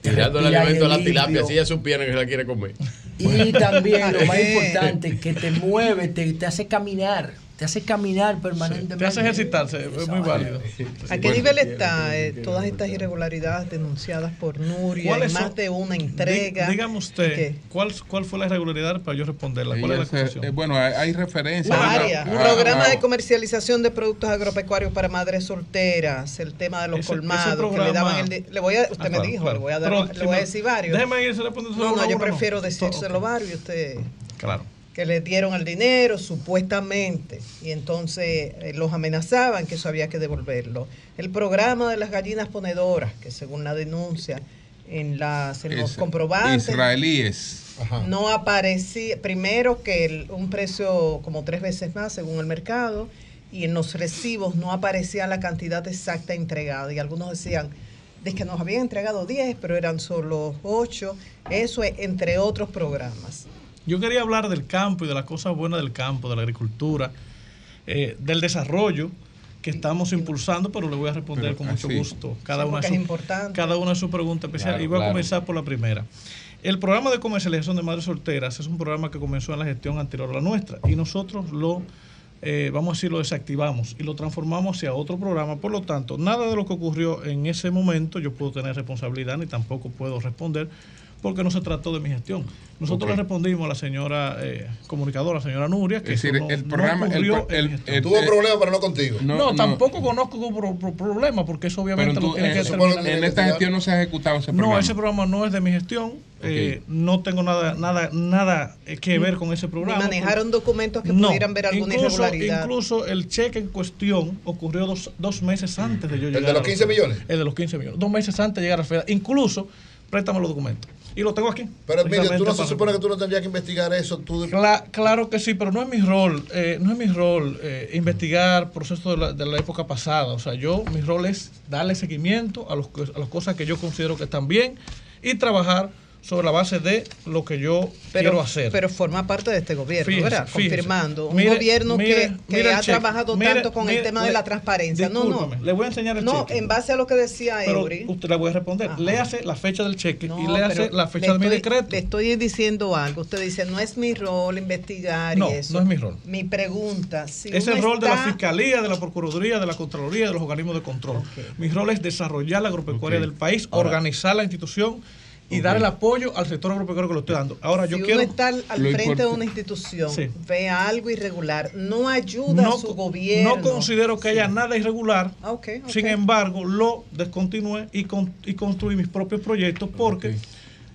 Tirando el alimento a la tilapia, si ya supieran que se la quiere comer. Y también lo más importante, que te mueve, te, te hace caminar, te hace caminar permanentemente. Te hace ejercitarse, es muy válido. ¿A qué nivel está eh, todas estas irregularidades denunciadas por Nuria? Hay ¿Cuáles más de una entrega. Dí- Dígame usted, ¿Qué? ¿cuál, ¿cuál fue la irregularidad para yo responderla? ¿Cuál es la acusación? eh, bueno, hay, hay referencias. Varias. Un programa de comercialización de productos agropecuarios para madres solteras, el tema de los Ese- ese colmados, que le programa- daban el di- le voy a, usted Ah, me claro, dijo, claro. le voy a, dar- Pero le voy a decir varios. Déjeme irse respondiendo No, solo no, yo uno, prefiero decírselo varios y usted Claro. Que le dieron el dinero supuestamente y entonces eh, los amenazaban que eso había que devolverlo. El programa de las gallinas ponedoras, que según la denuncia en, las, en los es- comprobantes Israelíes. no aparecía, primero que el- un precio como tres veces más según el mercado y en los recibos no aparecía la cantidad exacta entregada y algunos decían de que nos habían entregado 10 pero eran solo 8, eso es entre otros programas. Yo quería hablar del campo y de las cosas buenas del campo, de la agricultura, eh, del desarrollo que estamos impulsando, pero le voy a responder Pero, con mucho sí. gusto cada Sí, una, importante. cada una de sus preguntas especiales. Claro, y voy a comenzar por la primera. El programa de comercialización de madres solteras es un programa que comenzó en la gestión anterior a la nuestra y nosotros lo, eh, vamos a decir, lo desactivamos y lo transformamos hacia otro programa. Por lo tanto, nada de lo que ocurrió en ese momento yo puedo tener responsabilidad ni tampoco puedo responder porque no se trató de mi gestión. Nosotros le respondimos a la señora eh, comunicadora, la señora Nuria, que Es decir, no- el no programa- el el- el- Tuvo problemas, pero no contigo. No, No, no. tampoco conozco un pro- pro- problema, porque eso Pero obviamente tú, lo tiene eh, que en esta gestión no se ha ejecutado ese programa. No, ese programa no es de mi gestión. eh, no tengo nada, nada, nada eh, que ver con ese Ni programa. manejaron documentos que No, pudieran ver alguna incluso, irregularidad. Incluso el cheque en cuestión ocurrió dos, dos meses antes de yo ¿El llegar. de los a la 15 FED. millones? El de los 15 millones. Dos meses antes de llegar a la FED. Incluso, préstame los documentos. Y lo tengo aquí. Pero Emilio, tú no se supone que tú no tendrías que investigar eso. Tú Cla- claro que sí, pero no es mi rol, eh, no es mi rol eh, investigar procesos de la, de la época pasada. O sea, yo, mi rol es darle seguimiento a, los, a las cosas que yo considero que están bien y trabajar sobre la base de lo que yo pero, quiero hacer. pero forma parte de este gobierno, Fíjese, ¿verdad? fíjese. Confirmando. Un Mire, gobierno mire, que, que ha cheque. trabajado Mire, tanto con mire, el tema de la transparencia. No, no. Le voy a enseñar el No, cheque. en base a lo que decía pero Eury. usted le voy a responder. Ajá. Léase la fecha del cheque y No, léase pero la fecha de mi decreto. Le estoy diciendo algo. Usted dice, no es mi rol investigar No, y eso. no es mi rol. Mi pregunta, si es el rol de la Fiscalía, de la Procuraduría, de la Contraloría, de los organismos de control. Mi rol es desarrollar la agropecuaria del país, Ahora- organizar la institución y dar el apoyo al sector agropecuario que lo estoy dando. Ahora, si yo uno quiero... está al, frente de una institución, Sí. ve algo irregular, no ayuda no, a su gobierno. no considero que haya nada irregular. Ah. Sin embargo, lo descontinué y, con- y construí mis propios proyectos porque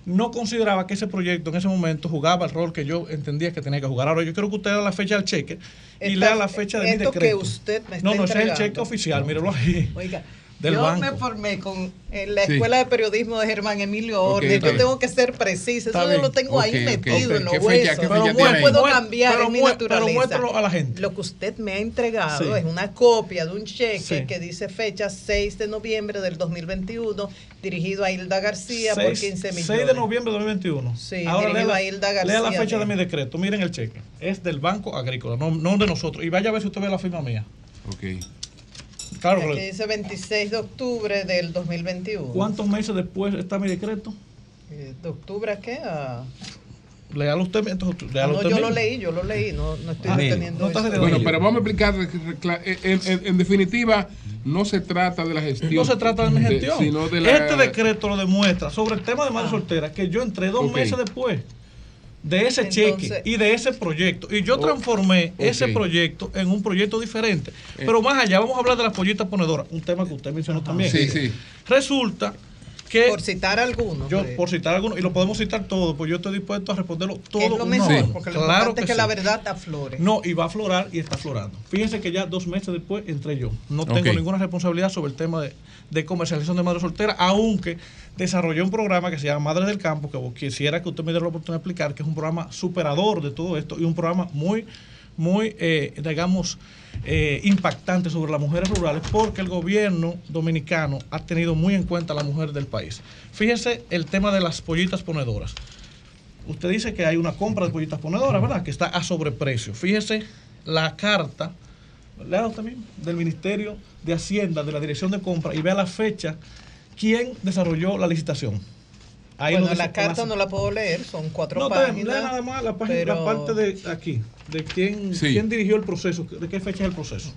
no consideraba que ese proyecto en ese momento jugaba el rol que yo entendía que tenía que jugar. Ahora yo quiero que usted lea la fecha del cheque y Esta- lea la fecha de mi esto que decreto. usted me está no, no, ese es el cheque oficial, míralo ahí. Oiga, Del yo banco. me formé con en la Sí. Escuela de Periodismo de Germán Emilio Ok, Orde. está yo bien. tengo que ser precisa. Está Eso yo bien. lo tengo ahí Ok, ok, metido en los ¿Qué fecha- huesos. Pero no ahí? puedo cambiar pero en mi naturaleza. pero muéstralo a la gente. Lo que usted me ha entregado Sí. es una copia de un cheque Sí. que dice fecha 6 de noviembre del 2021, dirigido a Hilda García por 6, 15 millones. 6 de noviembre de 2021. Sí, Ahora dirigido lea, a Hilda la- lea la García fecha de mi decreto. Miren el cheque. Es del Banco Agrícola, no, no de nosotros. Y vaya a ver si usted ve la firma mía. Ok. Claro, Aquí dice 26 de octubre del 2021. ¿cuántos meses después está mi decreto? Eh, ¿De octubre a qué? A- Léalo usted, entonces, léalo no, usted yo mismo. lo leí, yo lo leí, no, no estoy Ah, deteniendo no estás eso. Bueno, pero vamos a explicar, en, en- en definitiva, no se trata de la gestión. No se trata de mi gestión. sino de la... Este decreto lo demuestra sobre el tema de madre soltera, que yo entré dos meses después de ese Entonces- cheque y de ese proyecto. Y yo Oh, transformé ese proyecto en un proyecto diferente. Eh. Pero más allá, vamos a hablar de las pollitas ponedoras, un tema que usted mencionó también. Sí, sí. Resulta que... Por citar algunos. Yo, por citar algunos, y lo podemos citar todo, pues yo estoy dispuesto a responderlo todo. es lo mejor, porque lo Claro importante es que la verdad aflore. No, y va a aflorar y está aflorando. Fíjense que ya dos meses después entré yo. No tengo ninguna responsabilidad sobre el tema de, de comercialización de madre soltera, aunque desarrollé un programa que se llama Madres del Campo, que quisiera que usted me diera la oportunidad de explicar, que es un programa superador de todo esto y un programa muy, muy, eh, digamos, eh, impactante sobre las mujeres rurales, porque el gobierno dominicano ha tenido muy en cuenta a la mujer del país. Fíjese el tema de las pollitas ponedoras. Usted dice que hay una compra de pollitas ponedoras, ¿verdad? Que está a sobreprecio. Fíjese la carta, usted mismo, del Ministerio de Hacienda, de la Dirección de Compra, y vea la fecha, quién desarrolló la licitación. Ahí bueno, la carta en no la puedo leer, son cuatro no, páginas. lea nada más la, página, pero- la parte de aquí, de quién, Sí. quién dirigió el proceso, de qué fecha es el proceso.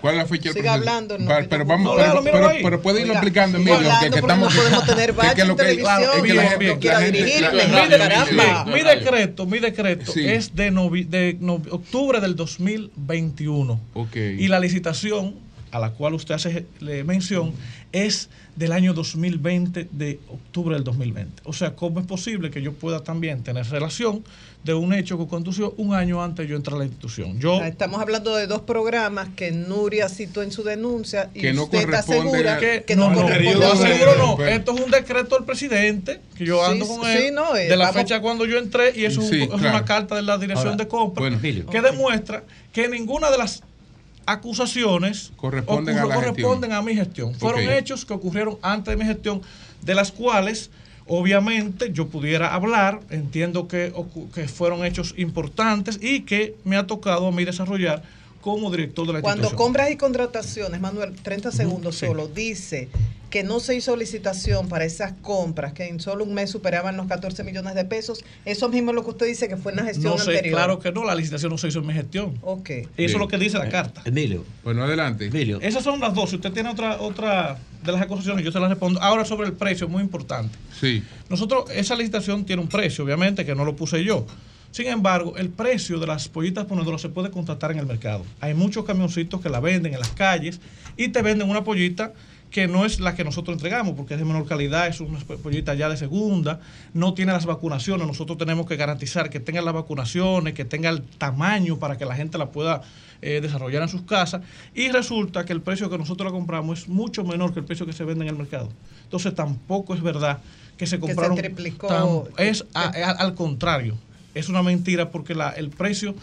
¿Cuál es la fecha del Siga proceso? hablando en que pero yo- vamos, No, pero, pero- pero puede irlo explicando, Emilio, que, que porque no estamos... podemos tener que- que que- televisión, es que la gente- no quiera dirigirme, caramba. Mi decreto, mi decreto Sí. es de, novi- de no- octubre del 2021. Ok. Y la licitación a la cual usted hace le- mención es del año 2020, de octubre del 2020. O sea, ¿cómo es posible que yo pueda también tener relación de un hecho que condució un año antes de yo entrar a la institución? Yo, Estamos hablando de dos programas que Nuria citó en su denuncia y Que no usted está corresponden segura a- que, que no, no, no, corresponde yo a seguro no. pero- Esto es un decreto del presidente, que yo Sí, ando con sí, él, no, eh, de la vamos- fecha cuando yo entré, y eso es, un- Sí, es claro. una carta de la dirección Ahora, de compra, bueno, que demuestra que ninguna de las acusaciones Corresponden a la corresponden a mi gestión. Fueron hechos que ocurrieron antes de mi gestión, de las cuales obviamente yo pudiera hablar, entiendo que, que fueron hechos importantes y que me ha tocado a mí desarrollar como director de la Cuando institución. compras y contrataciones, Manuel, 30 segundos solo, dice que no se hizo licitación para esas compras, que en solo un mes superaban los 14 millones de pesos. Eso mismo es lo que usted dice que fue en la gestión No sé, anterior. claro que no, la licitación no se hizo en mi gestión. Ok. Eso es lo que dice la carta. Emilio. Bueno, adelante. Emilio. Esas son las dos. Si usted tiene otra otra de las acusaciones, yo se las respondo. Ahora sobre el precio, muy importante. Sí. Nosotros, esa licitación tiene un precio, obviamente, que no lo puse yo. Sin embargo, el precio de las pollitas ponedoras se puede contratar en el mercado. Hay muchos camioncitos que la venden en las calles y te venden una pollita que no es la que nosotros entregamos, porque es de menor calidad, es una pollita ya de segunda, no tiene las vacunaciones. Nosotros tenemos que garantizar que tenga las vacunaciones, que tenga el tamaño para que la gente la pueda eh, desarrollar en sus casas. Y resulta que el precio que nosotros la compramos es mucho menor que el precio que se vende en el mercado. Entonces tampoco es verdad que se se compraron. triplicó. tam- es a- a- al contrario, es una mentira porque la, el precio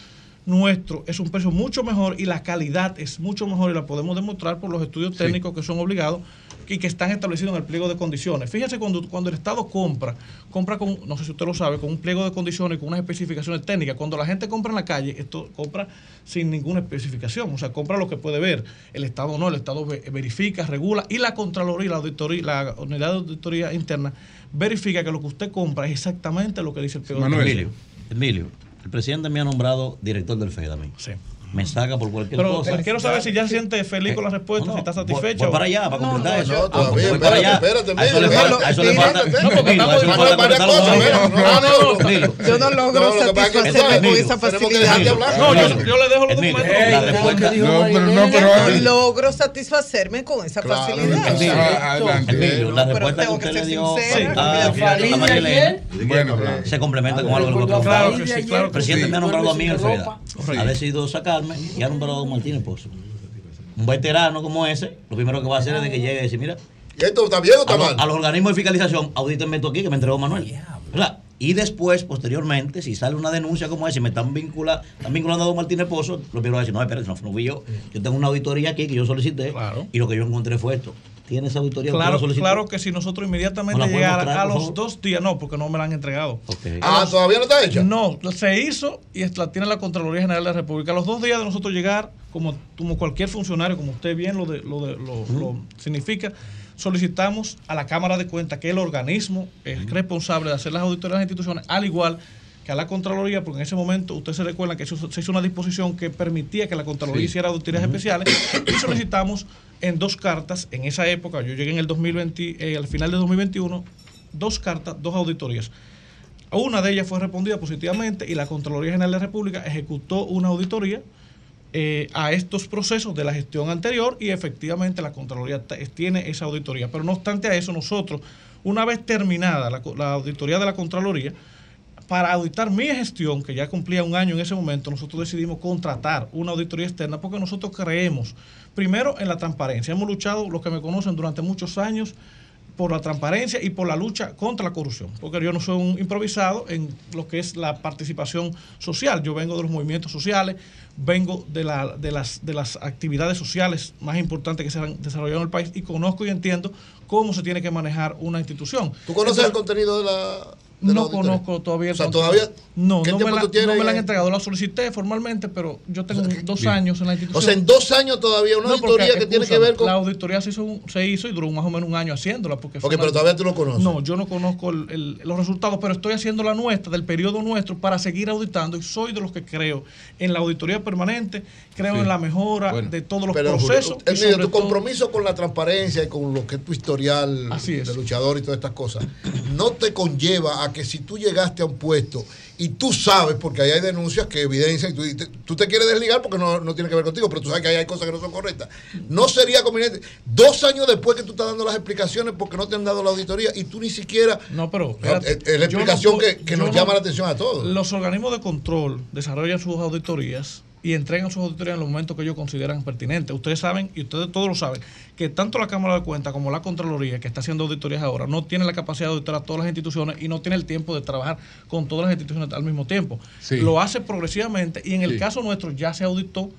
nuestro es un precio mucho mejor y la calidad es mucho mejor y la podemos demostrar por los estudios técnicos que son obligados y que están establecidos en el pliego de condiciones. Fíjese cuando, cuando el Estado compra, compra con, no sé si usted lo sabe, con un pliego de condiciones, con unas especificaciones técnicas. Cuando la gente compra en la calle, esto compra sin ninguna especificación, o sea, compra lo que puede ver. El Estado no, el Estado ve- verifica, regula y la Contraloría, la auditoría, la unidad de auditoría interna verifica que lo que usted compra es exactamente lo que dice el pliego de condiciones. Emilio, el presidente me ha nombrado director del FED a. Sí. Me saca por cualquier Pero cosa. eh, quiero saber si ya se siente feliz con la respuesta, si está satisfecho. voy para allá, para completar eso. No, Ah, todavía, voy para allá. espérate, A eso le espérate, falta- a eso le espérate, falta- No, porque no, no, no. Yo no logro No, satisfacerme con esa facilidad. dejar de hablar. No, yo, le dejo los documentos. No, pero no, pero logro satisfacerme con esa facilidad. Emilio, la pero respuesta que tengo que usted le ser dio Bueno, se complementa con algo que Claro que sí, claro El presidente me ha nombrado a mí en. Ha decidido sacarme y ha nombrado a don Martínez Pozo. Un veterano como ese, lo primero que va a hacer es de que llegue y decir, mira, ¿Y esto está bien o está a, los- mal? a los organismos de fiscalización, audítenme esto aquí que me entregó Manuel. ¿Verdad? Y después, posteriormente, si sale una denuncia como esa y me están, vincula, están vinculando a don Martínez Pozo, lo primero va a decir, no, espérate, no, no fui yo. Yo tengo una auditoría aquí que yo solicité y lo que yo encontré fue esto. ¿Tiene esa auditoría? ¿Usted Claro, claro que si nosotros inmediatamente ¿No la puede llegara a los dos días, no, porque no me la han entregado. Ah, los- ¿todavía no está hecha? No, se hizo y la tiene la Contraloría General de la República. A los dos días de nosotros llegar, como, como cualquier funcionario, como usted bien lo, de, lo, de- lo- lo significa, solicitamos a la Cámara de Cuentas, que el organismo es responsable de hacer las auditorías de las instituciones, al igual que a la Contraloría, porque en ese momento usted se recuerda que se hizo, se hizo una disposición que permitía que la Contraloría Sí. hiciera auditorías especiales y solicitamos en dos cartas, en esa época, yo llegué en el 2020, eh, al final de 2021, dos cartas, dos auditorías. Una de ellas fue respondida positivamente y la Contraloría General de la República ejecutó una auditoría eh, a estos procesos de la gestión anterior y efectivamente la Contraloría tiene esa auditoría. Pero no obstante a eso, nosotros, una vez terminada la auditoría de la Contraloría, para auditar mi gestión, que ya cumplía un año en ese momento, nosotros decidimos contratar una auditoría externa porque nosotros creemos, primero, en la transparencia. Hemos luchado, los que me conocen, durante muchos años por la transparencia y por la lucha contra la corrupción, porque yo no soy un improvisado en lo que es la participación social, yo vengo de los movimientos sociales, vengo de, la, de, las, de las actividades sociales más importantes que se han desarrollado en el país y conozco y entiendo cómo se tiene que manejar una institución. ¿Tú conoces Entonces, el contenido de la.? No conozco todavía. O sea, todavía. No, ¿Qué no me, la, tú tienes? no me la han entregado. La solicité formalmente, pero yo tengo dos bien. años en la institución. O sea, en dos años todavía una No, porque, auditoría que tiene que ver con. La auditoría se hizo, un- se hizo y duró más o menos un año haciéndola. Porque fue Ok, una- pero todavía tú no conoces. No, yo no conozco el- el- los resultados, pero estoy haciendo la nuestra, del periodo nuestro, para seguir auditando. Y soy de los que creo en la auditoría permanente, creo Sí. en la mejora de todos los Pero, Julio, procesos. y Emilio, sobre tu todo- compromiso con la transparencia y con lo que es tu historial de luchador y todas estas cosas, no te conlleva a que si tú llegaste a un puesto y tú sabes, porque ahí hay denuncias que evidencian, y tú, te quieres desligar porque no, no tiene que ver contigo, pero tú sabes que ahí hay cosas que no son correctas. No sería conveniente, dos años después que tú estás dando las explicaciones porque no te han dado la auditoría y tú ni siquiera... No, pero... Es, es la no explicación que, nos no- llama la atención a todos. Los organismos de control desarrollan sus auditorías y entregan sus auditorías en los momentos que ellos consideran pertinentes. Ustedes saben, y ustedes todos lo saben, que tanto la Cámara de Cuentas como la Contraloría, que está haciendo auditorías ahora, no tiene la capacidad de auditar a todas las instituciones y no tiene el tiempo de trabajar con todas las instituciones al mismo tiempo. Sí. Lo hace progresivamente y en el Sí. caso nuestro ya se auditó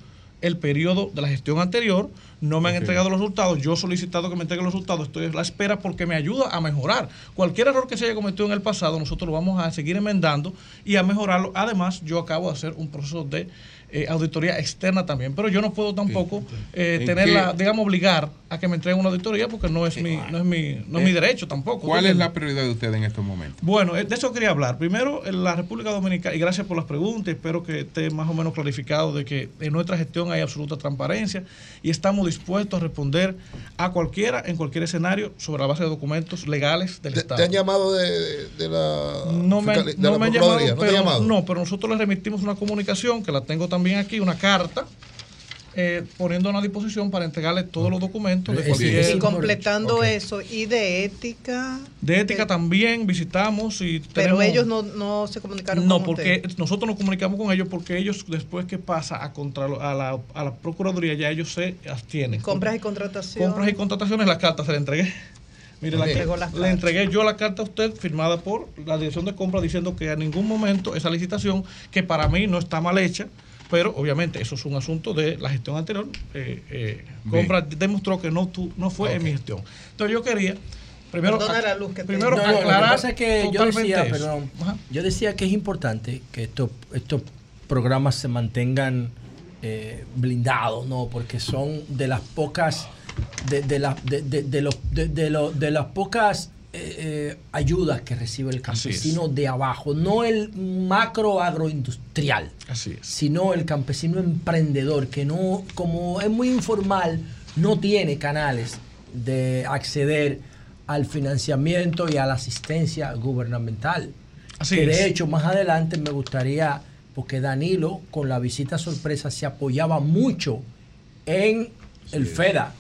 el periodo de la gestión anterior, no me han entregado los resultados, yo he solicitado que me entreguen los resultados, estoy a la espera porque me ayuda a mejorar. Cualquier error que se haya cometido en el pasado, nosotros lo vamos a seguir enmendando y a mejorarlo. Además, yo acabo de hacer un proceso de eh, auditoría externa también, pero yo no puedo tampoco eh, ¿En tener qué? la, digamos, obligar a que me entreguen una auditoría porque no es mi, no es mi, no es mi Eh, derecho tampoco. ¿Cuál ¿tú es la prioridad de usted en estos momentos? Bueno, eh, de eso quería hablar. Primero, en la República Dominicana, y gracias por las preguntas, espero que esté más o menos clarificado de que en nuestra gestión hay absoluta transparencia y estamos dispuestos a responder a cualquiera, en cualquier escenario, sobre la base de documentos legales del ¿Te, Estado. te han llamado de, de la, no me, de no la me han llamado? ¿No pero, llamado? no, pero nosotros le remitimos una comunicación, que la tengo también aquí, una carta, eh, poniendo a disposición para entregarle todos los documentos de cualquier... Y completando eso, y de ética, De ética también visitamos y pero tenemos- ellos no, no se comunicaron No, con porque usted. nosotros nos comunicamos con ellos porque ellos después que pasa a, contra, a, la, a la Procuraduría ya ellos se abstienen. Compras y contrataciones. Compras y contrataciones, la carta se la entregué. Mire, la, las le cartas. entregué yo la carta a usted firmada por la Dirección de Compras diciendo que a ningún momento esa licitación, que para mí no está mal hecha, pero obviamente eso es un asunto de la gestión anterior, eh, eh, Compras demostró que no, tu- no fue en mi gestión. Entonces yo quería, primero, la luz que te- primero No, no, lo que yo decía, perdón, yo decía que es importante que estos estos programas se mantengan eh, blindados, ¿no? Porque son de las pocas, de, de, las- de, de- de los, de, de lo- de las pocas eh, eh, ayudas que recibe el campesino de abajo, no el macro agroindustrial, sino el campesino emprendedor que no, como es muy informal, no tiene canales de acceder al financiamiento y a la asistencia gubernamental. Así que es. de hecho más adelante me gustaría, porque Danilo con la visita sorpresa se apoyaba mucho en el FEDA.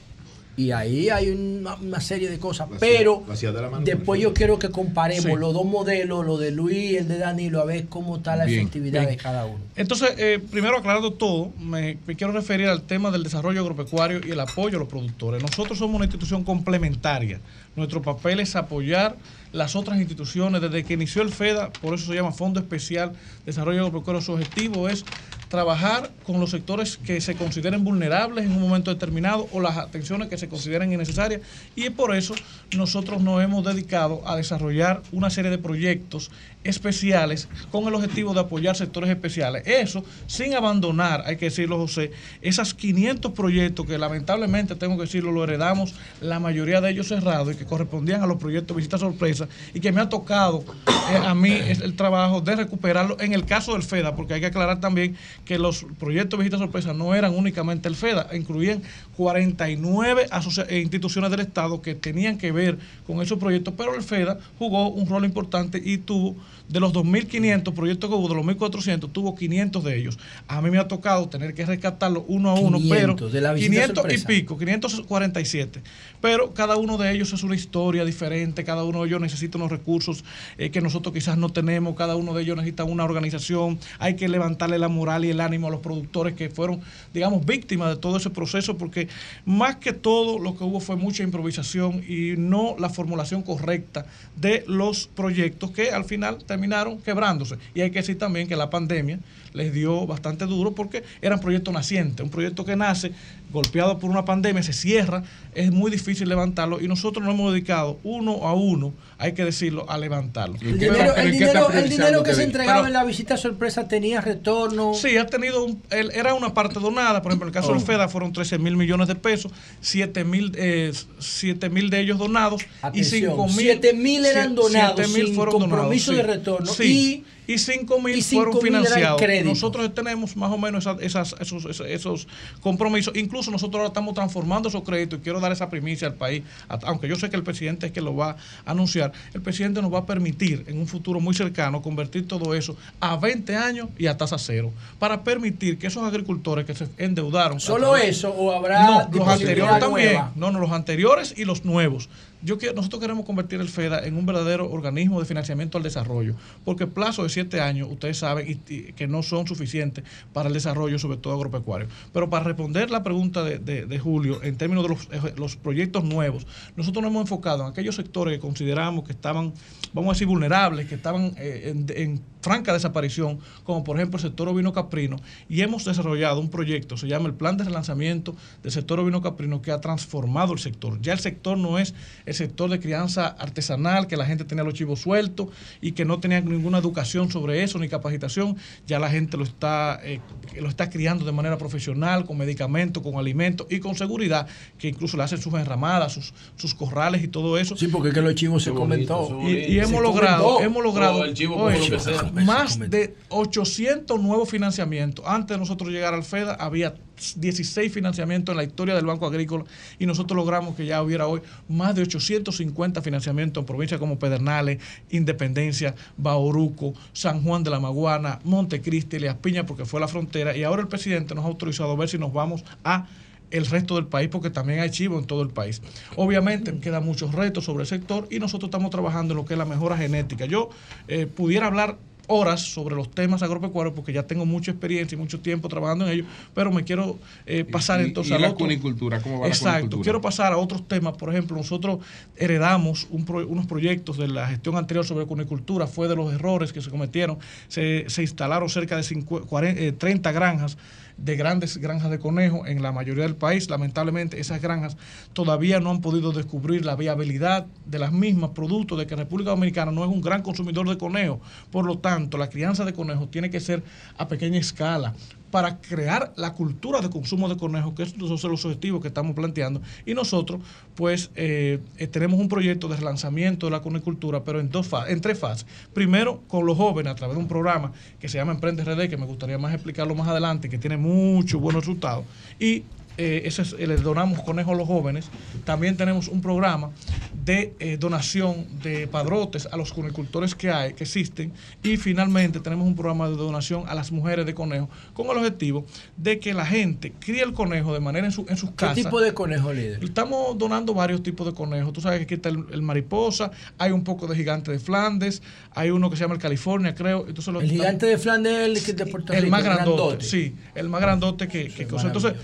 Y ahí hay una, una serie de cosas. Pero de mano después yo quiero que comparemos Sí. los dos modelos, lo de Luis y el de Danilo, a ver cómo está la Bien, efectividad bien. de cada uno. Entonces, eh, primero aclarando todo, me, me quiero referir al tema del desarrollo agropecuario y el apoyo a los productores. Nosotros somos una institución complementaria. Nuestro papel es apoyar las otras instituciones desde que inició el FEDA, por eso se llama Fondo Especial de Desarrollo Agropecuario. Su objetivo es trabajar con los sectores que se consideren vulnerables en un momento determinado o las atenciones que se consideren innecesarias. Y por eso nosotros nos hemos dedicado a desarrollar una serie de proyectos especiales con el objetivo de apoyar sectores especiales. Eso sin abandonar, hay que decirlo José, esas 500 proyectos que lamentablemente, tengo que decirlo, lo heredamos, la mayoría de ellos cerrados y que correspondían a los proyectos Visita Sorpresa y que me ha tocado eh, a mí el trabajo de recuperarlo en el caso del FEDA, porque hay que aclarar también que los proyectos Visita Sorpresa no eran únicamente el FEDA, incluían 49 asocia- eh, instituciones del Estado que tenían que ver con esos proyectos, pero el FEDA jugó un rol importante y tuvo, de los 2.500 proyectos que hubo, de los 1.400, tuvo 500 de ellos. A mí me ha tocado tener que rescatarlos uno a uno, 500 pero de la visita 500 y sorpresa. pico, 547. Pero cada uno de ellos es una historia diferente, cada uno de ellos necesita unos recursos eh, que nosotros quizás no tenemos, cada uno de ellos necesita una organización, hay que levantarle la moral y el ánimo a los productores que fueron, digamos, víctimas de todo ese proceso, porque más que todo lo que hubo fue mucha improvisación y no la formulación correcta de los proyectos que al final terminaron quebrándose. Y hay que decir también que la pandemia les dio bastante duro porque eran proyectos nacientes, un proyecto que nace golpeado por una pandemia, se cierra, es muy difícil levantarlo y nosotros nos hemos dedicado uno a uno, hay que decirlo, a levantarlo. El dinero, el dinero, el dinero que se entregaba Pero- en la visita sorpresa tenía retorno. Sí, ha tenido, un- el- era una parte donada, por ejemplo, en el caso Oh. del FEDA fueron 13 mil millones de pesos, 7 mil eh, siete mil de ellos donados Atención, y 5 mil. 7.000 eran donados sin fueron compromiso de retorno Sí. Y 5 mil y 5.000 fueron financiados. Nosotros tenemos más o menos esas- esas- esos, compromisos. Incluso nosotros ahora estamos transformando esos créditos y quiero dar esa primicia al país. Aunque yo sé que el presidente es que lo va a anunciar, el presidente nos va a permitir en un futuro muy cercano convertir todo eso a 20 años y a tasa cero para permitir que esos agricultores que se endeudaron. ¿Solo eso o habrá no, los anteriores también. nueva? No, no, los anteriores y los nuevos. Yo quiero, nosotros queremos convertir el FEDA en un verdadero organismo de financiamiento al desarrollo, porque plazo de siete años, ustedes saben que no son suficientes para el desarrollo, sobre todo agropecuario. Pero para responder la pregunta de, de- de Julio, en términos de los, eh, los proyectos nuevos, nosotros nos hemos enfocado en aquellos sectores que consideramos que estaban, vamos a decir, vulnerables, que estaban eh, en franca desaparición, como por ejemplo el sector ovino caprino, y hemos desarrollado un proyecto, se llama el Plan de Relanzamiento del sector ovino caprino, que ha transformado el sector. Ya el sector no es el sector de crianza artesanal, que la gente tenía los chivos sueltos y que no tenía ninguna educación sobre eso, ni capacitación, ya la gente lo está, eh, lo está criando de manera profesional, con medicamentos, con alimentos y con seguridad, que incluso le hacen sus enramadas, sus, sus corrales y todo eso. Sí, porque es que los chivos se comen todo. Y, y hemos logrado, hemos logrado Todo el más de 800 nuevos financiamientos. Antes de nosotros llegar al FEDA había 16 financiamientos en la historia del Banco Agrícola y nosotros logramos que ya hubiera hoy más de 850 financiamientos en provincias como Pedernales, Independencia, Bauruco, San Juan de la Maguana, Montecristi, Leas Piña, porque fue la frontera y ahora el presidente nos ha autorizado a ver si nos vamos a el resto del país porque también hay chivo en todo el país. Obviamente quedan muchos retos sobre el sector y nosotros estamos trabajando en lo que es la mejora genética. Yo eh, pudiera hablar horas sobre los temas agropecuarios porque ya tengo mucha experiencia y mucho tiempo trabajando en ello, pero me quiero eh, pasar y- entonces y al la otro. cunicultura? ¿Cómo va la Exacto, cunicultura? quiero pasar a otros temas. Por ejemplo, nosotros heredamos un pro- unos proyectos de la gestión anterior sobre cunicultura, fue de los errores que se cometieron. Se, se instalaron cerca de 50 40, eh, 30 granjas de grandes granjas de conejo en la mayoría del país. Lamentablemente esas granjas todavía no han podido descubrir la viabilidad de las mismas, producto de que República Dominicana no es un gran consumidor de conejo. Por lo tanto, la crianza de conejos tiene que ser a pequeña escala para crear la cultura de consumo de conejos, que esos son los objetivos que estamos planteando. Y nosotros, pues, eh, eh, tenemos un proyecto de relanzamiento de la conicultura, pero en, dos en tres fases. Primero, con los jóvenes, a través de un programa que se llama Emprende RD, que me gustaría más explicarlo más adelante, que tiene muchos buenos resultados. Y eh, ese es- eh, le donamos conejos a los jóvenes. También tenemos un programa de eh, donación de padrotes a los conicultores que hay, que existen. Y finalmente tenemos un programa de donación a las mujeres de conejos con el objetivo de que la gente críe el conejo de manera en, su- en sus ¿Qué casas. tipo de conejo, líder? Estamos donando varios tipos de conejos. Tú sabes que aquí está el, el mariposa, hay un poco de gigante de Flandes, hay uno que se llama el California, creo. Entonces El gigante de Flandes es el que de Puerto el más grandote, grandote. sí, el más grandote que, que cosa. Entonces,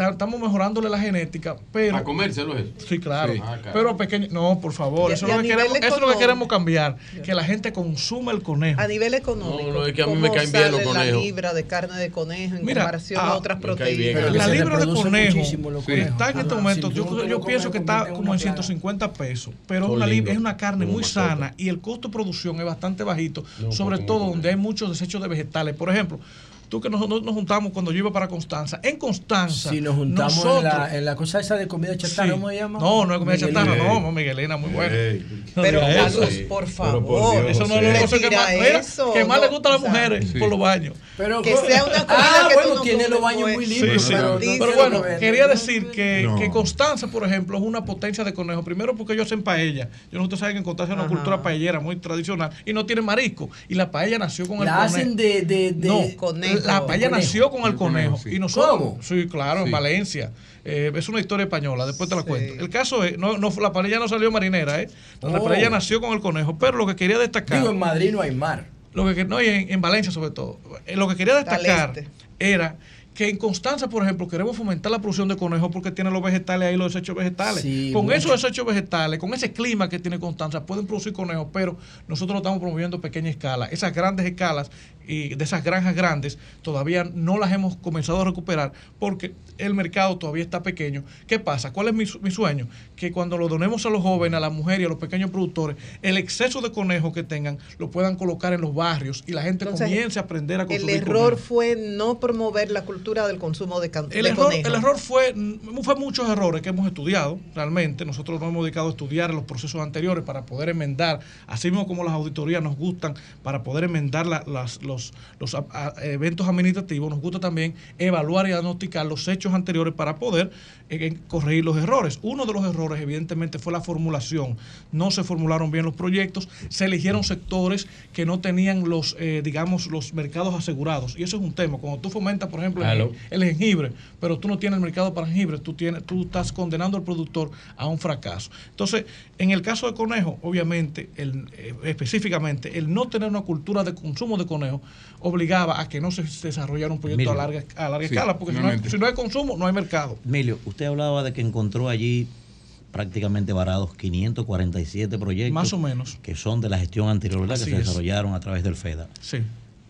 ta- estamos mejorándole la genética, pero. ¿A comérselo eso? Sí, claro. Sí. Ah, claro. Pero pequeño. No, por favor. Y- Eso, y es a lo que queremos, eso es lo que queremos cambiar. Que la gente consuma el conejo. A nivel económico, No, no, es que a mí ¿cómo me caen bien los sale la conejos. libra de carne de conejo en Mira, comparación ah, a otras me cae proteínas? la libra de conejo sí, conejos. está en este Ajá, momento, yo, yo pienso que está como en plaga. 150 pesos, pero es una, li- lindos. es una carne muy sana y el costo de producción es bastante bajito, sobre todo donde hay muchos desechos de vegetales. Por ejemplo, tú que nosotros nos juntamos cuando yo iba para Constanza, en Constanza, Si nos juntamos en la, en la cosa esa de comida chatarra, Sí. ¿cómo se llama? No, no es comida Miguelina. chatarra, no, no, Miguelina, muy buena. No Pero, Carlos, por Pero favor, Eso no es lo cosa que más, eso, que más no, le gusta a las mujeres por los baños. Pero, Que sea una comida ah, que tú bueno, no tiene los baños pues. muy Sí, limpios. sí. pero, Pero, bueno, quería decir que, No. que Constanza, por ejemplo, es una potencia de conejo. Primero porque ellos hacen paella. Yo no ustedes saben que en Constanza es una cultura paellera muy tradicional y no tiene marisco. Y la paella nació con el La conejo. hacen de, de, de no, conejo. La paella Conejo. nació con el conejo. sí. Y nosotros, ¿Cómo? sí, claro, en. Valencia. Eh, es una historia española, después te la cuento. El caso es, no, no, la paella no salió marinera, ¿eh? La Oh. paella nació con el conejo. Pero lo que quería destacar. Digo, en Madrid no hay mar. Lo que, no, y en, en Valencia sobre todo. Eh, Lo que quería destacar este. era que en Constanza, por ejemplo, queremos fomentar la producción de conejos porque tiene los vegetales ahí, los desechos vegetales. Sí, con mucho. esos desechos vegetales, con ese clima que tiene Constanza, pueden producir conejos, pero nosotros lo estamos promoviendo a pequeña escala. Esas grandes escalas y de esas granjas grandes todavía no las hemos comenzado a recuperar porque el mercado todavía está pequeño. ¿Qué pasa? ¿Cuál es mi, mi sueño? Que cuando lo donemos a los jóvenes, a las mujeres y a los pequeños productores, el exceso de conejos que tengan lo puedan colocar en los barrios y la gente Entonces, comience a aprender a El consumir error conejos. fue no promover la cultura del consumo de, El de error, conejo. el error fue, mm, fue muchos errores que hemos estudiado, realmente. Nosotros nos hemos dedicado a estudiar los procesos anteriores para poder enmendar, así mismo como las auditorías nos gustan, para poder enmendar la- las- los, los eventos administrativos, nos gusta también evaluar y diagnosticar los hechos anteriores para poder eh, corregir los errores. Uno de los errores, evidentemente, fue la formulación. No se formularon bien los proyectos, se eligieron sectores que no tenían los, eh, digamos, los mercados asegurados. Y eso es un tema. Cuando tú fomentas, por ejemplo, el- jengibre, pero tú no tienes el mercado para jengibre, tú, tienes, tú estás condenando al productor a un fracaso. Entonces, en el caso de conejo, obviamente, el, eh, específicamente, el no tener una cultura de consumo de conejo obligaba a que no se desarrollara un proyecto Emilio. a larga, a larga Sí, escala, porque si no, hay, si no hay consumo, no hay mercado. Emilio, usted hablaba de que encontró allí prácticamente varados 547 proyectos. Más o menos. Que son de la gestión anterior, ¿verdad? Así que se es. desarrollaron a través del FEDA. Sí.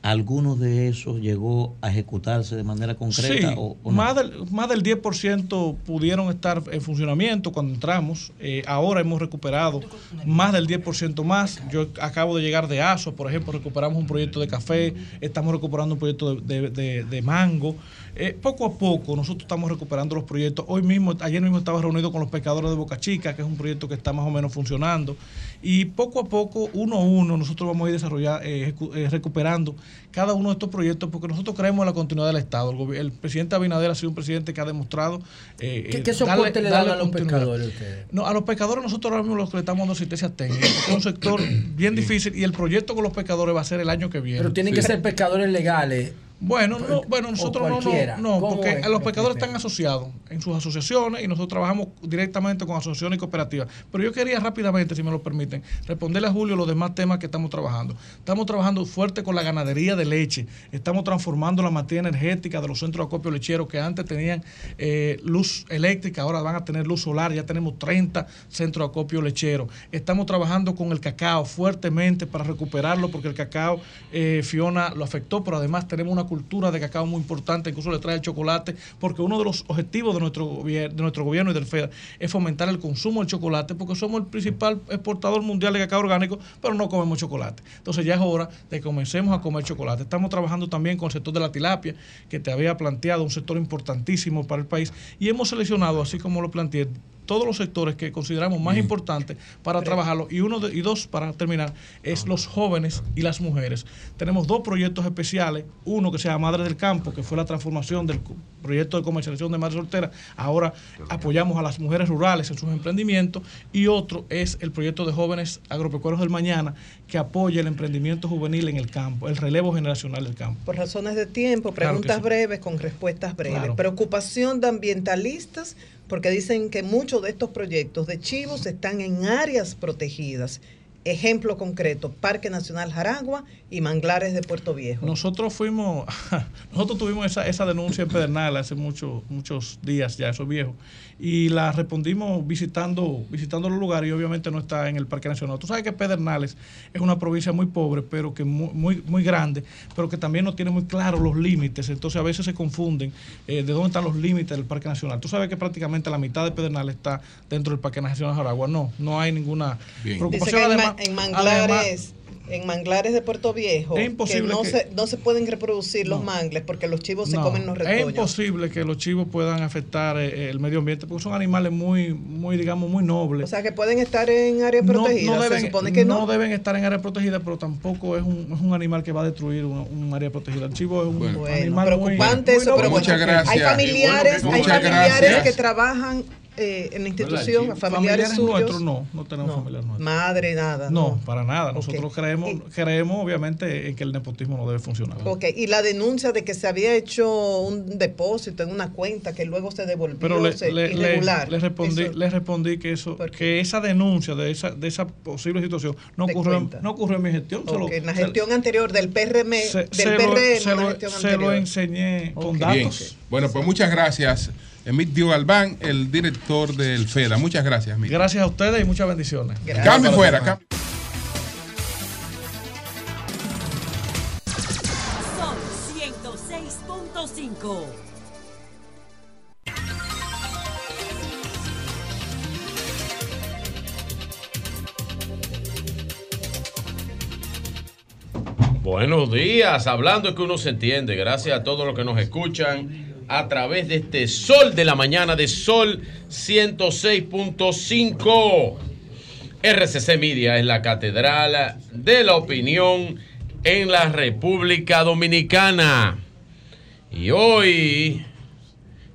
¿Algunos de esos llegó a ejecutarse de manera concreta Sí, o, o no? más, del, más del 10% pudieron estar en funcionamiento cuando entramos. Eh, ahora hemos recuperado más del 10% más. Yo acabo de llegar de ASO, por ejemplo, recuperamos un proyecto de café, estamos recuperando un proyecto de, de- de- de mango. Eh, poco a poco nosotros estamos recuperando los proyectos. Hoy mismo, ayer mismo estaba reunido con los pescadores de Boca Chica, que es un proyecto que está más o menos funcionando. Y poco a poco, uno a uno, nosotros vamos a ir desarrollando, eh, eh, recuperando cada uno de estos proyectos porque nosotros creemos en la continuidad del Estado. El, presidente Abinader ha sido un presidente que ha demostrado... eh, ¿Qué, darle- soporte le dan a los pescadores ustedes? No, a los pescadores nosotros ahora mismo los que le estamos dando asistencia técnica. Es un sector bien difícil y el proyecto con los pescadores va a ser el año que viene. Pero tienen que ser pescadores legales. Bueno, no, bueno, nosotros no, no, no, ¿Cómo porque es? los pescadores están asociados en sus asociaciones y nosotros trabajamos directamente con asociaciones y cooperativas. Pero yo quería rápidamente, si me lo permiten, responderle a Julio los demás temas que estamos trabajando. Estamos trabajando fuerte con la ganadería de leche. Estamos transformando la materia energética de los centros de acopio lechero que antes tenían eh, luz eléctrica, ahora van a tener luz solar. Ya tenemos 30 centros de acopio lechero. Estamos trabajando con el cacao fuertemente para recuperarlo porque el cacao, eh, Fiona, lo afectó, pero además tenemos una cultura de cacao muy importante, incluso le trae el chocolate, porque uno de los objetivos de nuestro, de nuestro gobierno y del FED es fomentar el consumo del chocolate, porque somos el principal exportador mundial de cacao orgánico, pero no comemos chocolate. Entonces ya es hora de que comencemos a comer chocolate. Estamos trabajando también con el sector de la tilapia, que te había planteado, un sector importantísimo para el país, y hemos seleccionado, así como lo planteé, todos los sectores que consideramos más importantes para trabajarlo y uno de- y dos para terminar es los jóvenes y las mujeres. Tenemos dos proyectos especiales, uno que se llama Madre del Campo, que fue la transformación del proyecto de comercialización de madres solteras. Ahora apoyamos a las mujeres rurales en sus emprendimientos y otro es el proyecto de jóvenes agropecuarios del mañana que apoya el emprendimiento juvenil en el campo, el relevo generacional del campo. Por razones de tiempo, Claro preguntas sí. breves con respuestas breves. Claro. Preocupación de ambientalistas porque dicen que muchos de estos proyectos de chivos están en áreas protegidas. Ejemplo concreto, Parque Nacional Jaragua y Manglares de Puerto Viejo. Nosotros fuimos, nosotros tuvimos esa, esa denuncia en Pedernales hace muchos muchos días ya, eso es viejo, y la respondimos visitando, visitando los lugares y obviamente no está en el Parque Nacional. Tú sabes que Pedernales es una provincia muy pobre, pero que muy, muy, muy grande, pero que también no tiene muy claros los límites, entonces a veces se confunden eh, de dónde están los límites del Parque Nacional. Tú sabes que prácticamente la mitad de Pedernales está dentro del Parque Nacional Jaragua. No, no hay ninguna Dice preocupación. que en, además- además- Manglares, en Manglares de Puerto Viejo, Es imposible que no, que- Se, no se pueden reproducir los mangles porque los chivos se comen los Es retoños. imposible que los chivos puedan afectar eh, el medio ambiente porque son animales muy, muy digamos, muy nobles. O sea, que pueden estar en áreas protegidas. No, deben, se supone que no. deben estar en área protegida, pero tampoco es un, es un animal que va a destruir un, un área protegida. El chivo es un Bueno, animal preocupante muy, eso, pero muy bueno, noble. hay familiares, hay familiares gracias. que trabajan eh, en la institución, ¿Verdad, familiares, Familiares suyos. nuestros no, no tenemos familiares nuestros. Madre, nada. No, para nada. Nosotros creemos, creemos obviamente en que el nepotismo no debe funcionar. Ok, y la denuncia de que se había hecho un depósito en una cuenta que luego se devolvió Pero le, se- le- le- irregular. le respondí, Eso- le respondí que eso, que esa denuncia de esa, de esa posible situación no ocurrió, en- no ocurrió en mi gestión. se lo- en la se- gestión anterior del PRM, se- del se lo- PRM, se la lo- gestión se lo enseñé con Bien. datos. Bueno, pues muchas gracias. Emilio Galván, el director del FEDA. Muchas gracias, Emilio. Gracias a ustedes y muchas bendiciones. Cambio fuera. cambio. Son 106.5. Buenos días, hablando es que uno se entiende. Gracias a todos los que nos escuchan a través de este Sol de la Mañana de Sol 106.5. RCC Media es la catedral de la opinión en la República Dominicana. Y hoy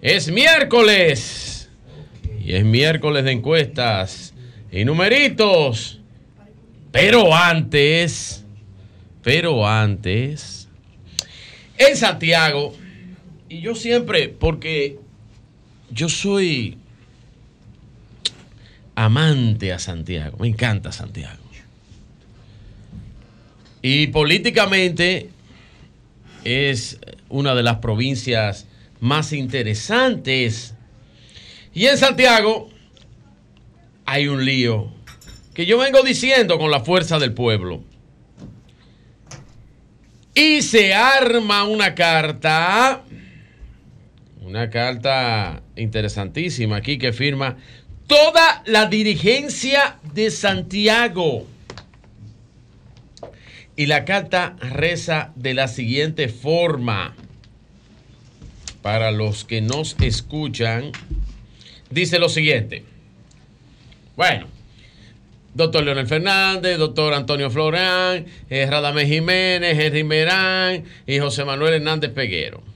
es miércoles. Y es miércoles de encuestas y numeritos. Pero antes... Pero antes, en Santiago, y yo siempre, porque yo soy amante a Santiago, me encanta Santiago. Y políticamente es una de las provincias más interesantes. Y en Santiago hay un lío que yo vengo diciendo con la fuerza del pueblo. Y se arma una carta, una carta interesantísima aquí que firma toda la dirigencia de Santiago. Y la carta reza de la siguiente forma. Para los que nos escuchan, dice lo siguiente. Bueno, Doctor Leonel Fernández, doctor Antonio Florán, eh, Jiménez, Henry Merán y José Manuel Hernández Peguero.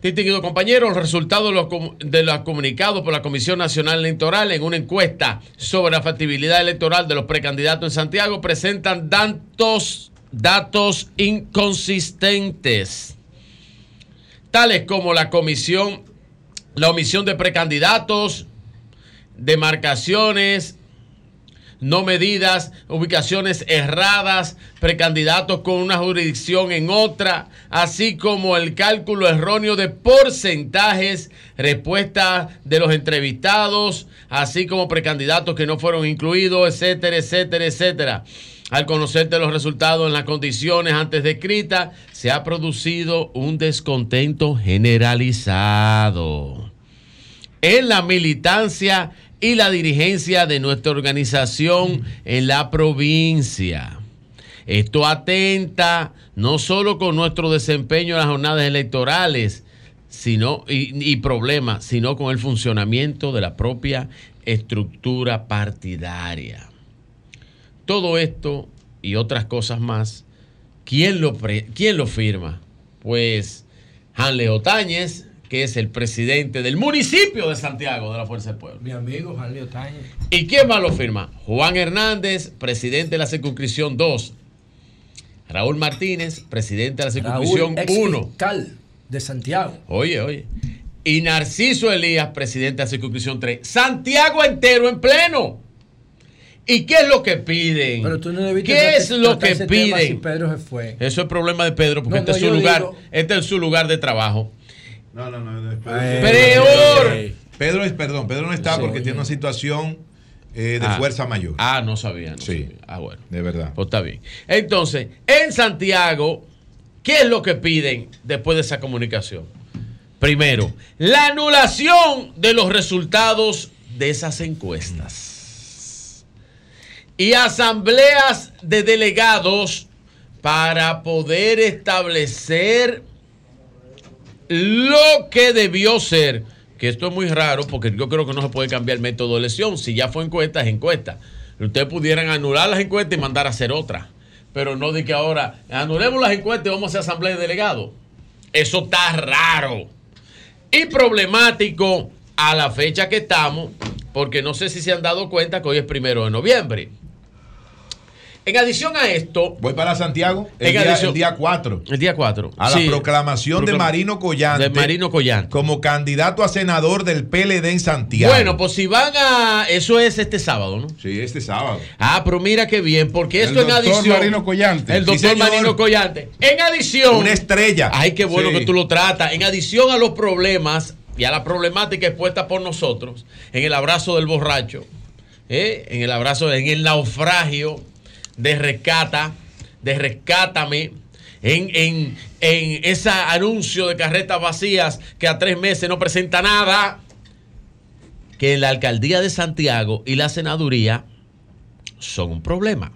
Distinguidos compañeros, los resultados de los comunicados por la Comisión Nacional Electoral en una encuesta sobre la factibilidad electoral de los precandidatos en Santiago presentan datos, datos inconsistentes, tales como la comisión, la omisión de precandidatos, demarcaciones, no medidas, ubicaciones erradas, precandidatos con una jurisdicción en otra, así como el cálculo erróneo de porcentajes, respuesta de los entrevistados, así como precandidatos que no fueron incluidos, etcétera, etcétera, etcétera. Al conocerte los resultados en las condiciones antes descritas, se ha producido un descontento generalizado en la militancia y la dirigencia de nuestra organización en la provincia. Esto atenta no solo con nuestro desempeño en las jornadas electorales sino, y, problemas, sino con el funcionamiento de la propia estructura partidaria. Todo esto y otras cosas más, ¿quién lo, quién lo firma? Pues Hanley Otañez, que es el presidente del municipio de Santiago de la Fuerza del Pueblo. Mi amigo Jalio Tañez. ¿Y quién más lo firma? Juan Hernández, presidente de la circunscripción 2. Raúl Martínez, presidente de la circunscripción Raúl, ex 1. fiscal de Santiago. Oye, oye. Y Narciso Elías, presidente de la circunscripción 3. Santiago entero en pleno. ¿Y qué es lo que piden? Pero tú no ¿Qué tratar- es lo que si piden? Pedro se fue. Eso es problema de Pedro, porque No, este, no, es su lugar, digo- este es su lugar de trabajo. No, no, no. Peor. Pedro es, perdón, Pedro no está Sí. porque tiene una situación eh, de Ah. fuerza mayor. Ah, no sabía. no sí. sabía. Ah, bueno. De verdad. Pues está bien. Entonces, en Santiago, ¿qué es lo que piden después de esa comunicación? Primero, la anulación de los resultados de esas encuestas. Y asambleas de delegados para poder establecer lo que debió ser. Que esto es muy raro porque yo creo que no se puede cambiar el método de elección. Si ya fue encuesta, es encuesta. Ustedes pudieran anular las encuestas y mandar a hacer otra. Pero no de que ahora anulemos las encuestas y vamos a hacer asamblea de delegados. Eso está raro. Y problemático a la fecha que estamos, porque no sé si se han dado cuenta que hoy es primero de noviembre. En adición a esto. Voy para Santiago el, día, adición- el día 4. El día 4. A la proclamación de Marino Collante. De Marino Collante. Como candidato a senador del PLD en Santiago. Bueno, pues si van a. Eso es este sábado, ¿no? Sí, este sábado. Ah, pero mira qué bien, porque El esto en doctor adición. Marino Collante. El doctor. Marino Collante. En adición. Una estrella. Ay, qué bueno Sí. que tú lo tratas. En adición a los problemas y a la problemática expuesta por nosotros, en el abrazo del borracho, ¿eh? en el abrazo, en el naufragio de rescata, de rescátame. En, en, en ese anuncio de carretas vacías que a tres meses no presenta nada, que la alcaldía de Santiago y la senaduría son un problema.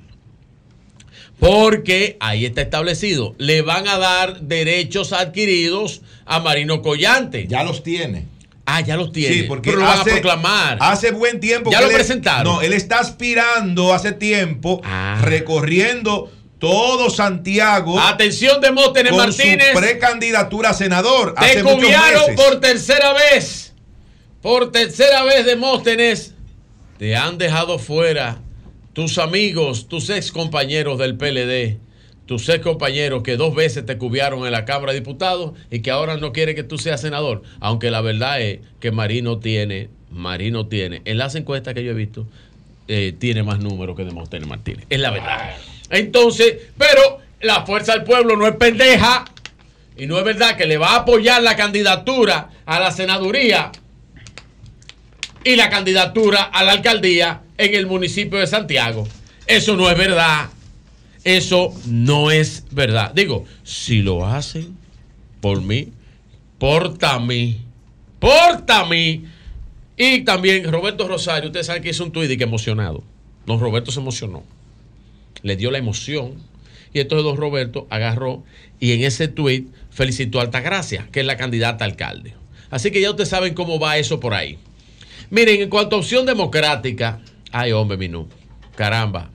Porque ahí está establecido, le van a dar derechos adquiridos a Marino Collante. Ya los tiene. Ah, ya los tiene. Sí, porque Pero lo van a hace- proclamar. Hace buen tiempo Ya que lo él- presentaron. No, él está aspirando hace tiempo, Ah. recorriendo todo Santiago. Atención, Demóstenes Martínez. Su precandidatura a senador. Te hace meses. por tercera vez. Por tercera vez, Demóstenes. Te han dejado fuera tus amigos, tus ex compañeros del PLD. Tus ex compañeros que dos veces te cubrieron en la Cámara de Diputados y que ahora no quieren que tú seas senador. Aunque la verdad es que Marino tiene, Marino tiene, en las encuestas que yo he visto, eh, tiene más números que Demóstenes Martínez. Es la verdad. Entonces, pero la fuerza del pueblo no es pendeja. Y no es verdad que le va a apoyar la candidatura a la senaduría y la candidatura a la alcaldía en el municipio de Santiago. Eso no es verdad. Eso no es verdad. Digo, si lo hacen por mí, porta a mí, porta a mí. Y también Roberto Rosario, ustedes saben que hizo un tuit y que emocionado. Don Roberto se emocionó. Le dio la emoción. Y entonces don Roberto agarró y en ese tuit felicitó a Altagracia, que es la candidata a alcalde. Así que ya ustedes saben cómo va eso por ahí. Miren, en cuanto a opción democrática, ay hombre, Minú, caramba.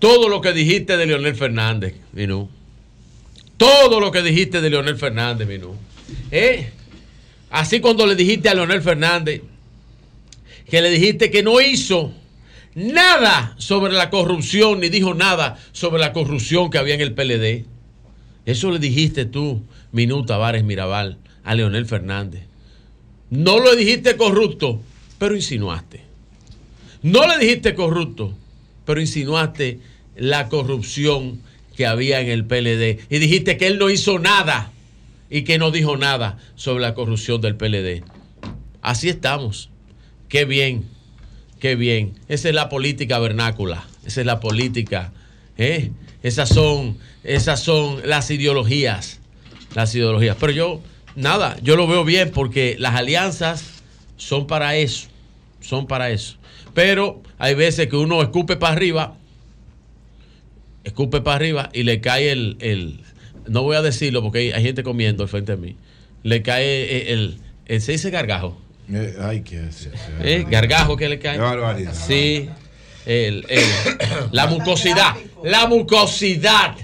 Todo lo que dijiste de Leonel Fernández, Minú. Todo lo que dijiste de Leonel Fernández, Minú. ¿Eh? Así cuando le dijiste a Leonel Fernández que le dijiste que no hizo nada sobre la corrupción, ni dijo nada sobre la corrupción que había en el PLD. Eso le dijiste tú, Minú Tavares Mirabal, a Leonel Fernández. No lo dijiste corrupto, pero insinuaste. No le dijiste corrupto, pero insinuaste la corrupción que había en el PLD. Y dijiste que él no hizo nada y que no dijo nada sobre la corrupción del PLD. Así estamos. Qué bien, qué bien. Esa es la política vernácula. Esa es la política ¿eh? Esas son, esas son las ideologías. Las ideologías. Pero yo, nada, yo lo veo bien porque las alianzas son para eso. Son para eso. Pero hay veces que uno escupe para arriba, escupe para arriba y le cae el, el- no voy a decirlo porque hay, hay gente comiendo al frente de mí, le cae el, el, se dice gargajo. Eh, ay, qué es. ¿Eh? Gargajo que le cae. Qué barbaridad. Sí. El- el- la mucosidad. La mucosidad.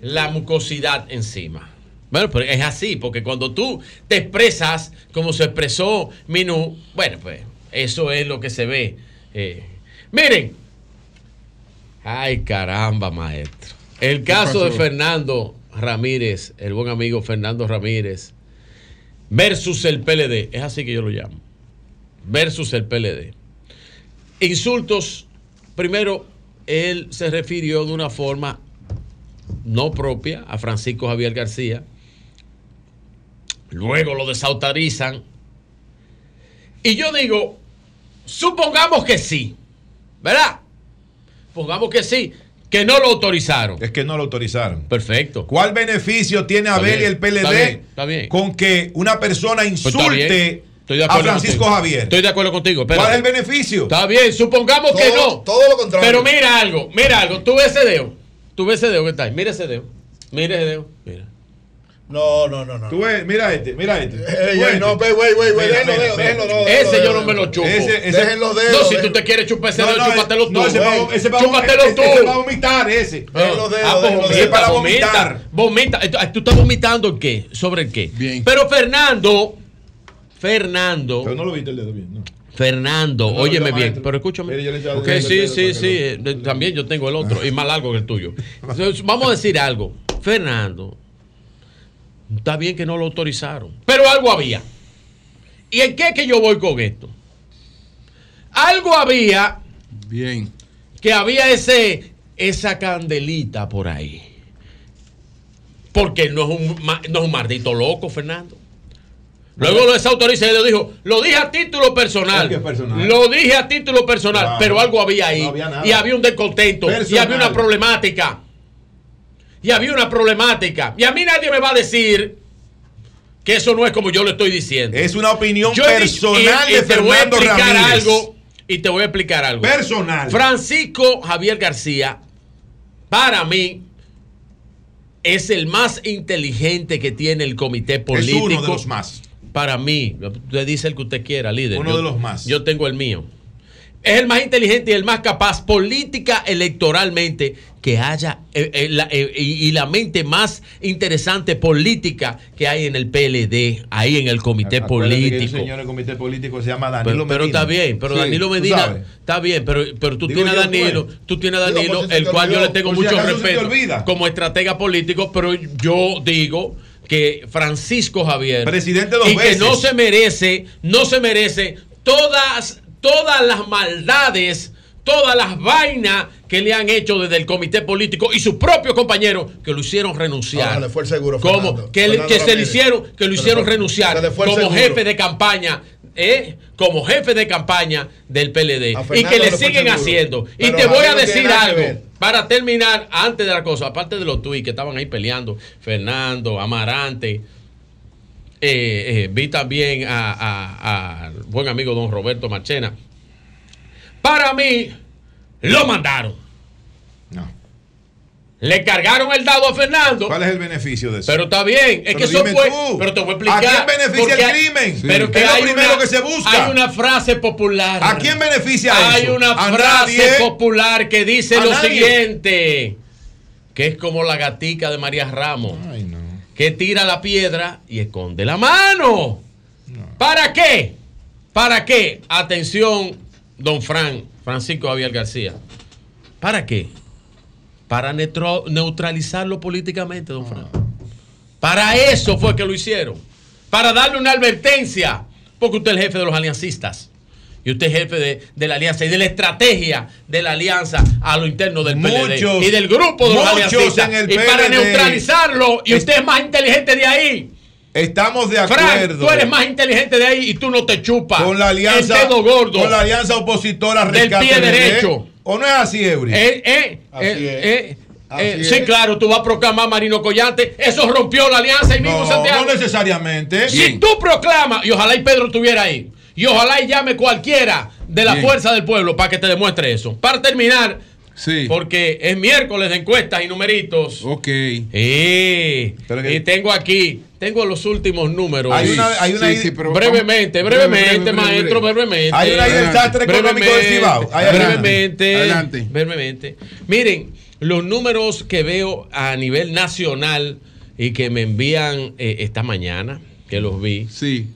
La mucosidad encima. Bueno, pero es así, porque cuando tú te expresas como se expresó Minú, bueno, pues eso es lo que se ve. Eh, miren. Ay, caramba, maestro. El caso de? Fernando Ramírez, el buen amigo Fernando Ramírez, versus el PLD. Es así que yo lo llamo. Versus el PLD. Insultos. Primero, él se refirió de una forma no propia a Francisco Javier García. Luego lo desautorizan. Y yo digo, supongamos que sí, ¿verdad? Pongamos que sí, que no lo autorizaron. Es que no lo autorizaron. Perfecto. ¿Cuál beneficio tiene Abel y el PLD está bien, está bien. con que una persona Pues insulte a Francisco contigo. Javier? Estoy de acuerdo contigo. ¿Cuál es el espérate. beneficio? Está bien, supongamos que no. todo lo contrario. Pero mira algo, mira algo. Tú ves ese dedo. Tú ves ese dedo que está ahí. Mira ese dedo. Mira ese dedo. Mira. No, no, no, no. Tú ves, mira este, mira este. Ey, ey, no, wey, wey, wey, wey, Mira, déjenlo, déjenlo, déjenlo, Ese déjenlo, yo no me déjenlo. lo chupo. Ese- ese- los dedos, No, si tú te quieres chupar ese No, dedo, no, chúpatelo tú. no, ese va, ese va, Chúpatelo ese- tú. ese va a vomitar ese. Dejen los dedos, Ah, pues dedos. para vomita, vomitar. vomita. Esto- ¿Tú estás vomitando en qué? ¿Sobre el qué? Bien. Pero Fernando, Fernando, Pero no lo viste el dedo bien, ¿no? Fernando, No, óyeme bien, maestro. pero escúchame. El sí, sí, para que sí, eh, también yo tengo el otro y más largo que el tuyo. Entonces, vamos a decir algo. Fernando, está bien que no lo autorizaron, pero algo había. ¿Y en qué que yo voy con esto? Algo había Bien. que había ese esa candelita por ahí. Porque no es un, no es un maldito loco, Fernando. Luego lo desautoriza y le dijo, lo dije a título personal. Lo dije a título personal, Claro. pero algo había ahí. No había nada. y había un descontento. Y había una problemática. Y había una problemática. Y a mí nadie me va a decir que eso no es como yo lo estoy diciendo. Es una opinión Yo he dicho- personal y- y de te voy a Fernando explicar Ramírez. algo y te voy a explicar algo. Personal. Francisco Javier García, para mí, es el más inteligente que tiene el comité político. Es uno de los más. Para mí, usted dice el que usted quiera, líder. Uno Yo- de los más. Yo tengo el mío. Es el más inteligente y el más capaz política electoralmente que haya eh, eh, la- eh, y, y la mente más interesante política que hay en el PLD, ahí en el comité Acuérdate que el político. señor del comité político se llama Pero, Danilo pero Medina. está bien, pero Sí, Danilo Medina está bien, pero, pero tú Digo tienes a yo, pues. Danilo, tú tienes a Danilo, se el cual yo le tengo si mucho acaso se te respeto olvida. como estratega político, pero yo digo que Francisco Javier Presidente dos y que no se merece, no se merece todas todas las maldades todas las vainas que le han hecho desde el comité político y sus propios compañeros que lo hicieron renunciar. Le fue el seguro, Como que, le- Fernando que se le hicieron, que lo hicieron fue- renunciar como jefe de campaña, ¿eh? como jefe de campaña del PLD y que le siguen haciendo. Y te voy a decir algo para terminar antes de la cosa, aparte de los tuits que estaban ahí peleando, Fernando, Amarante. Eh, eh, vi también a- a- al buen amigo don Roberto Marchena. Para mí, lo mandaron. No. Le cargaron el dado a Fernando. ¿Cuál es el beneficio de eso? Pero está bien, es Pero que eso fue. tú, Pero te voy a explicar. ¿a quién beneficia el hay- crimen? Sí. Pero que Es lo hay primero una- que se busca. Hay una frase popular. ¿A quién beneficia Hay eso? una ¿A frase nadie? popular que dice ¿A lo nadie? siguiente: que es como la gatica de María Ramos. Que tira la piedra y esconde la mano. ¿Para qué? ¿Para qué? Atención, don Fran, Francisco Javier García. ¿Para qué? Para neutralizarlo políticamente, don Fran. Para eso fue que lo hicieron. Para darle una advertencia. Porque usted es el jefe de los aliancistas. Y usted es jefe de, de la alianza y de la estrategia de la alianza a lo interno del PLD. Muchos- y del grupo de los aliancistas. en el y para neutralizarlo, y usted es más inteligente de ahí. Estamos de Frank, acuerdo. tú eres más inteligente de ahí y tú no te chupas. con la alianza El dedo gordo. con la alianza opositora del pie derecho. ¿O no es así, Eury? Eh, eh, Así eh, es. eh, Así eh, es. sí, claro, tú vas a proclamar Marino Collante. Eso rompió la alianza y mismo No, Santiago. no necesariamente. Si Bien. tú proclamas, y ojalá y Pedro estuviera ahí, y ojalá y llame cualquiera de la Bien. fuerza del pueblo para que te demuestre eso. Para terminar, porque es miércoles de encuestas y numeritos. Ok. Eh, y tengo aquí, tengo los últimos números. Hay una- hay una- Sí, sí, pero brevemente, brevemente, breve, breve, maestro, breve. brevemente. Hay una ahí del desastre económico del Cibao. Ahí adelante. brevemente, Adelante. brevemente. Miren, los números que veo a nivel nacional y que me envían eh, esta mañana, que los vi. Sí.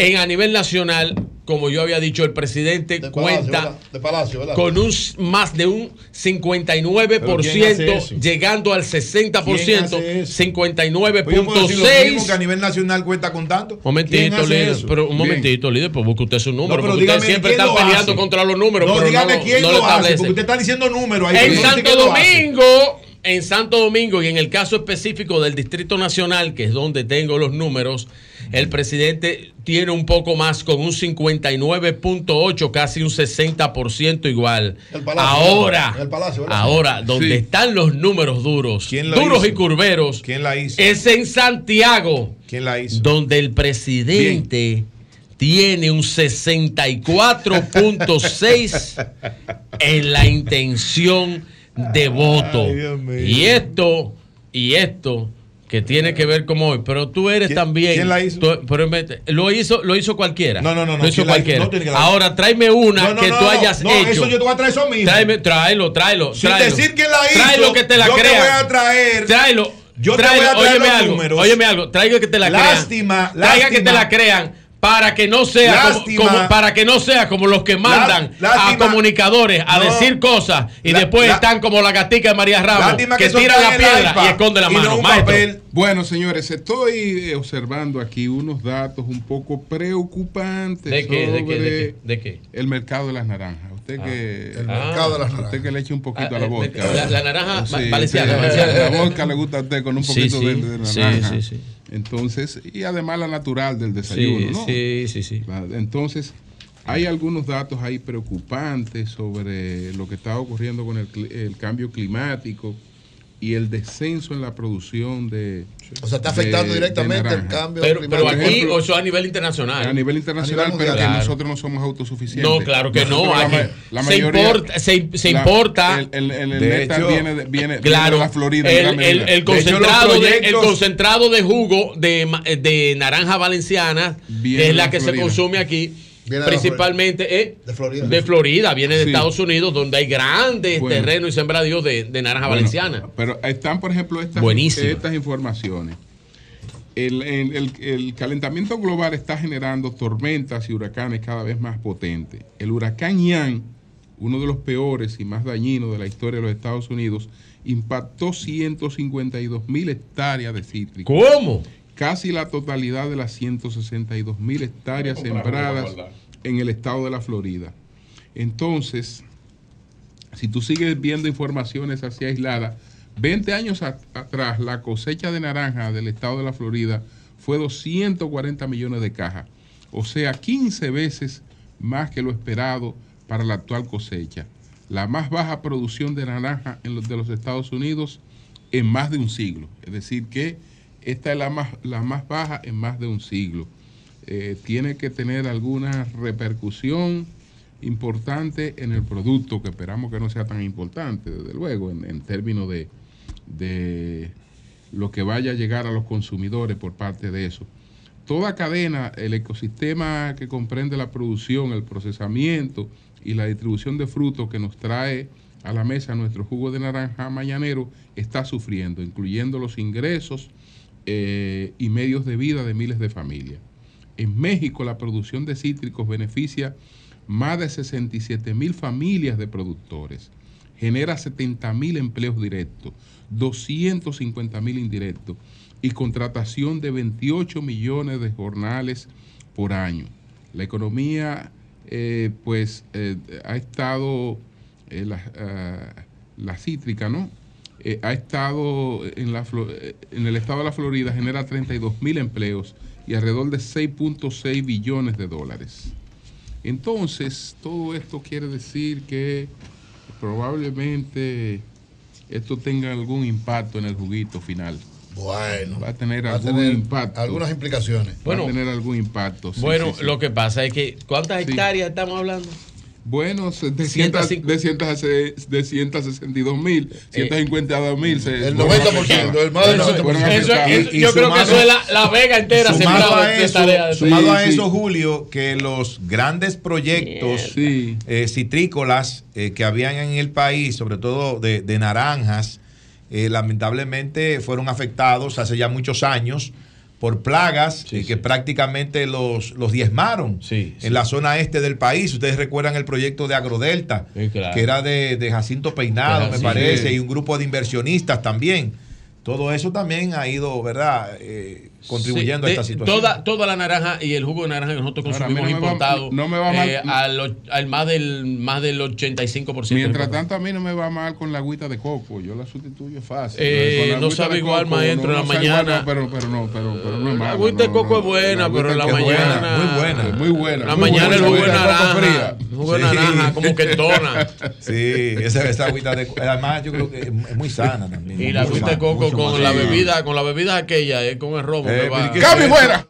En a nivel nacional, como yo había dicho, el presidente Palacio, cuenta. De Palacio, ¿verdad? con un más de un 59% ¿Pero quién hace eso? llegando al 60%, ¿Quién hace eso? Pues yo puedo decir lo mismo, 59.6 que a nivel nacional cuenta con tanto. ¿Quién Momentito, líder, eso? pero un Bien. momentito, líder, pues busque usted su número, No, pero porque ustedes siempre lo peleando hace. contra los números, No, pero dígame no, quién no lo lo hace, porque usted está diciendo números ahí. En Santo. Domingo, en Santo Domingo y en el caso específico del Distrito Nacional, que es donde tengo los números, el presidente tiene un poco más con un 59.8, casi un 60% igual. El Palacio, ahora, ahora, donde Sí. están los números duros, duros hizo? y curveros, ¿Quién la hizo? es en Santiago, ¿Quién la hizo? donde el presidente tiene un 64.6 en la intención de voto. y esto, y esto que tiene que ver con hoy, pero tú eres también. quién la hizo? tú- pero lo hizo, lo hizo cualquiera. No, no, no, no, Lo hizo ¿quién la hizo? cualquiera. No Ahora tráeme una No, no, que tú hayas hecho. eso yo te voy a traer eso mismo. Tráeme, tráelo, tráelo. Sin tráelo. decir quién la hizo, Tráelo que te la yo te crean. voy a traer- Tráelo. yo te tráelo, voy a traer óyeme los algo, números. Óyeme algo. Traiga que te la Lástima, crean. Traiga que te lástima. la crean. Para que no sea como, Lástima. como- para que no sea como los que mandan a lástima. comunicadores a No. decir cosas y La- después la- están como la gatica de María Ramos que, está la piedra y esconde la y no mano. Bueno, señores, estoy eh, observando aquí unos datos un poco preocupantes ¿De qué? ¿De qué? ¿De qué? ¿De qué? el mercado de las naranjas. Usted que El mercado de las Usted que le eche un poquito Ah, a la el vodka. mercado- la- la naranja Sí, va- valenciana. La vodka le gusta a usted con un poquito sí. de, de Sí, naranja. sí, sí. Entonces, y además la natural del desayuno, Sí, ¿no? sí, sí, sí. Entonces, hay algunos datos ahí preocupantes sobre lo que está ocurriendo con el, el cambio climático y el descenso en la producción de. O sea, está afectando de- directamente de el cambio Pero, aquí, o eso a nivel internacional. a nivel internacional, A nivel pero que mundial. nosotros no somos autosuficientes. No, claro que no. Nosotros la aquí ma- la se, mayoría- importa, se, se la- importa. El, el, el, el De néctar hecho, viene, de, viene, Claro, viene de la Florida. el, De hecho, concentrado de, el concentrado de jugo de, ma- de naranja valenciana, que es la que se consume aquí, Viene de principalmente eh, De Florida. de Florida, viene de Sí. Estados Unidos, donde hay grandes Bueno. terrenos y sembradíos de, de naranja Bueno, valenciana. Pero están, por ejemplo, estas, informaciones. El, el- el- el calentamiento global está generando tormentas y huracanes cada vez más potentes. El huracán Ian, uno de los peores y más dañinos de la historia de los Estados Unidos, impactó 152 mil hectáreas de cítricos. ¿Cómo? Casi la totalidad de las 162 mil hectáreas sembradas en el estado de la Florida. Entonces, si tú sigues viendo informaciones así aisladas, 20 años atrás la cosecha de naranja del estado de la Florida fue 240 millones de cajas, o sea, 15 veces más que lo esperado para la actual cosecha. La más baja producción de naranja en los de los Estados Unidos en más de un siglo. Es decir, que esta es la más, la más baja en más de un siglo. Eh, tiene que tener alguna repercusión importante en el producto, que esperamos que no sea tan importante, desde luego, en, en términos de, de lo que vaya a llegar a los consumidores por parte de eso. Toda cadena, el ecosistema que comprende la producción, el procesamiento y la distribución de frutos que nos trae a la mesa nuestro jugo de naranja mañanero está sufriendo, incluyendo los ingresos eh, y medios de vida de miles de familias. En México la producción de cítricos beneficia más de 67 mil familias de productores, genera 70 mil empleos directos, 250 mil indirectos y contratación de 28 millones de jornales por año. La economía, eh, pues, eh, ha estado, la, ah, la cítrica, ¿no? Eh, ha estado en, la, Flo- eh, en el estado de la Florida, genera 32 mil empleos y alrededor de 6.6 billones de dólares. Entonces, todo esto quiere decir que probablemente esto tenga algún impacto en el juguito final. Bueno. Va a tener Va a algún tener impacto. algunas implicaciones. Va a tener algún impacto. sí, bueno, sí, sí. lo que pasa es que, ¿cuántas Sí. hectáreas estamos hablando? Bueno, de, cientos- de, cientos- de 162 mil, 152 mil. El 90%, el más del 90%. Eso- eso- yo creo que eso es la, la vega entera Sumado a eso, de- sumado a Sí, eso, sí. Julio, que los grandes proyectos eh, citrícolas eh, que habían en el país, sobre todo de, de naranjas, eh, lamentablemente fueron afectados hace ya muchos años por plagas eh, que prácticamente los, los diezmaron en la zona este del país. Ustedes recuerdan el proyecto de Agrodelta, claro. que era de, de Jacinto Peinado, me parece, Sí. y un grupo de inversionistas también. Todo eso también ha ido, ¿verdad?, Eh, contribuyendo Sí, a esta situación. Toda, toda la naranja y el jugo de naranja que nosotros consumimos no importado no me va mal- eh, al, och- al más del más del 85%. Mientras tanto, a mí no me va mal con la agüita de coco. Yo la sustituyo fácil. Eh, la no sabe igual, coco, maestro, en la mañana. igual, pero, pero no, pero, pero no es La malo. agüita de coco no. es buena, La pero en la mañana. Muy buena. Muy buena. La muy mañana el jugo de naranja. Jugo de naranja, como que entona. Sí, esa, esa agüita de coco. Además, yo creo que es muy sana también. Y la agüita de coco con la bebida, con la bebida aquella, eh, con el romo. Eh, que va. pero ¿y qué ¡Cambio es eso? fuera!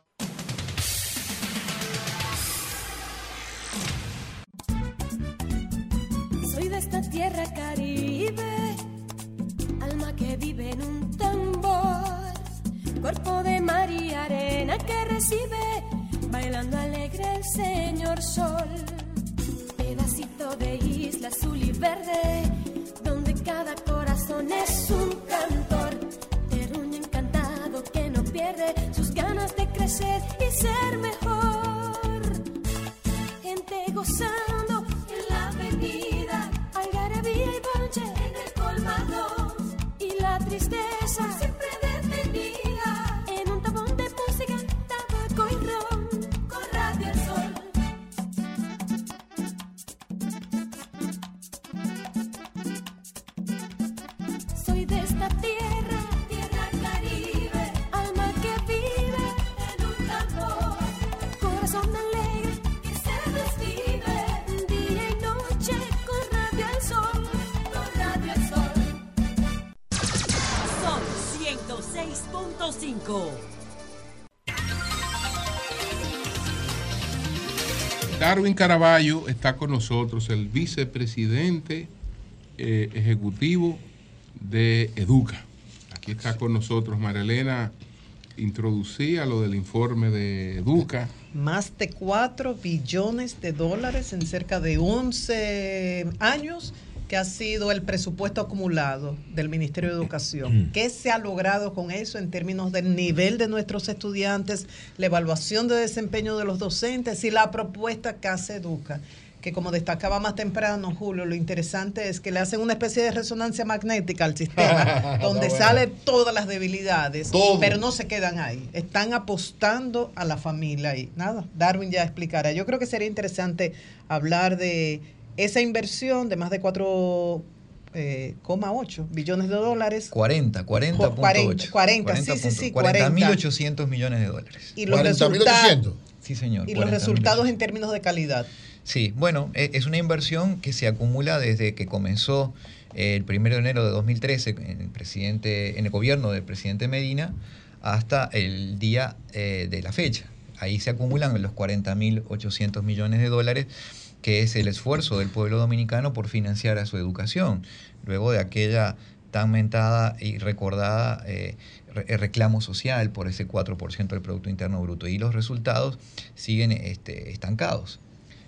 Soy de esta tierra caribe, alma que vive en un tambor, cuerpo de mar y arena que recibe, bailando alegre el señor sol. Pedacito de isla azul y verde, donde cada corazón es un cantor, sus ganas de crecer y ser mejor. Gente gozando en la avenida, algarabía y bonche en el colmado. Y la tristeza 106.5. Darwin Caraballo está con nosotros, el vicepresidente eh, ejecutivo de Educa. Aquí está con nosotros Marilena. Introducía lo del informe de Educa. Más de 4 billones de dólares en cerca de 11 años que ha sido el presupuesto acumulado del Ministerio de Educación. ¿Qué se ha logrado con eso en términos del nivel de nuestros estudiantes, la evaluación de desempeño de los docentes y la propuesta que hace Educa? Que como destacaba más temprano, Julio, lo interesante es que le hacen una especie de resonancia magnética al sistema, donde Está sale bueno. todas las debilidades, Todo. pero no se quedan ahí. Están apostando a la familia y nada, Darwin ya explicará. Yo creo que sería interesante hablar de esa inversión de más de 4,8 billones de dólares 40, 40.8. 40, 40, sí, sí, sí, 40. 40.800 millones de dólares. y los resultados Sí, señor. y los 40.800. resultados en términos de calidad. Sí, bueno, e- es una inversión que se acumula desde que comenzó eh, el 1 de enero de 2013 en el, presidente, en el gobierno del presidente Medina hasta el día eh, de la fecha. Ahí se acumulan los 40.800 millones de dólares, que es el esfuerzo del pueblo dominicano por financiar a su educación, luego de aquella tan mentada y recordada eh, re- reclamo social por ese 4% del Producto Interno Bruto. Y los resultados siguen este, estancados.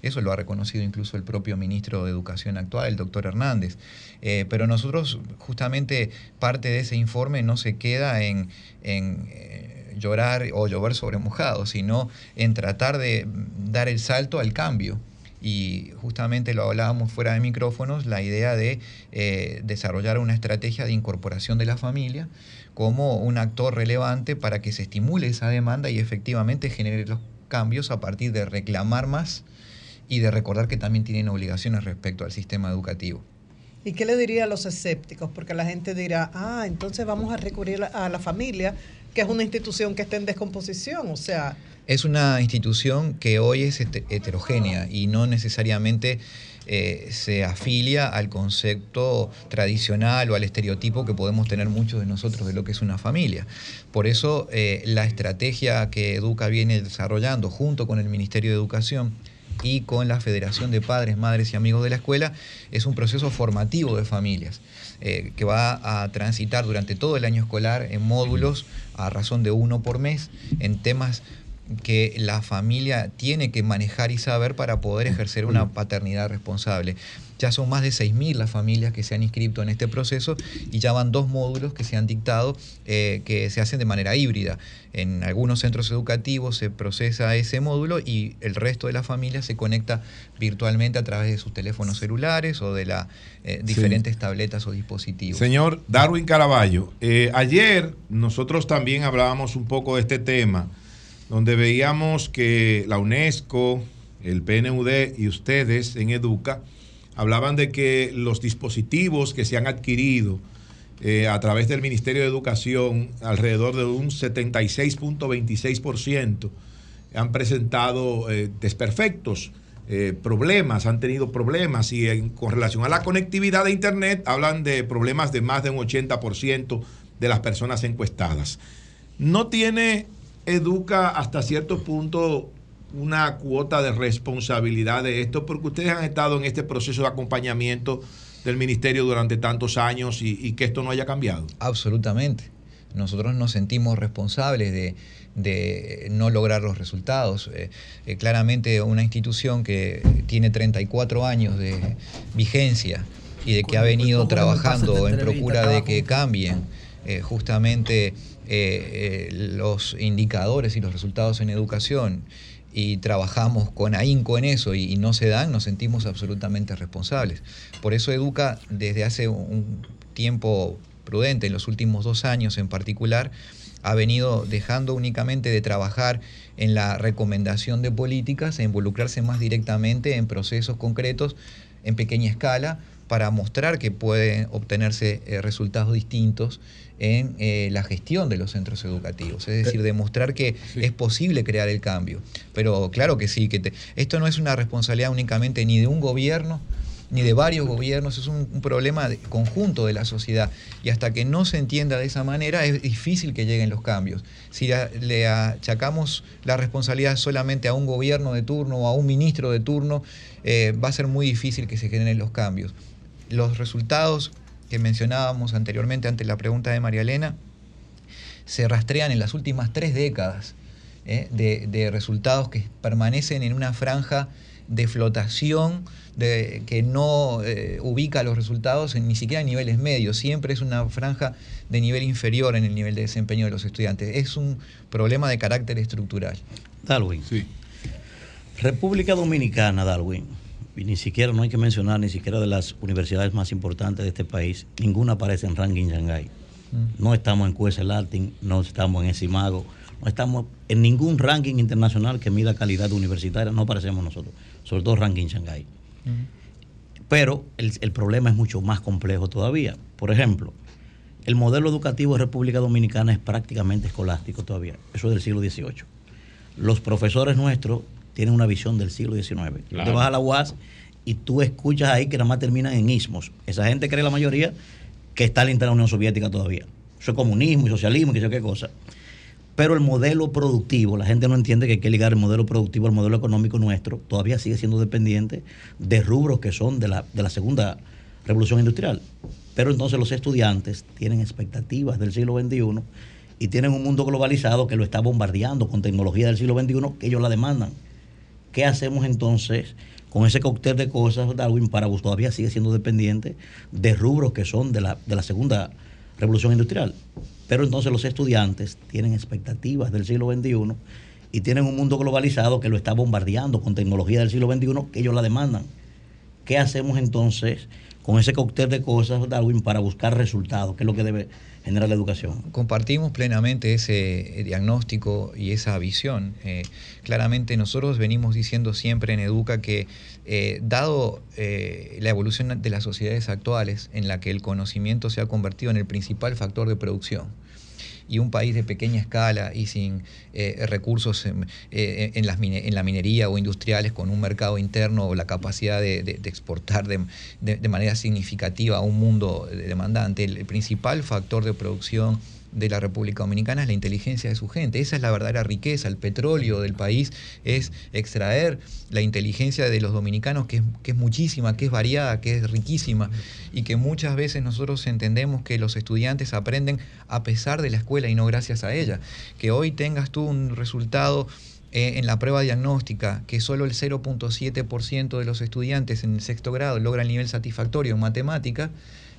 Eso lo ha reconocido incluso el propio ministro de Educación actual, el doctor Hernández. Eh, pero nosotros, justamente, parte de ese informe no se queda en, en, eh, llorar o llover sobre mojado, sino en tratar de dar el salto al cambio. Y justamente lo hablábamos fuera de micrófonos, la idea de eh, desarrollar una estrategia de incorporación de la familia como un actor relevante para que se estimule esa demanda y efectivamente genere los cambios a partir de reclamar más y de recordar que también tienen obligaciones respecto al sistema educativo. ¿Y qué le diría a los escépticos? Porque la gente dirá, ah, entonces vamos a recurrir a la familia, que es una institución que está en descomposición. O sea, Es una institución que hoy es heterogénea y no necesariamente eh, se afilia al concepto tradicional o al estereotipo que podemos tener muchos de nosotros de lo que es una familia. Por eso eh, la estrategia que Educa viene desarrollando junto con el Ministerio de Educación y con la Federación de Padres, Madres y Amigos de la Escuela es un proceso formativo de familias eh, que va a transitar durante todo el año escolar en módulos a razón de uno por mes en temas que la familia tiene que manejar y saber para poder ejercer una paternidad responsable. Ya son más de 6.000 las familias que se han inscrito en este proceso y ya van dos módulos que se han dictado eh, que se hacen de manera híbrida. En algunos centros educativos se procesa ese módulo y el resto de la familia se conecta virtualmente a través de sus teléfonos celulares o de las diferentes tabletas o dispositivos. Señor Darwin Caraballo, eh, ayer nosotros también hablábamos un poco de este tema, donde veíamos que la UNESCO, el PNUD y ustedes en Educa hablaban de que los dispositivos que se han adquirido eh, a través del Ministerio de Educación, alrededor de un 76.26%, han presentado eh, desperfectos, eh, problemas, han tenido problemas y en- con relación a la conectividad de Internet hablan de problemas de más de un 80% de las personas encuestadas. ¿No tiene Educa hasta cierto punto una cuota de responsabilidad de esto? Porque ustedes han estado en este proceso de acompañamiento del ministerio durante tantos años y, y que esto no haya cambiado. Absolutamente. Nosotros nos sentimos responsables de, de no lograr los resultados. Eh, eh, claramente una institución que tiene 34 años de vigencia y de que ha venido trabajando en procura de que cambien eh, justamente eh, eh, los indicadores y los resultados en educación y trabajamos con ahínco en eso y, y no se dan, nos sentimos absolutamente responsables. Por eso Educa desde hace un tiempo prudente, en los últimos dos años en particular, ha venido dejando únicamente de trabajar en la recomendación de políticas e involucrarse más directamente en procesos concretos en pequeña escala para mostrar que pueden obtenerse eh, resultados distintos en eh, la gestión de los centros educativos, es decir, demostrar que es posible crear el cambio. Pero claro que sí, que te- esto no es una responsabilidad únicamente ni de un gobierno, ni de varios gobiernos, es un, un problema de- conjunto de la sociedad. Y hasta que no se entienda de esa manera es difícil que lleguen los cambios. Si le achacamos la responsabilidad solamente a un gobierno de turno o a un ministro de turno, eh, va a ser muy difícil que se generen los cambios. Los resultados que mencionábamos anteriormente ante la pregunta de María Elena se rastrean en las últimas tres décadas ¿eh? de, de resultados que permanecen en una franja de flotación de, que no eh, ubica los resultados en ni siquiera en niveles medios, siempre es una franja de nivel inferior en el nivel de desempeño de los estudiantes. Es un problema de carácter estructural. Darwin. República Dominicana, Darwin. Y ni siquiera, no hay que mencionar ni siquiera de las universidades más importantes de este país, ninguna aparece en ranking Shanghai. No estamos en QS Latin, no estamos en ESIMAGO, no estamos en ningún ranking internacional que mida calidad universitaria, no aparecemos nosotros, sobre todo ranking Shanghai. Pero el, el problema es mucho más complejo todavía. Por ejemplo, el modelo educativo de República Dominicana es prácticamente escolástico todavía. Eso es del siglo XVIII. Los profesores nuestros tienen una visión del siglo XIX. Claro. Te vas a la UAS y tú escuchas ahí que nada más terminan en ismos. Esa gente cree la mayoría que está en la Unión Soviética todavía. Eso es comunismo y socialismo y qué sé qué cosa. Pero el modelo productivo, la gente no entiende que hay que ligar el modelo productivo al modelo económico nuestro, todavía sigue siendo dependiente de rubros que son de la, de la segunda revolución industrial. Pero entonces los estudiantes tienen expectativas del siglo XXI y tienen un mundo globalizado que lo está bombardeando con tecnología del siglo XXI que ellos la demandan. ¿Qué hacemos entonces con ese cóctel de cosas, Darwin, para todavía sigue siendo dependiente de rubros que son de la, de la segunda revolución industrial? Pero entonces los estudiantes tienen expectativas del siglo XXI y tienen un mundo globalizado que lo está bombardeando con tecnología del siglo XXI que ellos la demandan. ¿Qué hacemos entonces con ese cóctel de cosas, Darwin, para buscar resultados? ¿Qué es lo que debe generar la educación? Compartimos plenamente ese eh, diagnóstico y esa visión. Eh, claramente nosotros venimos diciendo siempre en Educa que eh, dado la evolución de las sociedades actuales en la que el conocimiento se ha convertido en el principal factor de producción y un país de pequeña escala y sin eh, recursos en, eh, las en la minería o industriales, con un mercado interno o la capacidad de, de- exportar de, de- manera significativa a un mundo demandante, el principal factor de producción de la República Dominicana es la inteligencia de su gente. Esa es la verdadera riqueza. El petróleo del país es extraer la inteligencia de los dominicanos, que es, que es muchísima, que es variada, que es riquísima, y que muchas veces nosotros entendemos que los estudiantes aprenden a pesar de la escuela y no gracias a ella. Que hoy tengas tú un resultado eh, en la prueba diagnóstica que solo el 0.7% de los estudiantes en el sexto grado logra el nivel satisfactorio en matemática,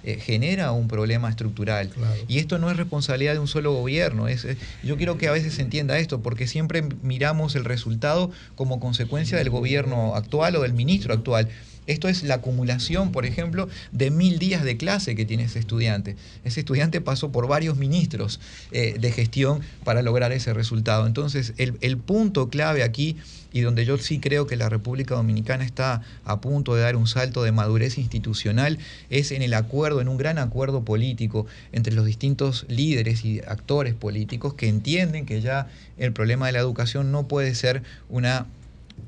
eh, genera un problema estructural. Y esto no es responsabilidad de un solo gobierno. Es, yo quiero que a veces se entienda esto, porque siempre miramos el resultado como consecuencia del gobierno actual o del ministro actual. Esto es la acumulación, por ejemplo, de mil días de clase que tiene ese estudiante. Ese estudiante pasó por varios ministros eh, de gestión para lograr ese resultado. Entonces, el, el punto clave aquí y donde yo sí creo que la República Dominicana está a punto de dar un salto de madurez institucional es en el acuerdo, en un gran acuerdo político entre los distintos líderes y actores políticos que entienden que ya el problema de la educación no puede ser una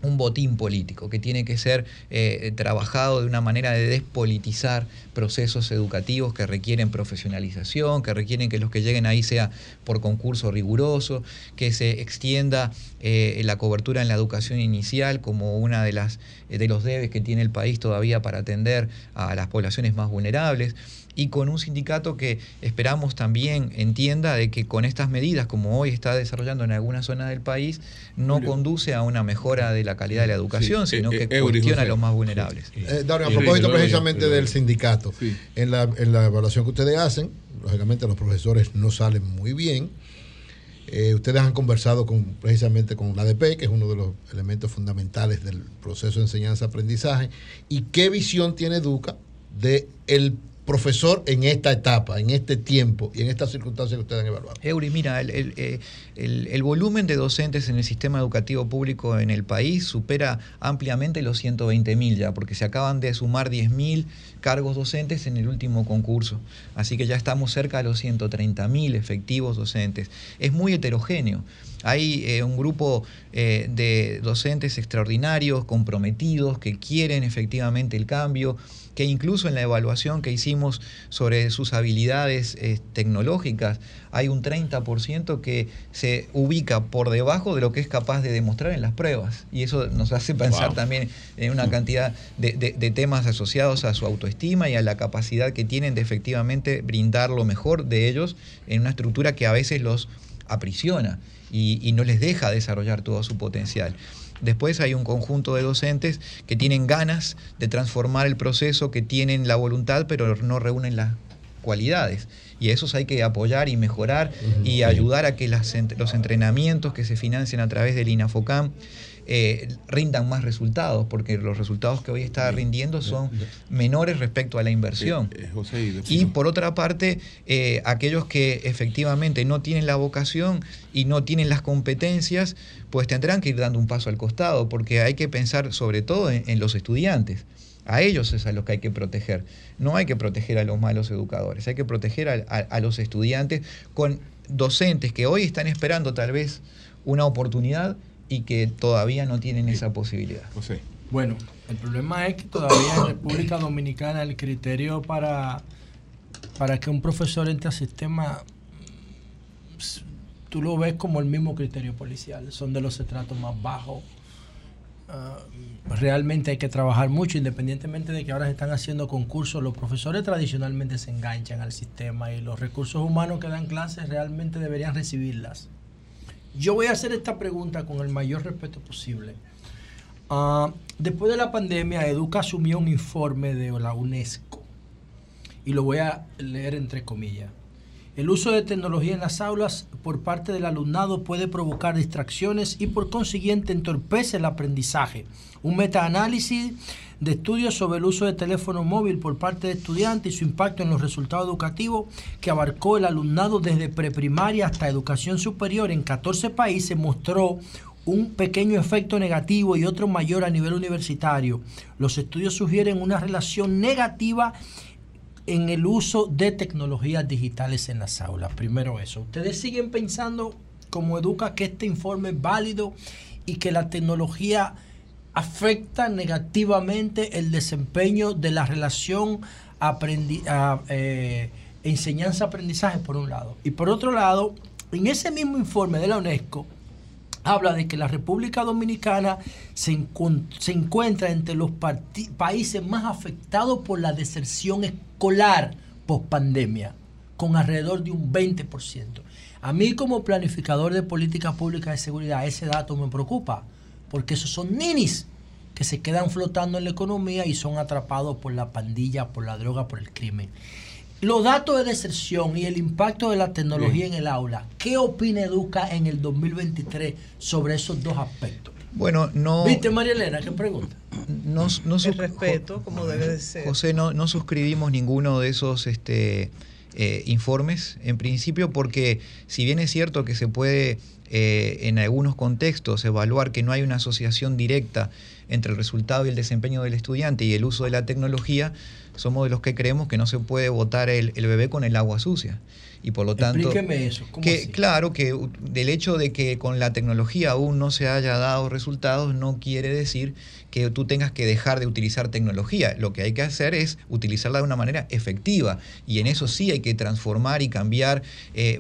un botín político que tiene que ser eh, trabajado de una manera de despolitizar procesos educativos que requieren profesionalización, que requieren que los que lleguen ahí sea por concurso riguroso, que se extienda eh, la cobertura en la educación inicial como una de las eh, de los debes que tiene el país todavía para atender a las poblaciones más vulnerables y con un sindicato que esperamos también entienda de que con estas medidas, como hoy está desarrollando en algunas zonas del país, no conduce a una mejora de la calidad de la educación, Sí, sino eh, que eh, cuestiona a los más vulnerables. Eh, Dario, a propósito precisamente del sindicato, en, la, en la evaluación que ustedes hacen, lógicamente los profesores no salen muy bien. Eh, ustedes han conversado con, precisamente con la ADP, que es uno de los elementos fundamentales del proceso de enseñanza-aprendizaje. ¿Y qué visión tiene Educa de el profesor en esta etapa, en este tiempo y en estas circunstancias que ustedes han evaluado? Eury, mira, el, el, eh, el- volumen de docentes en el sistema educativo público en el país supera ampliamente los 120.000 ya, porque se acaban de sumar 10.000 cargos docentes en el último concurso. Así que ya estamos cerca de los 130.000 efectivos docentes. Es muy heterogéneo. Hay eh, un grupo eh, de docentes extraordinarios, comprometidos, que quieren efectivamente el cambio, que incluso en la evaluación que hicimos sobre sus habilidades eh, tecnológicas, hay un 30% que se ubica por debajo de lo que es capaz de demostrar en las pruebas. Y eso nos hace pensar Wow. también en una cantidad de, de- de temas asociados a su autoestima y a la capacidad que tienen de efectivamente brindar lo mejor de ellos en una estructura que a veces los aprisiona y, y no les deja desarrollar todo su potencial. Después hay un conjunto de docentes que tienen ganas de transformar el proceso, que tienen la voluntad, pero no reúnen las cualidades. Y esos hay que apoyar y mejorar y ayudar a que las los entrenamientos que se financian a través del INAFOCAM eh, rindan más resultados, porque los resultados que hoy está rindiendo son menores respecto a la inversión. Eh, José, y por otra parte, eh, aquellos que efectivamente no tienen la vocación y no tienen las competencias, pues tendrán que ir dando un paso al costado, porque hay que pensar sobre todo en, en los estudiantes. A ellos es a los que hay que proteger. No hay que proteger a los malos educadores, hay que proteger a, a- a los estudiantes con docentes que hoy están esperando tal vez una oportunidad y que todavía no tienen esa posibilidad. Bueno, el problema es que todavía en República Dominicana el criterio para, para que un profesor entre al sistema, s- tú lo ves como el mismo criterio policial, son de los estratos más bajos. Ah, realmente hay que trabajar mucho, independientemente de que ahora se están haciendo concursos, los profesores tradicionalmente se enganchan al sistema y los recursos humanos que dan clases realmente deberían recibirlas. Yo voy a hacer esta pregunta con el mayor respeto posible. Ah, después de la pandemia, Educa asumió un informe de la UNESCO y lo voy a leer entre comillas. El uso de tecnología en las aulas por parte del alumnado puede provocar distracciones y por consiguiente entorpece el aprendizaje. Un metaanálisis de estudios sobre el uso de teléfono móvil por parte de estudiantes y su impacto en los resultados educativos que abarcó el alumnado desde preprimaria hasta educación superior en 14 países mostró un pequeño efecto negativo y otro mayor a nivel universitario. Los estudios sugieren una relación negativa en el uso de tecnologías digitales en las aulas. Primero eso. ¿Ustedes siguen pensando como Educa que este informe es válido y que la tecnología afecta negativamente el desempeño de la relación eh, enseñanza-aprendizaje por un lado? Y por otro lado, en ese mismo informe de la UNESCO, habla de que la República Dominicana se, encuentra entre los países más afectados por la deserción escolar post pandemia, con alrededor de un 20%. A mí como planificador de políticas públicas de seguridad, ese dato me preocupa, porque esos son ninis que se quedan flotando en la economía y son atrapados por la pandilla, por la droga, por el crimen. Los datos de deserción y el impacto de la tecnología en el aula, ¿qué opina Educa en el 2023 sobre esos dos aspectos? Bueno, no. ¿Viste, María Elena? ¿Qué pregunta? No, no El respeto, como debe de ser. José, no, no suscribimos ninguno de esos este, eh, informes, en principio, porque si bien es cierto que se puede eh, en algunos contextos evaluar que no hay una asociación directa entre el resultado y el desempeño del estudiante y el uso de la tecnología, somos de los que creemos que no se puede botar el, el bebé con el agua sucia. Y por lo tanto, Explíqueme eso. ¿cómo que así? claro que del hecho de que con la tecnología aún no se haya dado resultados no quiere decir que tú tengas que dejar de utilizar tecnología. Lo que hay que hacer es utilizarla de una manera efectiva y en eso sí hay que transformar y cambiar eh,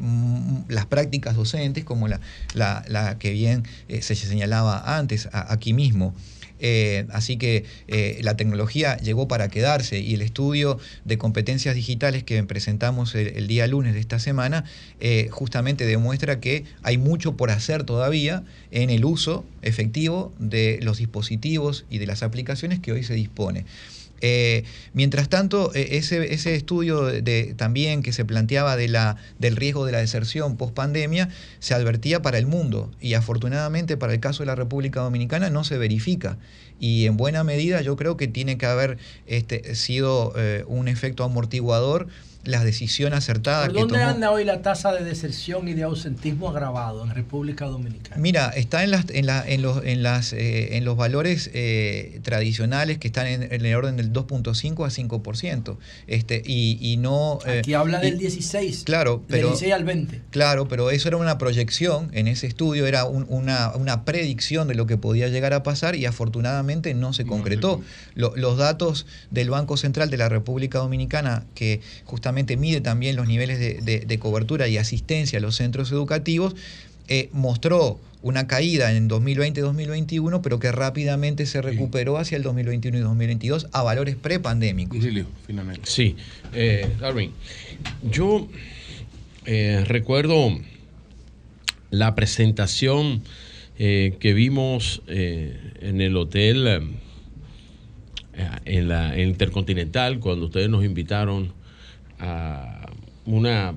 las prácticas docentes como la, la- la que bien eh, se señalaba antes aquí mismo. Eh, así que eh, la tecnología llegó para quedarse y el estudio de competencias digitales que presentamos el, día lunes de esta semana eh, justamente demuestra que hay mucho por hacer todavía en el uso efectivo de los dispositivos y de las aplicaciones que hoy se dispone. Eh, mientras tanto, eh, ese, ese estudio de- también que se planteaba de la, del riesgo de la deserción post pandemia se advertía para el mundo y afortunadamente para el caso de la República Dominicana no se verifica. Y en buena medida yo creo que tiene que haber este, sido eh, un efecto amortiguador la decisión acertada ¿Por que dónde tomó. anda hoy la tasa de deserción y de ausentismo agravado en República Dominicana? Mira, está en, las, en, la- en los, en, las, eh, en los valores eh, tradicionales que están en, en el orden del 2.5 a 5%. Este, y, y no. eh, Aquí habla y- del 16. Claro, Del pero. 16 al 20. Claro, pero eso era una proyección en ese estudio, era un- una, una predicción de lo que podía llegar a pasar y afortunadamente no se concretó. Lo- los datos del Banco Central de la República Dominicana, que justamente mide también los niveles de, de- de cobertura y asistencia a los centros educativos, eh, mostró una caída en 2020-2021, pero que rápidamente se recuperó hacia el 2021 y 2022 a valores prepandémicos. finalmente. Sí, eh, Darwin, yo eh, recuerdo la presentación eh, que vimos eh, en el hotel, eh, en la en Intercontinental, cuando ustedes nos invitaron una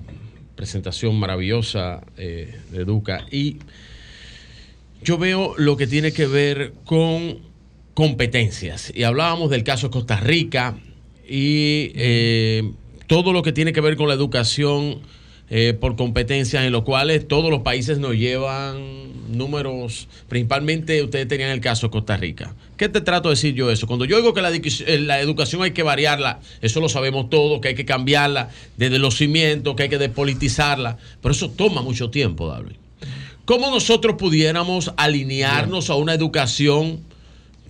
presentación maravillosa eh, de Educa. Y yo veo lo que tiene que ver con competencias. Y hablábamos del caso de Costa Rica y eh, todo lo que tiene que ver con la educación eh, por competencias, en lo cuales todos los países nos llevan números, principalmente ustedes tenían el caso de Costa Rica. ¿Qué te trato de decir yo eso? Cuando yo digo que la, eh, la educación hay que variarla, eso lo sabemos todos, que hay que cambiarla desde los cimientos, que hay que despolitizarla, pero eso toma mucho tiempo, David. ¿Cómo nosotros pudiéramos alinearnos a una educación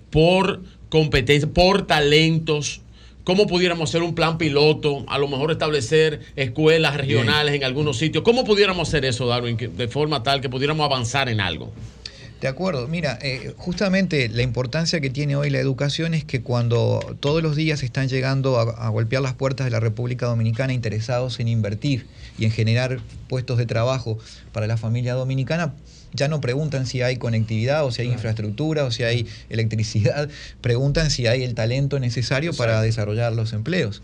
por competencia, por talentos? ¿Cómo pudiéramos hacer un plan piloto? A lo mejor establecer escuelas regionales en algunos sitios. ¿Cómo pudiéramos hacer eso, Darwin, de forma tal que pudiéramos avanzar en algo? De acuerdo, mira, eh, justamente la importancia que tiene hoy la educación es que cuando todos los días están llegando a, a golpear las puertas de la República Dominicana interesados en invertir y en generar puestos de trabajo para la familia dominicana, ya no preguntan si hay conectividad o si hay infraestructura o si hay electricidad, preguntan si hay el talento necesario para desarrollar los empleos.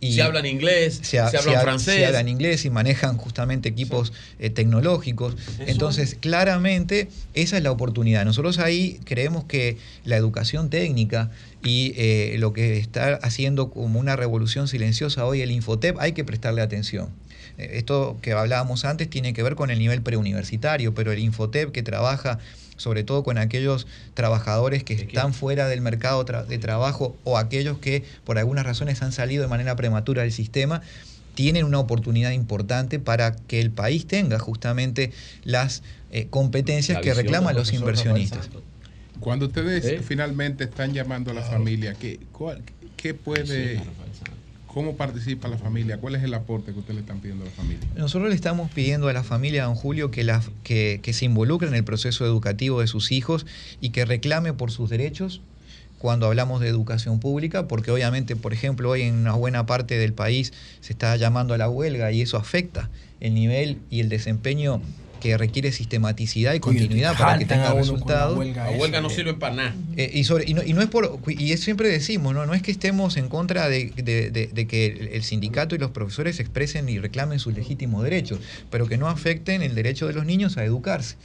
Si hablan inglés, se, ha- si hablan ha- francés. se hablan inglés y manejan justamente equipos eh, tecnológicos. Entonces, claramente, esa es la oportunidad. Nosotros ahí creemos que la educación técnica y eh, lo que está haciendo como una revolución silenciosa hoy el Infotep, hay que prestarle atención. Eh, esto que hablábamos antes tiene que ver con el nivel preuniversitario, pero el Infotep que trabaja sobre todo con aquellos trabajadores que están fuera del mercado tra- de trabajo o aquellos que por algunas razones han salido de manera prematura del sistema, tienen una oportunidad importante para que el país tenga justamente las eh, competencias La que reclaman los inversionistas. Cuando ustedes ¿Eh? finalmente están llamando a la familia, ¿qué, cuál- qué puede, cómo participa la familia? ¿Cuál es el aporte que ustedes le están pidiendo a la familia? Nosotros le estamos pidiendo a la familia, don Julio, que, que se involucre en el proceso educativo de sus hijos y que reclame por sus derechos cuando hablamos de educación pública, porque obviamente, por ejemplo, hoy en una buena parte del país se está llamando a la huelga y eso afecta el nivel y el desempeño que requiere sistematicidad y continuidad para que tenga la resultados. huelga La huelga no eh. sirve para nada. Eh, y, sobre- y, no, y no es por y es- siempre decimos no no es que estemos en contra de, de- de- de que el, el sindicato y los profesores expresen y reclamen sus legítimos derechos pero que no afecten el derecho de los niños a educarse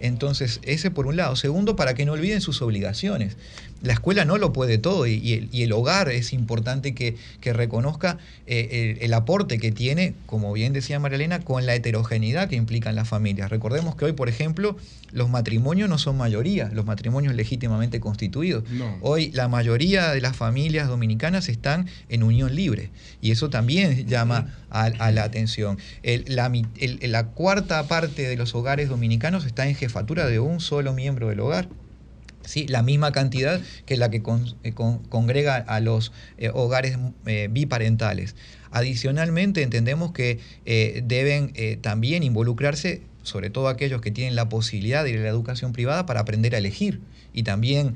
entonces ese por un lado segundo para que no olviden sus obligaciones la escuela no lo puede todo y, y el, y el hogar es importante que, que reconozca eh, el, el aporte que tiene, como bien decía Marilena, con la heterogeneidad que implican las familias. Recordemos que hoy, por ejemplo, los matrimonios no son mayoría, los matrimonios legítimamente constituidos. No. Hoy la mayoría de las familias dominicanas están en unión libre y eso también llama a, a la atención. El- la cuarta parte de los hogares dominicanos está en jefatura de un solo miembro del hogar. Sí, la misma cantidad que la que con- eh, con- congrega a los eh, hogares eh, biparentales. Adicionalmente, entendemos que deben también involucrarse, sobre todo aquellos que tienen la posibilidad de ir a la educación privada, para aprender a elegir y también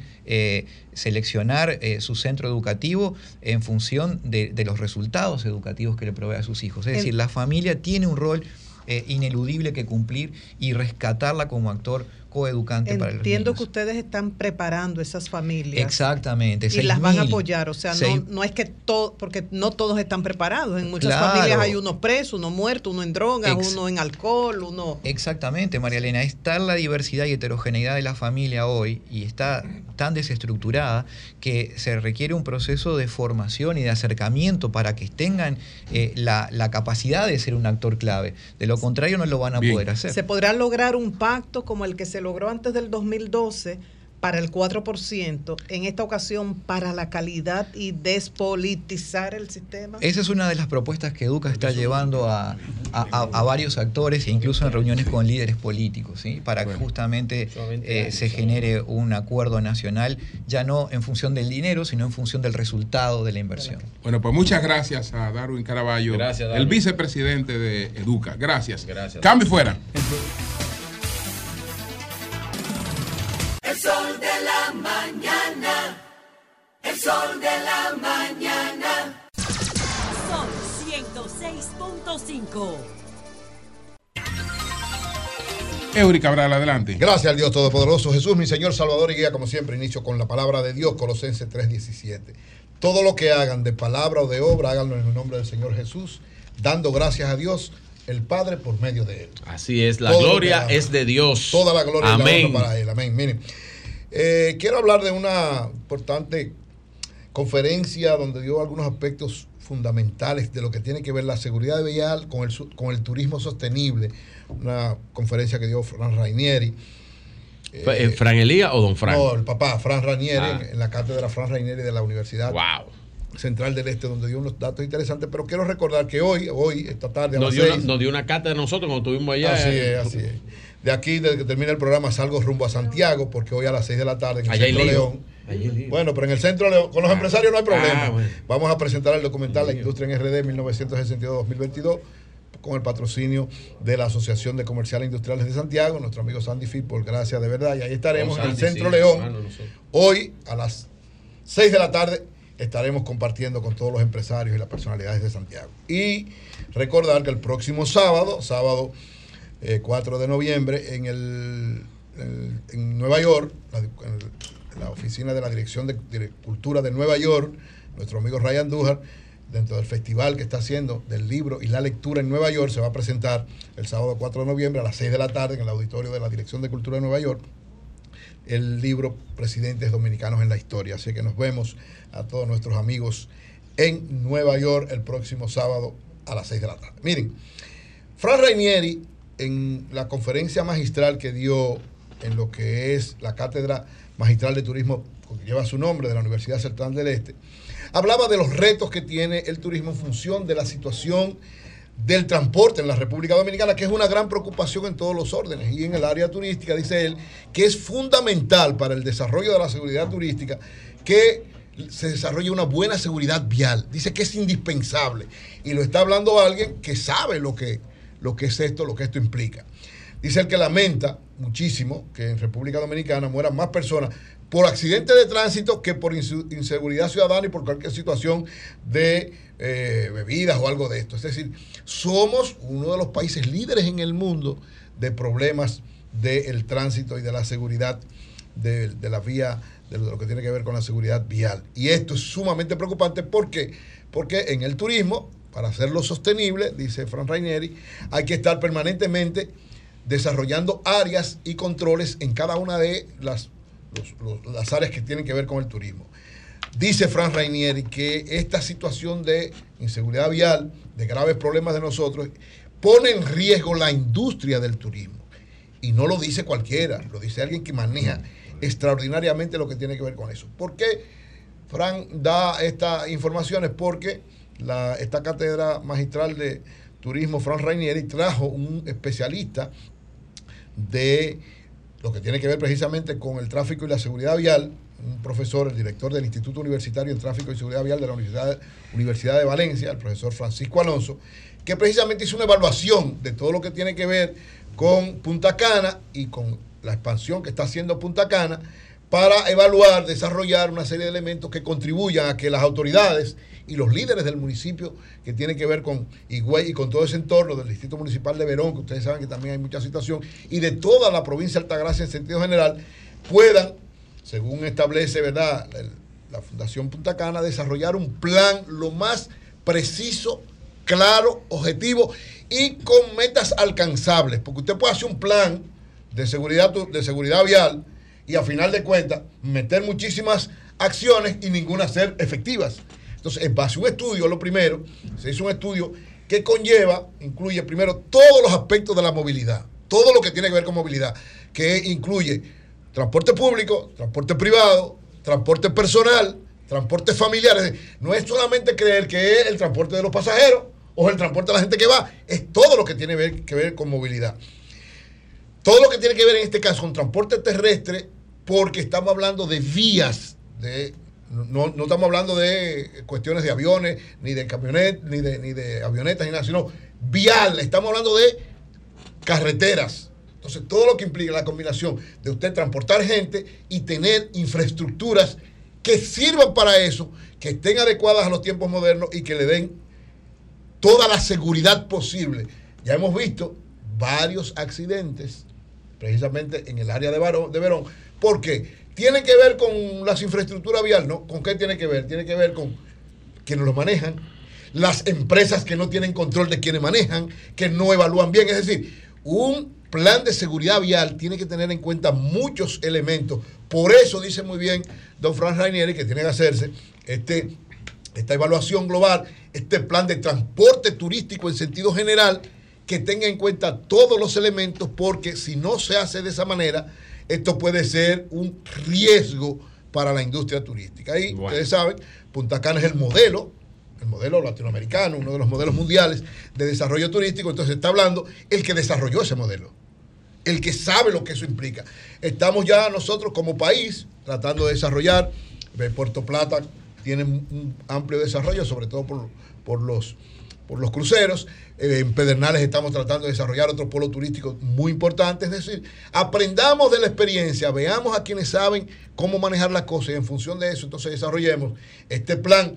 seleccionar su centro educativo en función de, de los resultados educativos que le provee a sus hijos. Es decir, la familia tiene un rol ineludible que cumplir y rescatarla como actor coeducante para los Entiendo niños. que ustedes están preparando esas familias. Exactamente. Y las van a 6.000. apoyar, o sea, no, no es que todo, porque no todos están preparados. En muchas Claro. familias hay uno preso, uno muerto, uno en drogas, Ex- uno en alcohol, uno... Exactamente, María Elena. Es tal la diversidad y heterogeneidad de la familia hoy y está tan desestructurada que se requiere un proceso de formación y de acercamiento para que tengan eh, la, la capacidad de ser un actor clave. De lo contrario, no lo van a poder hacer. Se podrá lograr un pacto como el que se logró antes del 2012 para el 4%, en esta ocasión para la calidad y despolitizar el sistema. Esa es una de las propuestas que Educa está llevando a, a- a- a varios actores e incluso en reuniones con líderes políticos, ¿sí? para que justamente eh, se genere un acuerdo nacional, ya no en función del dinero, sino en función del resultado de la inversión. Bueno, pues muchas gracias a Darwin Caraballo, Gracias, el vicepresidente de Educa. Gracias. Gracias. Cambio y fuera. sol de la mañana. El sol de la mañana. Sol 106.5. Eury Cabral, adelante. Gracias al Dios Todopoderoso. Jesús, mi Señor, Salvador y Guía, como siempre, inicio con la palabra de Dios, Colosenses 3:17. Todo lo que hagan de palabra o de obra, háganlo en el nombre del Señor Jesús, dando gracias a Dios, el Padre, por medio de Él. Así es, la Todo gloria es de Dios. Toda la gloria y la Amén. honra para Él. Amén. Miren, eh, quiero hablar de una importante conferencia donde dio algunos aspectos fundamentales de lo que tiene que ver la seguridad vial con el, con el turismo sostenible. Una conferencia que dio Fran Rainieri. Eh, ¿Fran Elías o Don Fran? No, el papá, Fran Rainieri, Ah. en, en la cátedra Fran Rainieri de la Universidad Central del Este, donde dio unos datos interesantes. Pero quiero recordar que hoy, hoy, esta tarde, a Nos las dio, una, nos dio una cata de nosotros cuando estuvimos allá. Así eh, es, así es. De aquí, desde que termina el programa, salgo rumbo a Santiago, porque hoy a las 6 de la tarde en el Allá Centro. León. Bueno, pero en el Centro León, con los Ah. empresarios no hay problema. Ah, bueno. Vamos a presentar el documental La Industria en RD 1962-2022 con el patrocinio de la Asociación de Comerciales Industriales de Santiago, nuestro amigo Sandy Fitbol, gracias de verdad. Y ahí estaremos Oh, en el Centro sí, León. hermano. Hoy a las 6 de la tarde estaremos compartiendo con todos los empresarios y las personalidades de Santiago. Y recordar que el próximo sábado, sábado eh, 4 de noviembre, en, el, Nueva York, en la oficina de la Dirección de, de Cultura de Nueva York, nuestro amigo Ryan Dujar, dentro del festival que está haciendo del libro y la lectura en Nueva York, se va a presentar el sábado 4 de noviembre a las 6 de la tarde en el auditorio de la Dirección de Cultura de Nueva York el libro Presidentes Dominicanos en la Historia. Así que nos vemos a todos nuestros amigos en Nueva York el próximo sábado a las 6 de la tarde. Miren, Fran Rainieri, en la conferencia magistral que dio en lo que es la Cátedra Magistral de Turismo, que lleva su nombre, de la Universidad Central del Este, hablaba de los retos que tiene el turismo en función de la situación del transporte en la República Dominicana, que es una gran preocupación en todos los órdenes. Y en el área turística, dice él, que es fundamental para el desarrollo de la seguridad turística que se desarrolle una buena seguridad vial. Dice que es indispensable. Y lo está hablando alguien que sabe lo que, lo que es esto, lo que esto implica. Dice el que lamenta muchísimo que en República Dominicana mueran más personas por accidentes de tránsito que por inseguridad ciudadana y por cualquier situación de eh, bebidas o algo de esto. Es decir, somos uno de los países líderes en el mundo de problemas del tránsito y de la seguridad de, de la vía, de lo que tiene que ver con la seguridad vial. Y esto es sumamente preocupante porque, porque en el turismo, para hacerlo sostenible, dice Fran Rainieri, hay que estar permanentemente desarrollando áreas y controles en cada una de las, las áreas que tienen que ver con el turismo. Dice Fran Rainieri que esta situación de inseguridad vial, de graves problemas de nosotros, pone en riesgo la industria del turismo. Y no lo dice cualquiera, lo dice alguien que maneja extraordinariamente lo que tiene que ver con eso. ¿Por qué Fran da estas informaciones? Porque la, esta cátedra magistral de turismo, Fran Rainieri, trajo un especialista de lo que tiene que ver precisamente con el tráfico y la seguridad vial, un profesor, el director del Instituto Universitario en Tráfico y Seguridad Vial de la Universidad, Universidad de Valencia, el profesor Francisco Alonso, que precisamente hizo una evaluación de todo lo que tiene que ver con Punta Cana y con la expansión que está haciendo Punta Cana para evaluar, desarrollar una serie de elementos que contribuyan a que las autoridades y los líderes del municipio que tienen que ver con Higüey y con todo ese entorno del Distrito Municipal de Verón, que ustedes saben que también hay mucha situación, y de toda la provincia de Altagracia en sentido general, puedan, según establece ¿verdad? la Fundación Punta Cana, desarrollar un plan lo más preciso, claro, objetivo y con metas alcanzables. Porque usted puede hacer un plan de seguridad, de seguridad vial y a final de cuentas meter muchísimas acciones y ninguna ser efectivas. Entonces, en base a un estudio, lo primero, se hizo un estudio que conlleva, incluye primero todos los aspectos de la movilidad, todo lo que tiene que ver con movilidad, que incluye transporte público, transporte privado, transporte personal, transporte familiar. No es solamente creer que es el transporte de los pasajeros o el transporte de la gente que va, es todo lo que tiene ver- que ver con movilidad. Todo lo que tiene que ver en este caso con transporte terrestre, porque estamos hablando de vías, de, no, no estamos hablando de cuestiones de aviones, ni de camionetas, ni de, ni de avionetas, ni nada, sino vial, estamos hablando de carreteras. Entonces, todo lo que implica la combinación de usted transportar gente y tener infraestructuras que sirvan para eso, que estén adecuadas a los tiempos modernos y que le den toda la seguridad posible. Ya hemos visto varios accidentes, precisamente en el área de, de Verón. ¿Por qué? Tienen que ver con las infraestructuras vial, ¿no? ¿Con qué tiene que ver? Tiene que ver con quienes lo manejan, las empresas que no tienen control de quienes manejan, que no evalúan bien. Es decir, un plan de seguridad vial tiene que tener en cuenta muchos elementos. Por eso dice muy bien don Franz Rainieri que tiene que hacerse este, esta evaluación global, este plan de transporte turístico en sentido general, que tenga en cuenta todos los elementos, porque si no se hace de esa manera, esto puede ser un riesgo para la industria turística. Y ustedes saben, Punta Cana es el modelo, el modelo latinoamericano, uno de los modelos mundiales de desarrollo turístico. Entonces está hablando el que desarrolló ese modelo, el que sabe lo que eso implica. Estamos ya nosotros como país tratando de desarrollar. eh, Puerto Plata tiene un un amplio desarrollo, sobre todo por, por los por los cruceros. Eh, en Pedernales estamos tratando de desarrollar otro polo turístico muy importante. Es decir, aprendamos de la experiencia, veamos a quienes saben cómo manejar las cosas y en función de eso entonces desarrollemos este plan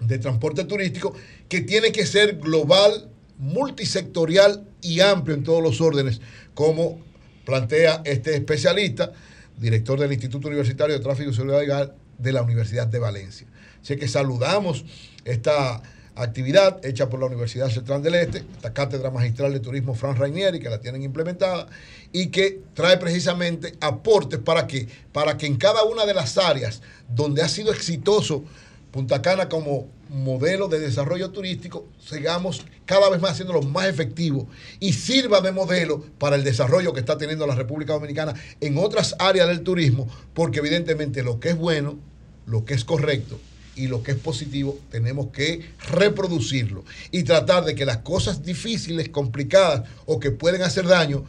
de transporte turístico que tiene que ser global, multisectorial y amplio en todos los órdenes, como plantea este especialista, director del Instituto Universitario de Tráfico y Seguridad Vial de la Universidad de Valencia. Así que saludamos esta actividad hecha por la Universidad Central del Este, esta cátedra magistral de turismo Fran Rainieri, que la tienen implementada, y que trae precisamente aportes para que, para que en cada una de las áreas donde ha sido exitoso Punta Cana como modelo de desarrollo turístico, sigamos cada vez más haciéndolo más efectivo y sirva de modelo para el desarrollo que está teniendo la República Dominicana en otras áreas del turismo, porque evidentemente lo que es bueno, lo que es correcto y lo que es positivo, tenemos que reproducirlo y tratar de que las cosas difíciles, complicadas o que pueden hacer daño,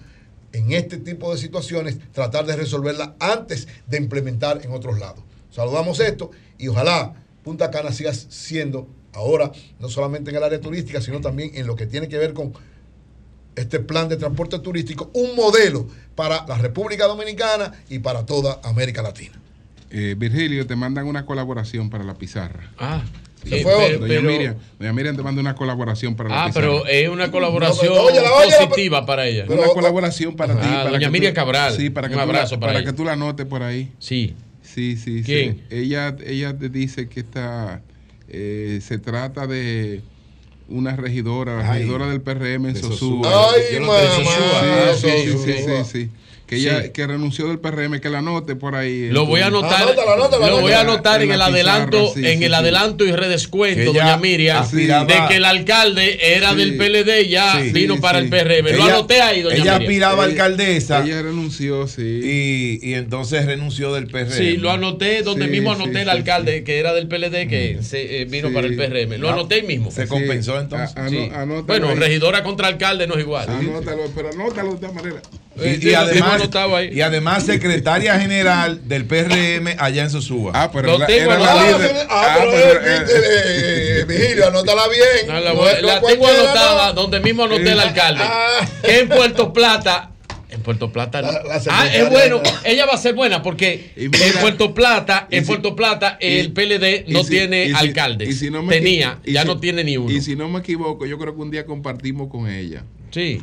en este tipo de situaciones, tratar de resolverlas antes de implementar en otros lados. Saludamos esto y ojalá Punta Cana siga siendo ahora, no solamente en el área turística, sino también en lo que tiene que ver con este plan de transporte turístico, un modelo para la República Dominicana y para toda América Latina. Eh, Virgilio, te mandan una colaboración para la pizarra. Ah. Sí, fue pero- doña, pero- Miriam, doña Miriam te manda una colaboración para la Ah, pizarra. pero es una colaboración No, pero óyela, óyela, positiva para ella. una colaboración para ti. Ah, para doña que tú- Miriam Cabral. Sí, para que, Un tú la- abrazo para ella. que tú la anotes por ahí. Sí. Sí, sí, sí. ¿Quién? Ella, ella te dice que esta, eh, se trata de una regidora, la Ay. regidora del PRM en Sosúa. Ay, mamá. Sí, sí, ok, sí, sí. Que ella Sí. que renunció del PRM, que la anote por ahí. Lo voy a anotar, lo voy a anotar en el adelanto, en el adelanto y redescuento, doña Miriam, aspiraba- de que el alcalde era Sí. del PLD ya Sí, vino sí, para sí. el PRM. Lo anoté ahí, doña Ella Miriam. aspiraba a alcaldesa. Ella renunció, sí. Y, y entonces renunció del PRM. Sí, lo anoté donde Sí, mismo sí, anoté el sí, alcalde que era del PLD que se, eh, vino Sí. para el PRM. Lo Ah, anoté ahí mismo. se compensó entonces. A- ano- Sí. anótalo Bueno, regidora contra alcalde no es igual. Anótalo, pero anótalo de esta manera. Y, Eh, y además, tengo anotado ahí. y además secretaria general del PRM allá en Sosúa. Ah, era- tengo era la líder. Ah, Ah, pero, pero, eh, eh, eh, eh, Vigilio, anótala bien. No, la No la tengo anotada no. donde mismo anoté el alcalde. Ah. Que en Puerto Plata. En Puerto Plata no. La- la ah, es bueno. Ella va a ser buena porque mira- en Puerto Plata, en si- Puerto Plata, y- el PLD no y si- tiene si- alcalde. y si no me Tenía, ya si- no tiene ni uno. Y si no me equivoco, yo creo que un día compartimos con ella. Sí.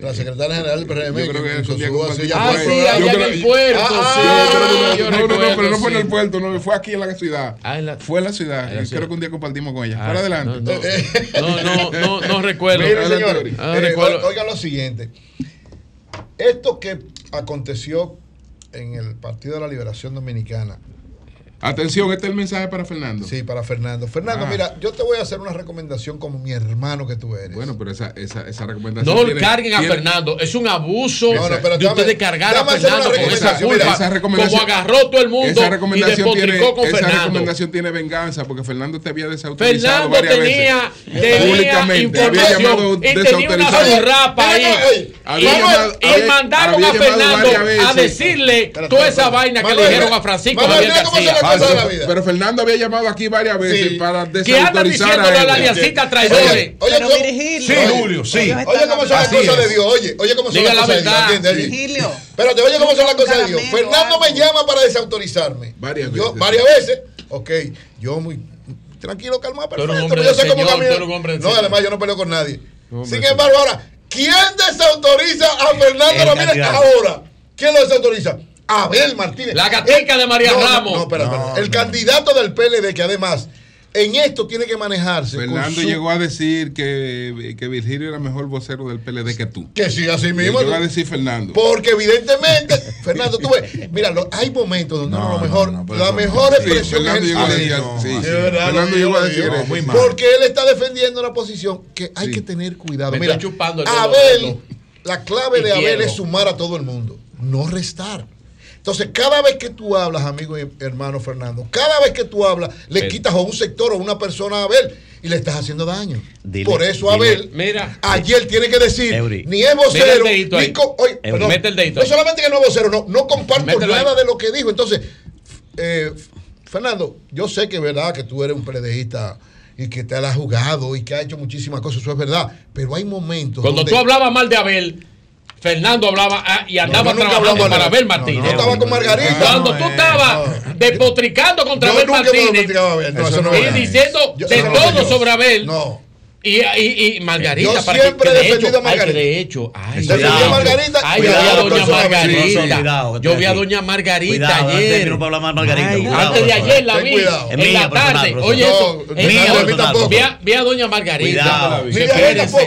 La secretaria general del PRM. Yo creo que en eso ya Sosúa, compartimos sí, ya Ah, fue. sí, allá en el puerto. Ah, sí, ah, que- no, no, no, pero no fue en el puerto, no, fue aquí en la ciudad. Ah, en la- Fue en la ciudad. en la y ciudad. creo que un día compartimos con ella. Ah, Para adelante. no, no. No, no, recuerdo. Adelante, señores. Ah, eh, recuerdo. o- oigan lo siguiente. Esto que aconteció en el Partido de la Liberación Dominicana. Atención, este es el mensaje para Fernando. Sí, para Fernando. Fernando, Ah. mira, yo te voy a hacer una recomendación como mi hermano que tú eres. Bueno, pero esa, esa, esa recomendación. No tiene- carguen a tiene- Fernando. Es un abuso No, no, pero de dame- ustedes cargar a Fernando con esa recomendación. culpa. Mira, esa recomendación- como agarró todo el mundo Esa y recomendación, tiene, despotricó con esa Fernando. recomendación tiene venganza porque Fernando te había desautorizado Fernando varias tenía, veces. tenía Públicamente. Había llamado y tenía una zurrapa ahí. Había Y- llamado- y había- mandaron había a llamado Fernando a decirle toda esa vaina que le dijeron a Francisco Javier García. La vida. Pero Fernando había llamado aquí varias veces Sí. para desautorizar a la él. aliancita traidores. Oye, oye, Pero Virgilio. Sí, Julio, sí. Oye, cómo son las cosas de. Dios. Oye, oye cómo son Diga las la cosas de Dios. Virgilio. Espérate, oye cómo son las cosas de Dios. Fernando me llama para desautorizarme. Varias Yo, veces. varias veces. Ok, yo muy tranquilo, calmado, perfecto. pero yo sé cómo del No, además yo no peleo con nadie. Sin embargo, ahora, ¿quién desautoriza a Fernando Ramírez ahora? ¿Quién lo desautoriza? Abel Martínez. La gatica de María no, Ramos. No, espera, espera. No, El no. candidato del PLD que además en esto tiene que manejarse. Fernando su- llegó a decir que, que Virgilio era mejor vocero del PLD que tú. Que sí, así mismo. Llegó a decir Fernando. Porque evidentemente, Fernando, tú ves, mira, lo- hay momentos donde No, uno lo mejor, no, la mejor Sí, expresión Fernando es el llegó a decir, sí, sí. Fernando llegó a decir muy mal. Porque él está defendiendo una posición que hay Sí. que tener cuidado. Me Mira, Abel, la clave de Abel quiero. es sumar a todo el mundo, no restar. Entonces, cada vez que tú hablas, amigo y hermano Fernando, cada vez que tú hablas, le Pero- quitas a un sector o a una persona a Abel y le estás haciendo daño. Dile- Por eso dile- Abel Mira. ayer tiene que decir, Eury. ni es Mete vocero, el dedito ni oye, perdón, Mete el dedito no ahí. solamente que no es vocero, no, no comparto Mételo nada ahí. de lo que dijo. Entonces, eh, Fernando, yo sé que es verdad que tú eres un PLDista y que te la has jugado y que ha hecho muchísimas cosas, eso es verdad, pero hay momentos Cuando donde- tú hablabas mal de Abel, Fernando hablaba ah, y andaba nunca trabajando de para Abel. Abel Martínez. yo estaba con Margarita. Cuando No, tú eh, estabas despotricando contra Yo Abel y, y, Margarita. Para siempre que, que he defendido de hecho. Ay, de cuidado, yo vi a Doña Margarita. ayer. antes de ayer la vi. En la tarde. Oye, eso. Vi a Doña Margarita.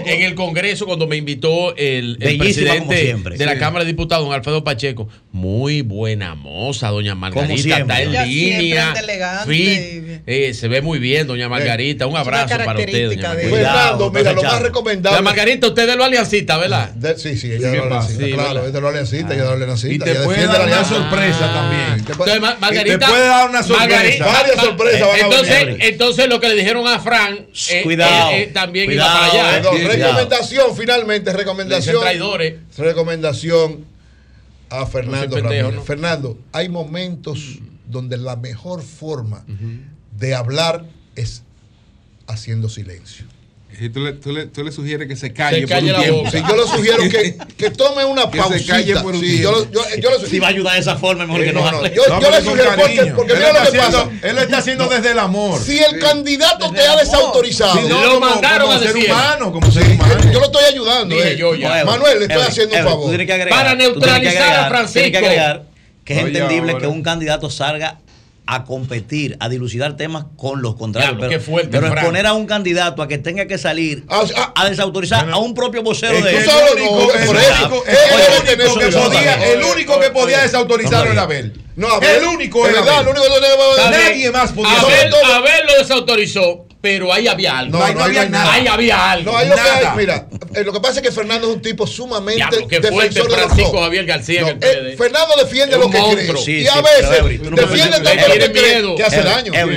En el Congreso, cuando me invitó el, presidente de la Cámara de Diputados, don Alfredo Pacheco. Muy buena moza, Doña Margarita. Está en línea. Eh, se ve muy bien, Doña Margarita. Un abrazo para usted, Doña Margarita mira, lo más recomendable. Margarita, usted es de lo aliancista, ¿verdad? Sí, sí, ella de lo aliancista. Sí, claro, es de lo ella es de lo ah. aliancista. Y te puede dar una sorpresa también. Te puede dar una sorpresa. Varias sorpresas van a venir. Entonces, lo que le dijeron a Fran, eh, cuidado. Eh, eh, también iba para allá. Recomendación, finalmente, recomendación. Traidores. Recomendación a Fernando Ramírez. Fernando, hay momentos mm. donde la mejor forma de hablar es haciendo silencio. Si tú le, tú, le, tú le, sugieres que se calle, se calle por un la boca. Si yo le sugiero que, que tome una pausa. Que se calle por un si, yo, yo, yo si va a ayudar de esa forma, mejor que no, no, no. Yo, no, yo le sugiero porque, porque mira lo que haciendo, pasa. Él lo está haciendo desde el amor. Si el sí. candidato desde te ha desautorizado. Si no, lo como, mandaron como a ser decir. humano, como ser humano. Yo lo estoy ayudando. Eh. Yo. Manuel, le estoy haciendo un favor. Agregar, Para neutralizar a Francisco. que agregar que es entendible que un candidato salga a competir, a dilucidar temas con los contrarios. Claro, pero, fuerte, pero exponer a un candidato a que tenga que salir ah, ah. a desautorizar a un propio vocero eh, de él. El único que podía desautorizarlo era Abel. No, Abel. El único, es verdad. El único que nadie más podía. Abel lo desautorizó pero ahí había algo. No, no, había, nada. Ahí había algo. No, nada. Mira, eh, lo que pasa es que Fernando es un tipo sumamente defensor de Francisco los eh, Fernando defiende lo que monstruo. y a veces defiende tanto lo que cree que hace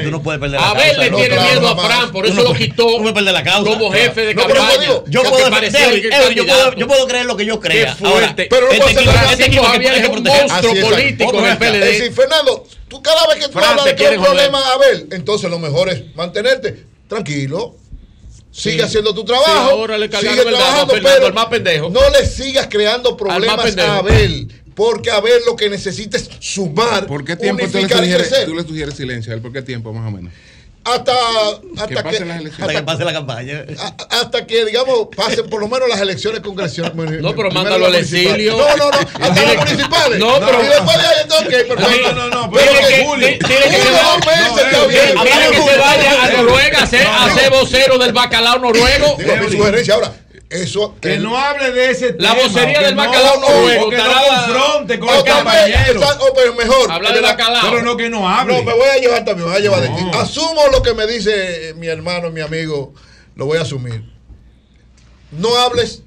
tú no puedes perder la a ver, le tiene miedo a Fran, por eso lo quitó como jefe de campaña. Yo puedo creer lo que yo crea. Pero no este puede ser Javier es un monstruo político en el PLD. Es decir, Fernando, tú cada vez que tú hablas de que un problema, a ver, entonces lo mejor es mantenerte tranquilo. Sigue haciendo tu trabajo. Ahora le sigue trabajando, pero no le sigas creando problemas a Abel. Porque a ver lo que necesites sumar. ¿Por qué tiempo tú le, sugieres, tú le sugieres silencio? ¿Por qué tiempo más o menos? hasta, hasta que, que, las hasta, hasta que pase la campaña. hasta que, digamos, pasen por lo menos las elecciones congresionales. No, pero mándalo al exilio. No, no, no. Hasta las municipales. No, pero. Y después de ahí, entonces, perfecto. No, no, no. Pero que Juli. Tiene que se vaya. que se vaya a Noruega a ser vocero del bacalao noruego. Digo, mi sugerencia ahora. Eso, que no hable de ese la tema. La vocería del bacalao no, no, que no confronte con el compañero. O, pero pues mejor. Habla de bacalao. Pero no que no hable. No, me voy a llevar también, me voy a llevar de ti. Asumo lo que me dice eh, mi hermano, mi amigo, lo voy a asumir. No hables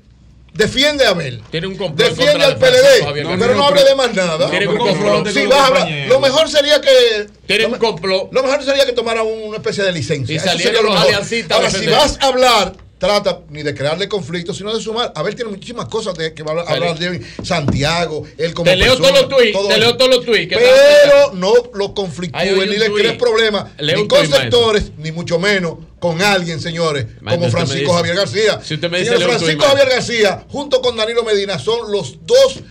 Defiende a Abel. Tiene un Defiende al PLD. Pero no hable de más nada. Tiene un complot. Lo mejor sería que. Tiene un complot. Lo mejor sería que tomara una especie de licencia. Y Eso sería lo mejor. Ahora, si vas a hablar trata ni de crearle conflictos, sino de sumar. a ver tiene muchísimas cosas de, que va a hablar de Santiago, él como Te leo todos los tweets, todo te leo todos los tweets. Pero no lo conflictúen ni le crees problemas, ni con sectores, ni mucho menos con alguien, señores, como Francisco Javier García. Si usted Francisco Javier García, junto con Danilo Medina, son los dos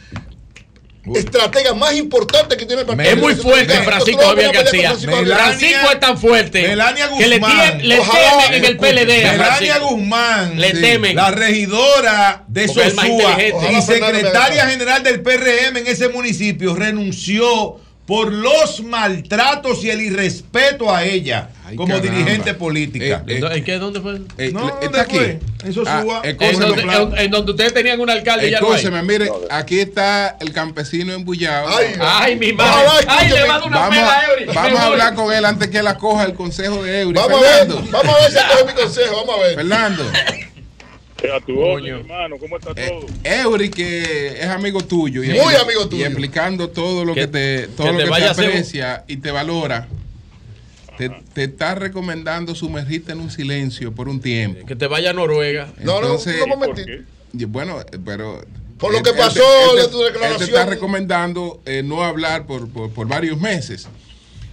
Estratega más importante que tiene el partido. Es muy fuerte Francisco Javier García. Francisco es tan fuerte Melania Guzmán, que en el PLD. Guzmán, la regidora de Porque Sosúa y secretaria general del PRM en ese municipio renunció por los maltratos y el irrespeto a ella. Como dirigente política. Eh, eh, ¿En qué? ¿Dónde fue? Eh, ¿dónde está aquí. Eso ah, suba. Ah, en, en, donde, ustedes tenían un alcalde ya no mire, aquí está el campesino embullado. Ay, mi madre. Ay, le va una vamos, a Eury. Vamos a hablar con él antes que la coja el consejo de Eury. Vamos Fernando. a ver, vamos a ver si este coge mi consejo, vamos a ver. Fernando. A tu hermano, ¿cómo está todo? Eury, que es amigo tuyo. Y Muy amigo tuyo. Y explicando todo lo que, te, todo lo que te aprecia y te valora te, te está recomendando sumergirte en un silencio por un tiempo. Que te vaya a Noruega. Entonces, un momentito. y bueno, pero... Por lo que pasó él de tu Él te declaración. está recomendando eh, no hablar por, por- por varios meses.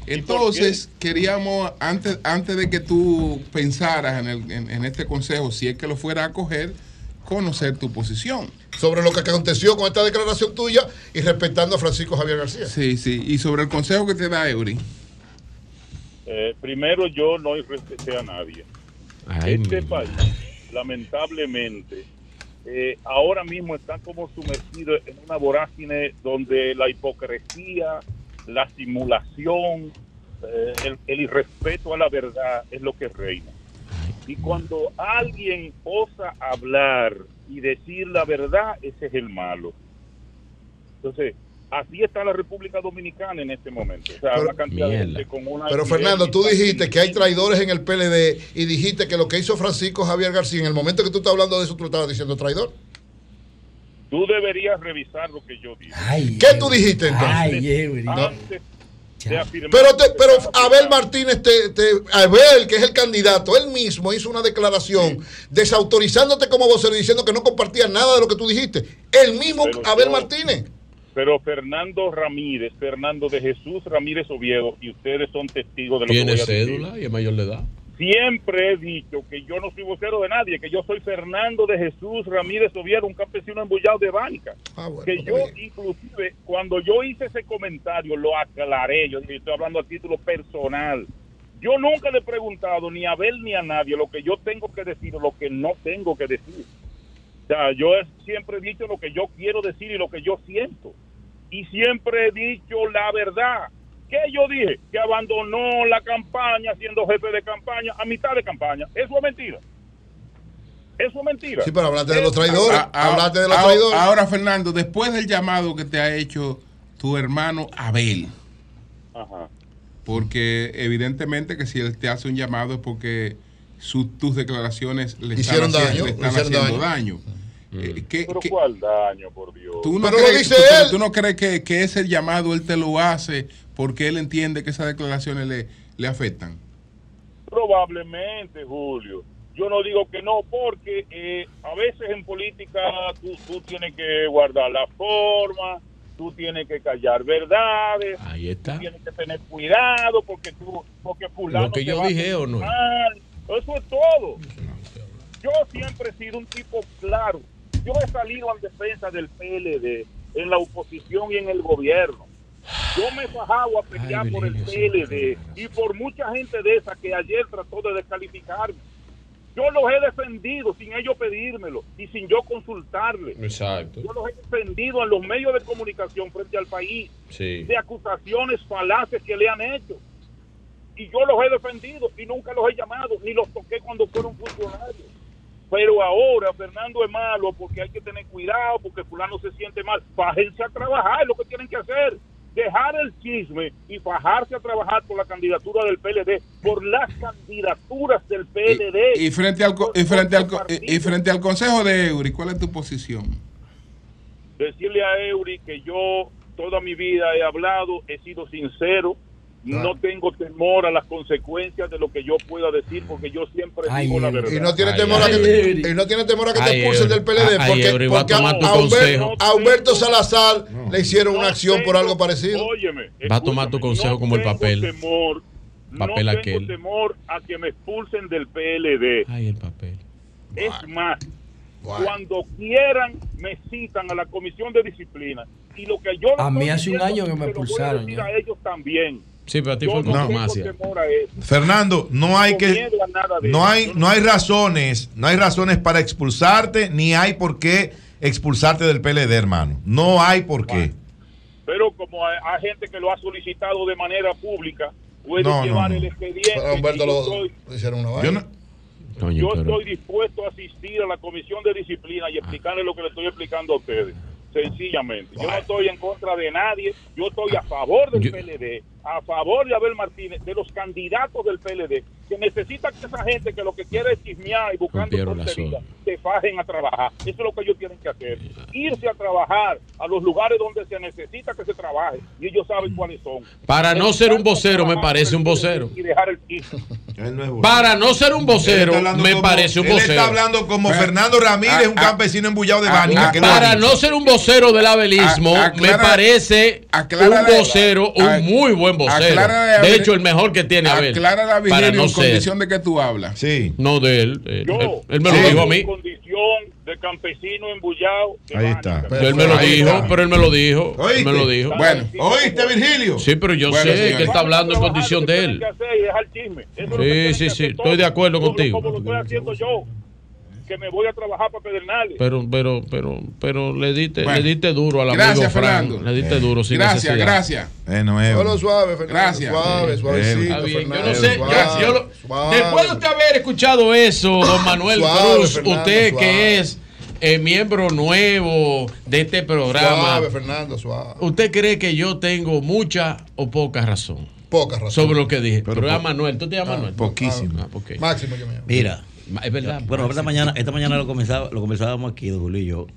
Entonces, queríamos, antes, antes de que tú pensaras en, el- en- en este consejo, si es que lo fuera a coger, conocer tu posición. Sobre lo que aconteció con esta declaración tuya y respetando a Francisco Javier García. Sí, sí. Y sobre el consejo que te da Eury. Eh, primero, yo no respeté a nadie. Ay, este país lamentablemente, eh, ahora mismo están como sumergidos en una vorágine donde la hipocresía, la simulación, eh, el, el irrespeto a la verdad es lo que reina. Y cuando alguien osa hablar y decir la verdad, ese es el malo. Entonces, así está la República Dominicana en este momento. O sea, Pero- una cantidad de gente con una Pero Fernando, tú dijiste que hay traidores en el PLD y dijiste que lo que hizo Francisco Javier García, en el momento que tú estás hablando de eso, tú estabas diciendo traidor. Tú deberías revisar lo que yo dije. ¿Qué tú dijiste entonces? Antes- No. antes Pero, te- pero Abel Martínez, te, te- Abel, que es el candidato, él mismo hizo una declaración desautorizándote como vocero y diciendo que no compartía nada de lo que tú dijiste. El mismo Pero Abel yo- Martínez. Pero Fernando Ramírez, Fernando de Jesús Ramírez Oviedo, y ustedes son testigos de lo que Tiene voy a decir. cédula y es mayor de edad. Siempre he dicho que yo no soy vocero de nadie, que yo soy Fernando de Jesús Ramírez Oviedo, un campesino embullado de Bánica. que yo, inclusive, cuando yo hice ese comentario, lo aclaré. Yo estoy hablando a título personal. Yo nunca le he preguntado ni a Abel ni a nadie lo que yo tengo que decir o lo que no tengo que decir. O sea, yo he- siempre he dicho lo que yo quiero decir y lo que yo siento. Y siempre he dicho la verdad. ¿Qué yo dije? Que abandonó la campaña siendo jefe de campaña a mitad de campaña. Eso es mentira. Eso es mentira. Sí, pero hablaste de los traidores. Ah, ah, hablaste de los ah, traidores. Ahora, Fernando, después del llamado que te ha hecho tu hermano Abel, Ajá. porque evidentemente que si él te hace un llamado es porque su- tus declaraciones le Hicieron están, haciendo, daño, le están hicieron haciendo daño. daño. Eh, ¿qué- Pero qué- ¿cuál daño, por Dios? ¿Tú no Pero lo crees, dice tú- pero él. tú no crees que, que ese llamado él te lo hace porque él entiende que esas declaraciones le, le afectan? Probablemente, Julio. Yo no digo que no, porque eh, a veces en política tú, tú tienes que guardar la forma, tú tienes que callar verdades, Ahí está. tú tienes que tener cuidado porque tú, porque fulano Lo que yo dije, ¿o no? Eso es todo. Yo siempre he sido un tipo claro. Yo he salido en defensa del PLD en la oposición y en el gobierno. Yo me he bajado a pelear por el PLD y por mucha gente de esa que ayer trató de descalificarme. Yo los he defendido sin ellos pedírmelo y sin yo consultarles. Exacto. Yo los he defendido en los medios de comunicación frente al país Sí. de acusaciones falaces que le han hecho. Y yo los he defendido y nunca los he llamado, ni los toqué cuando fueron funcionarios. Pero ahora Fernando es malo porque hay que tener cuidado, porque fulano se siente mal. Fájense a trabajar, es lo que tienen que hacer. Dejar el chisme y fajarse a trabajar por la candidatura del PLD, por las candidaturas del PLD. Y frente al, y frente al, co- y y frente al consejo de Eury, ¿cuál es tu posición? decirle a Eury que yo toda mi vida he hablado, he sido sincero, no tengo temor a las consecuencias de lo que yo pueda decir porque yo siempre digo la verdad. Y no tiene temor a que te, y no tiene temor a que te Ay, expulsen del. PLD Ay, porque, Eury, va a porque tomar a, tu a Humberto, consejo. a Humberto Salazar le hicieron una acción por algo parecido. Óyeme, Va a tomar tu consejo como el papel. temor, Papel no aquel. tengo temor a que me expulsen del PLD. Ay, el papel. Es más, cuando quieran me citan a la comisión de disciplina y lo que yo A mí hace un año que me expulsaron, a ellos también. Sí, pero a ti fue no con eso. Fernando, no hay que no hay no hay razones, no hay razones para expulsarte ni hay por qué expulsarte del PLD, hermano. No hay por qué. Pero como hay, hay gente que lo ha solicitado de manera pública, puede No, no, llevar no. el expediente. Pero Humberto yo lo, soy- le hicieron una Yo vaina. no- Coño, yo pero- estoy dispuesto a asistir a la comisión de disciplina y explicarles lo que le estoy explicando a ustedes. Sencillamente. Yo no estoy en contra de nadie. Yo estoy a favor del Yo- PLD, a favor de Abel Martínez, de los candidatos del PLD, que necesitan que esa gente que lo que quiere es chismear y buscando tonterías, se fajen a trabajar. Eso es lo que ellos tienen que hacer. Irse a trabajar a los lugares donde se necesita que se trabaje. Y ellos saben cuáles son. Para no ser un vocero, me parece un vocero. Y dejar el piso. Para no ser un vocero, Él me como- parece un él vocero. está hablando como Fernando Ramírez, un campesino embullado de lo Para no ser un vocero del abelismo, A- me parece un vocero, un a- muy buen vocero. aclara a De hecho, el mejor que tiene Abel. Aclara la Para Virgilio no en ser. condición de que tú hablas. Sí. No de él. Él, Yo, él- él me lo dijo a en mí. condición de campesino embullado. de Ahí está. Él me lo dijo, está. pero él me lo dijo. Me lo dijo. Bueno, ¿oíste, Virgilio? Sí, pero yo Bueno, sé señores. que él está hablando en condición de él. Sí, sí, sí, estoy de acuerdo contigo. Como lo estoy haciendo yo. Que me voy a trabajar para Pedernales. Pero, pero, pero, pero le diste, Bueno. le diste duro al Gracias, amigo Fran. Fernando. Le diste duro sin Gracias, necesidad. gracias. Eh, no es. Solo suave, Fernando. Gracias. Suave, suavecito, Está bien, Yo no sé, suave, ya, yo lo- suave. después de usted haber escuchado eso, don Manuel Suave, Cruz, Fernando, usted suave. que es eh, miembro nuevo de este programa, Suave, Fernando, suave. ¿usted cree que yo tengo mucha o poca razón? Poca razón. Sobre lo que dije. Pero, Pero es po- Manuel, ¿tú te llamas Manuel? Poquísimo. Ah, ok. Máximo yo me llamo. Mira, Es verdad. bueno, esta mañana, esta mañana lo, comenzaba, lo conversábamos aquí, don Julio y yo.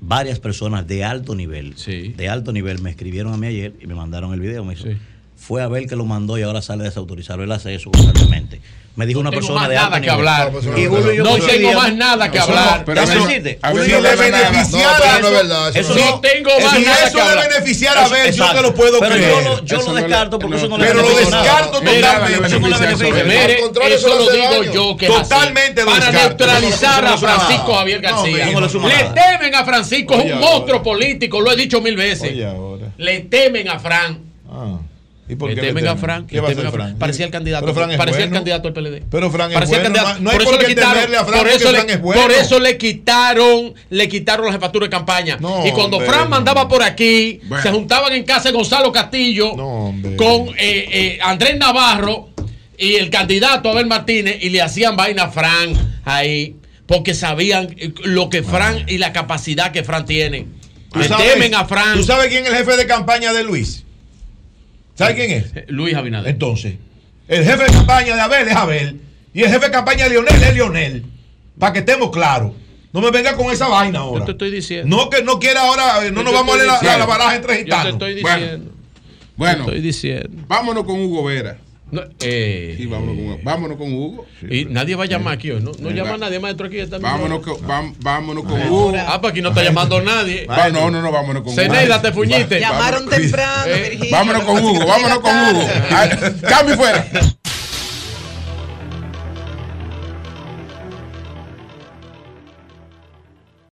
Varias personas de alto nivel, de alto nivel, me escribieron a mí ayer y me mandaron el video. Me dijo, fue a ver que lo mandó y ahora sale desautorizado. Él hace eso constantemente. Me dijo No una persona de alto nada que nivel. hablar. Y Julio y yo No tengo más nada que Eso hablar. Pero eso- si le beneficiara, No, verdad, eso eso tengo eso más nada eso que le hablar. beneficiara a ver, yo te lo puedo Pero creer. yo lo, yo Eso lo no le- descarto porque no, eso no le pero lo descarto totalmente. Eso no le beneficia. Mire, Al contrario, eso eso lo le digo yo que. Totalmente para neutralizar a Eso le Francisco. Javier García. le le temen a Francisco, es un monstruo político, lo he dicho mil veces. Le temen a Fran. Ah. ¿Y por qué temen a temen? Fran. ¿Qué va a temen hacer a Fran. Fran? Parecía el candidato. Pero Fran es parecía el candidato al PLD. Pero Fran es bueno. candidato. No hay por por qué temerle a Fran por eso le- Fran es bueno. Por eso le quitaron, le quitaron la jefatura de campaña. No, y cuando hombre, Fran no. mandaba por aquí, Bueno. se juntaban en casa de Gonzalo Castillo No, con eh, eh, Andrés Navarro y el candidato Abel Martínez y le hacían vaina a Fran ahí porque sabían eh, lo que Fran y la capacidad que Fran tiene. ¿Tú Le temen a Fran. ¿Tú sabes quién es el jefe de campaña de Luis? ¿Sabes quién es? Luis Abinader. Entonces, el jefe de campaña de Abel es Abel. Y el jefe de campaña de Lionel es Lionel. Para que estemos claros. No me venga con esa vaina ahora. Yo te estoy diciendo. No que no quiera ahora, eh, no nos vamos a leer la, la, diciendo. baraja entre Yo te gitanos. estoy Bueno. diciendo. Bueno, Te estoy diciendo. vámonos con Hugo Vera. No, eh, Sí, vámonos con, vámonos con Hugo. y nadie va a llamar aquí hoy, ¿no? No llama nadie maestro aquí. Está Vámonos con, vam- vámonos con Hugo. Ah, pues aquí no está llamando nadie. Va- no, no, no, vámonos con Hugo. Zeneida, te fuñiste. Llamaron temprano, Eh, Virginia. Vámonos con Hugo, vámonos con Hugo. Ah, Cambio fuera.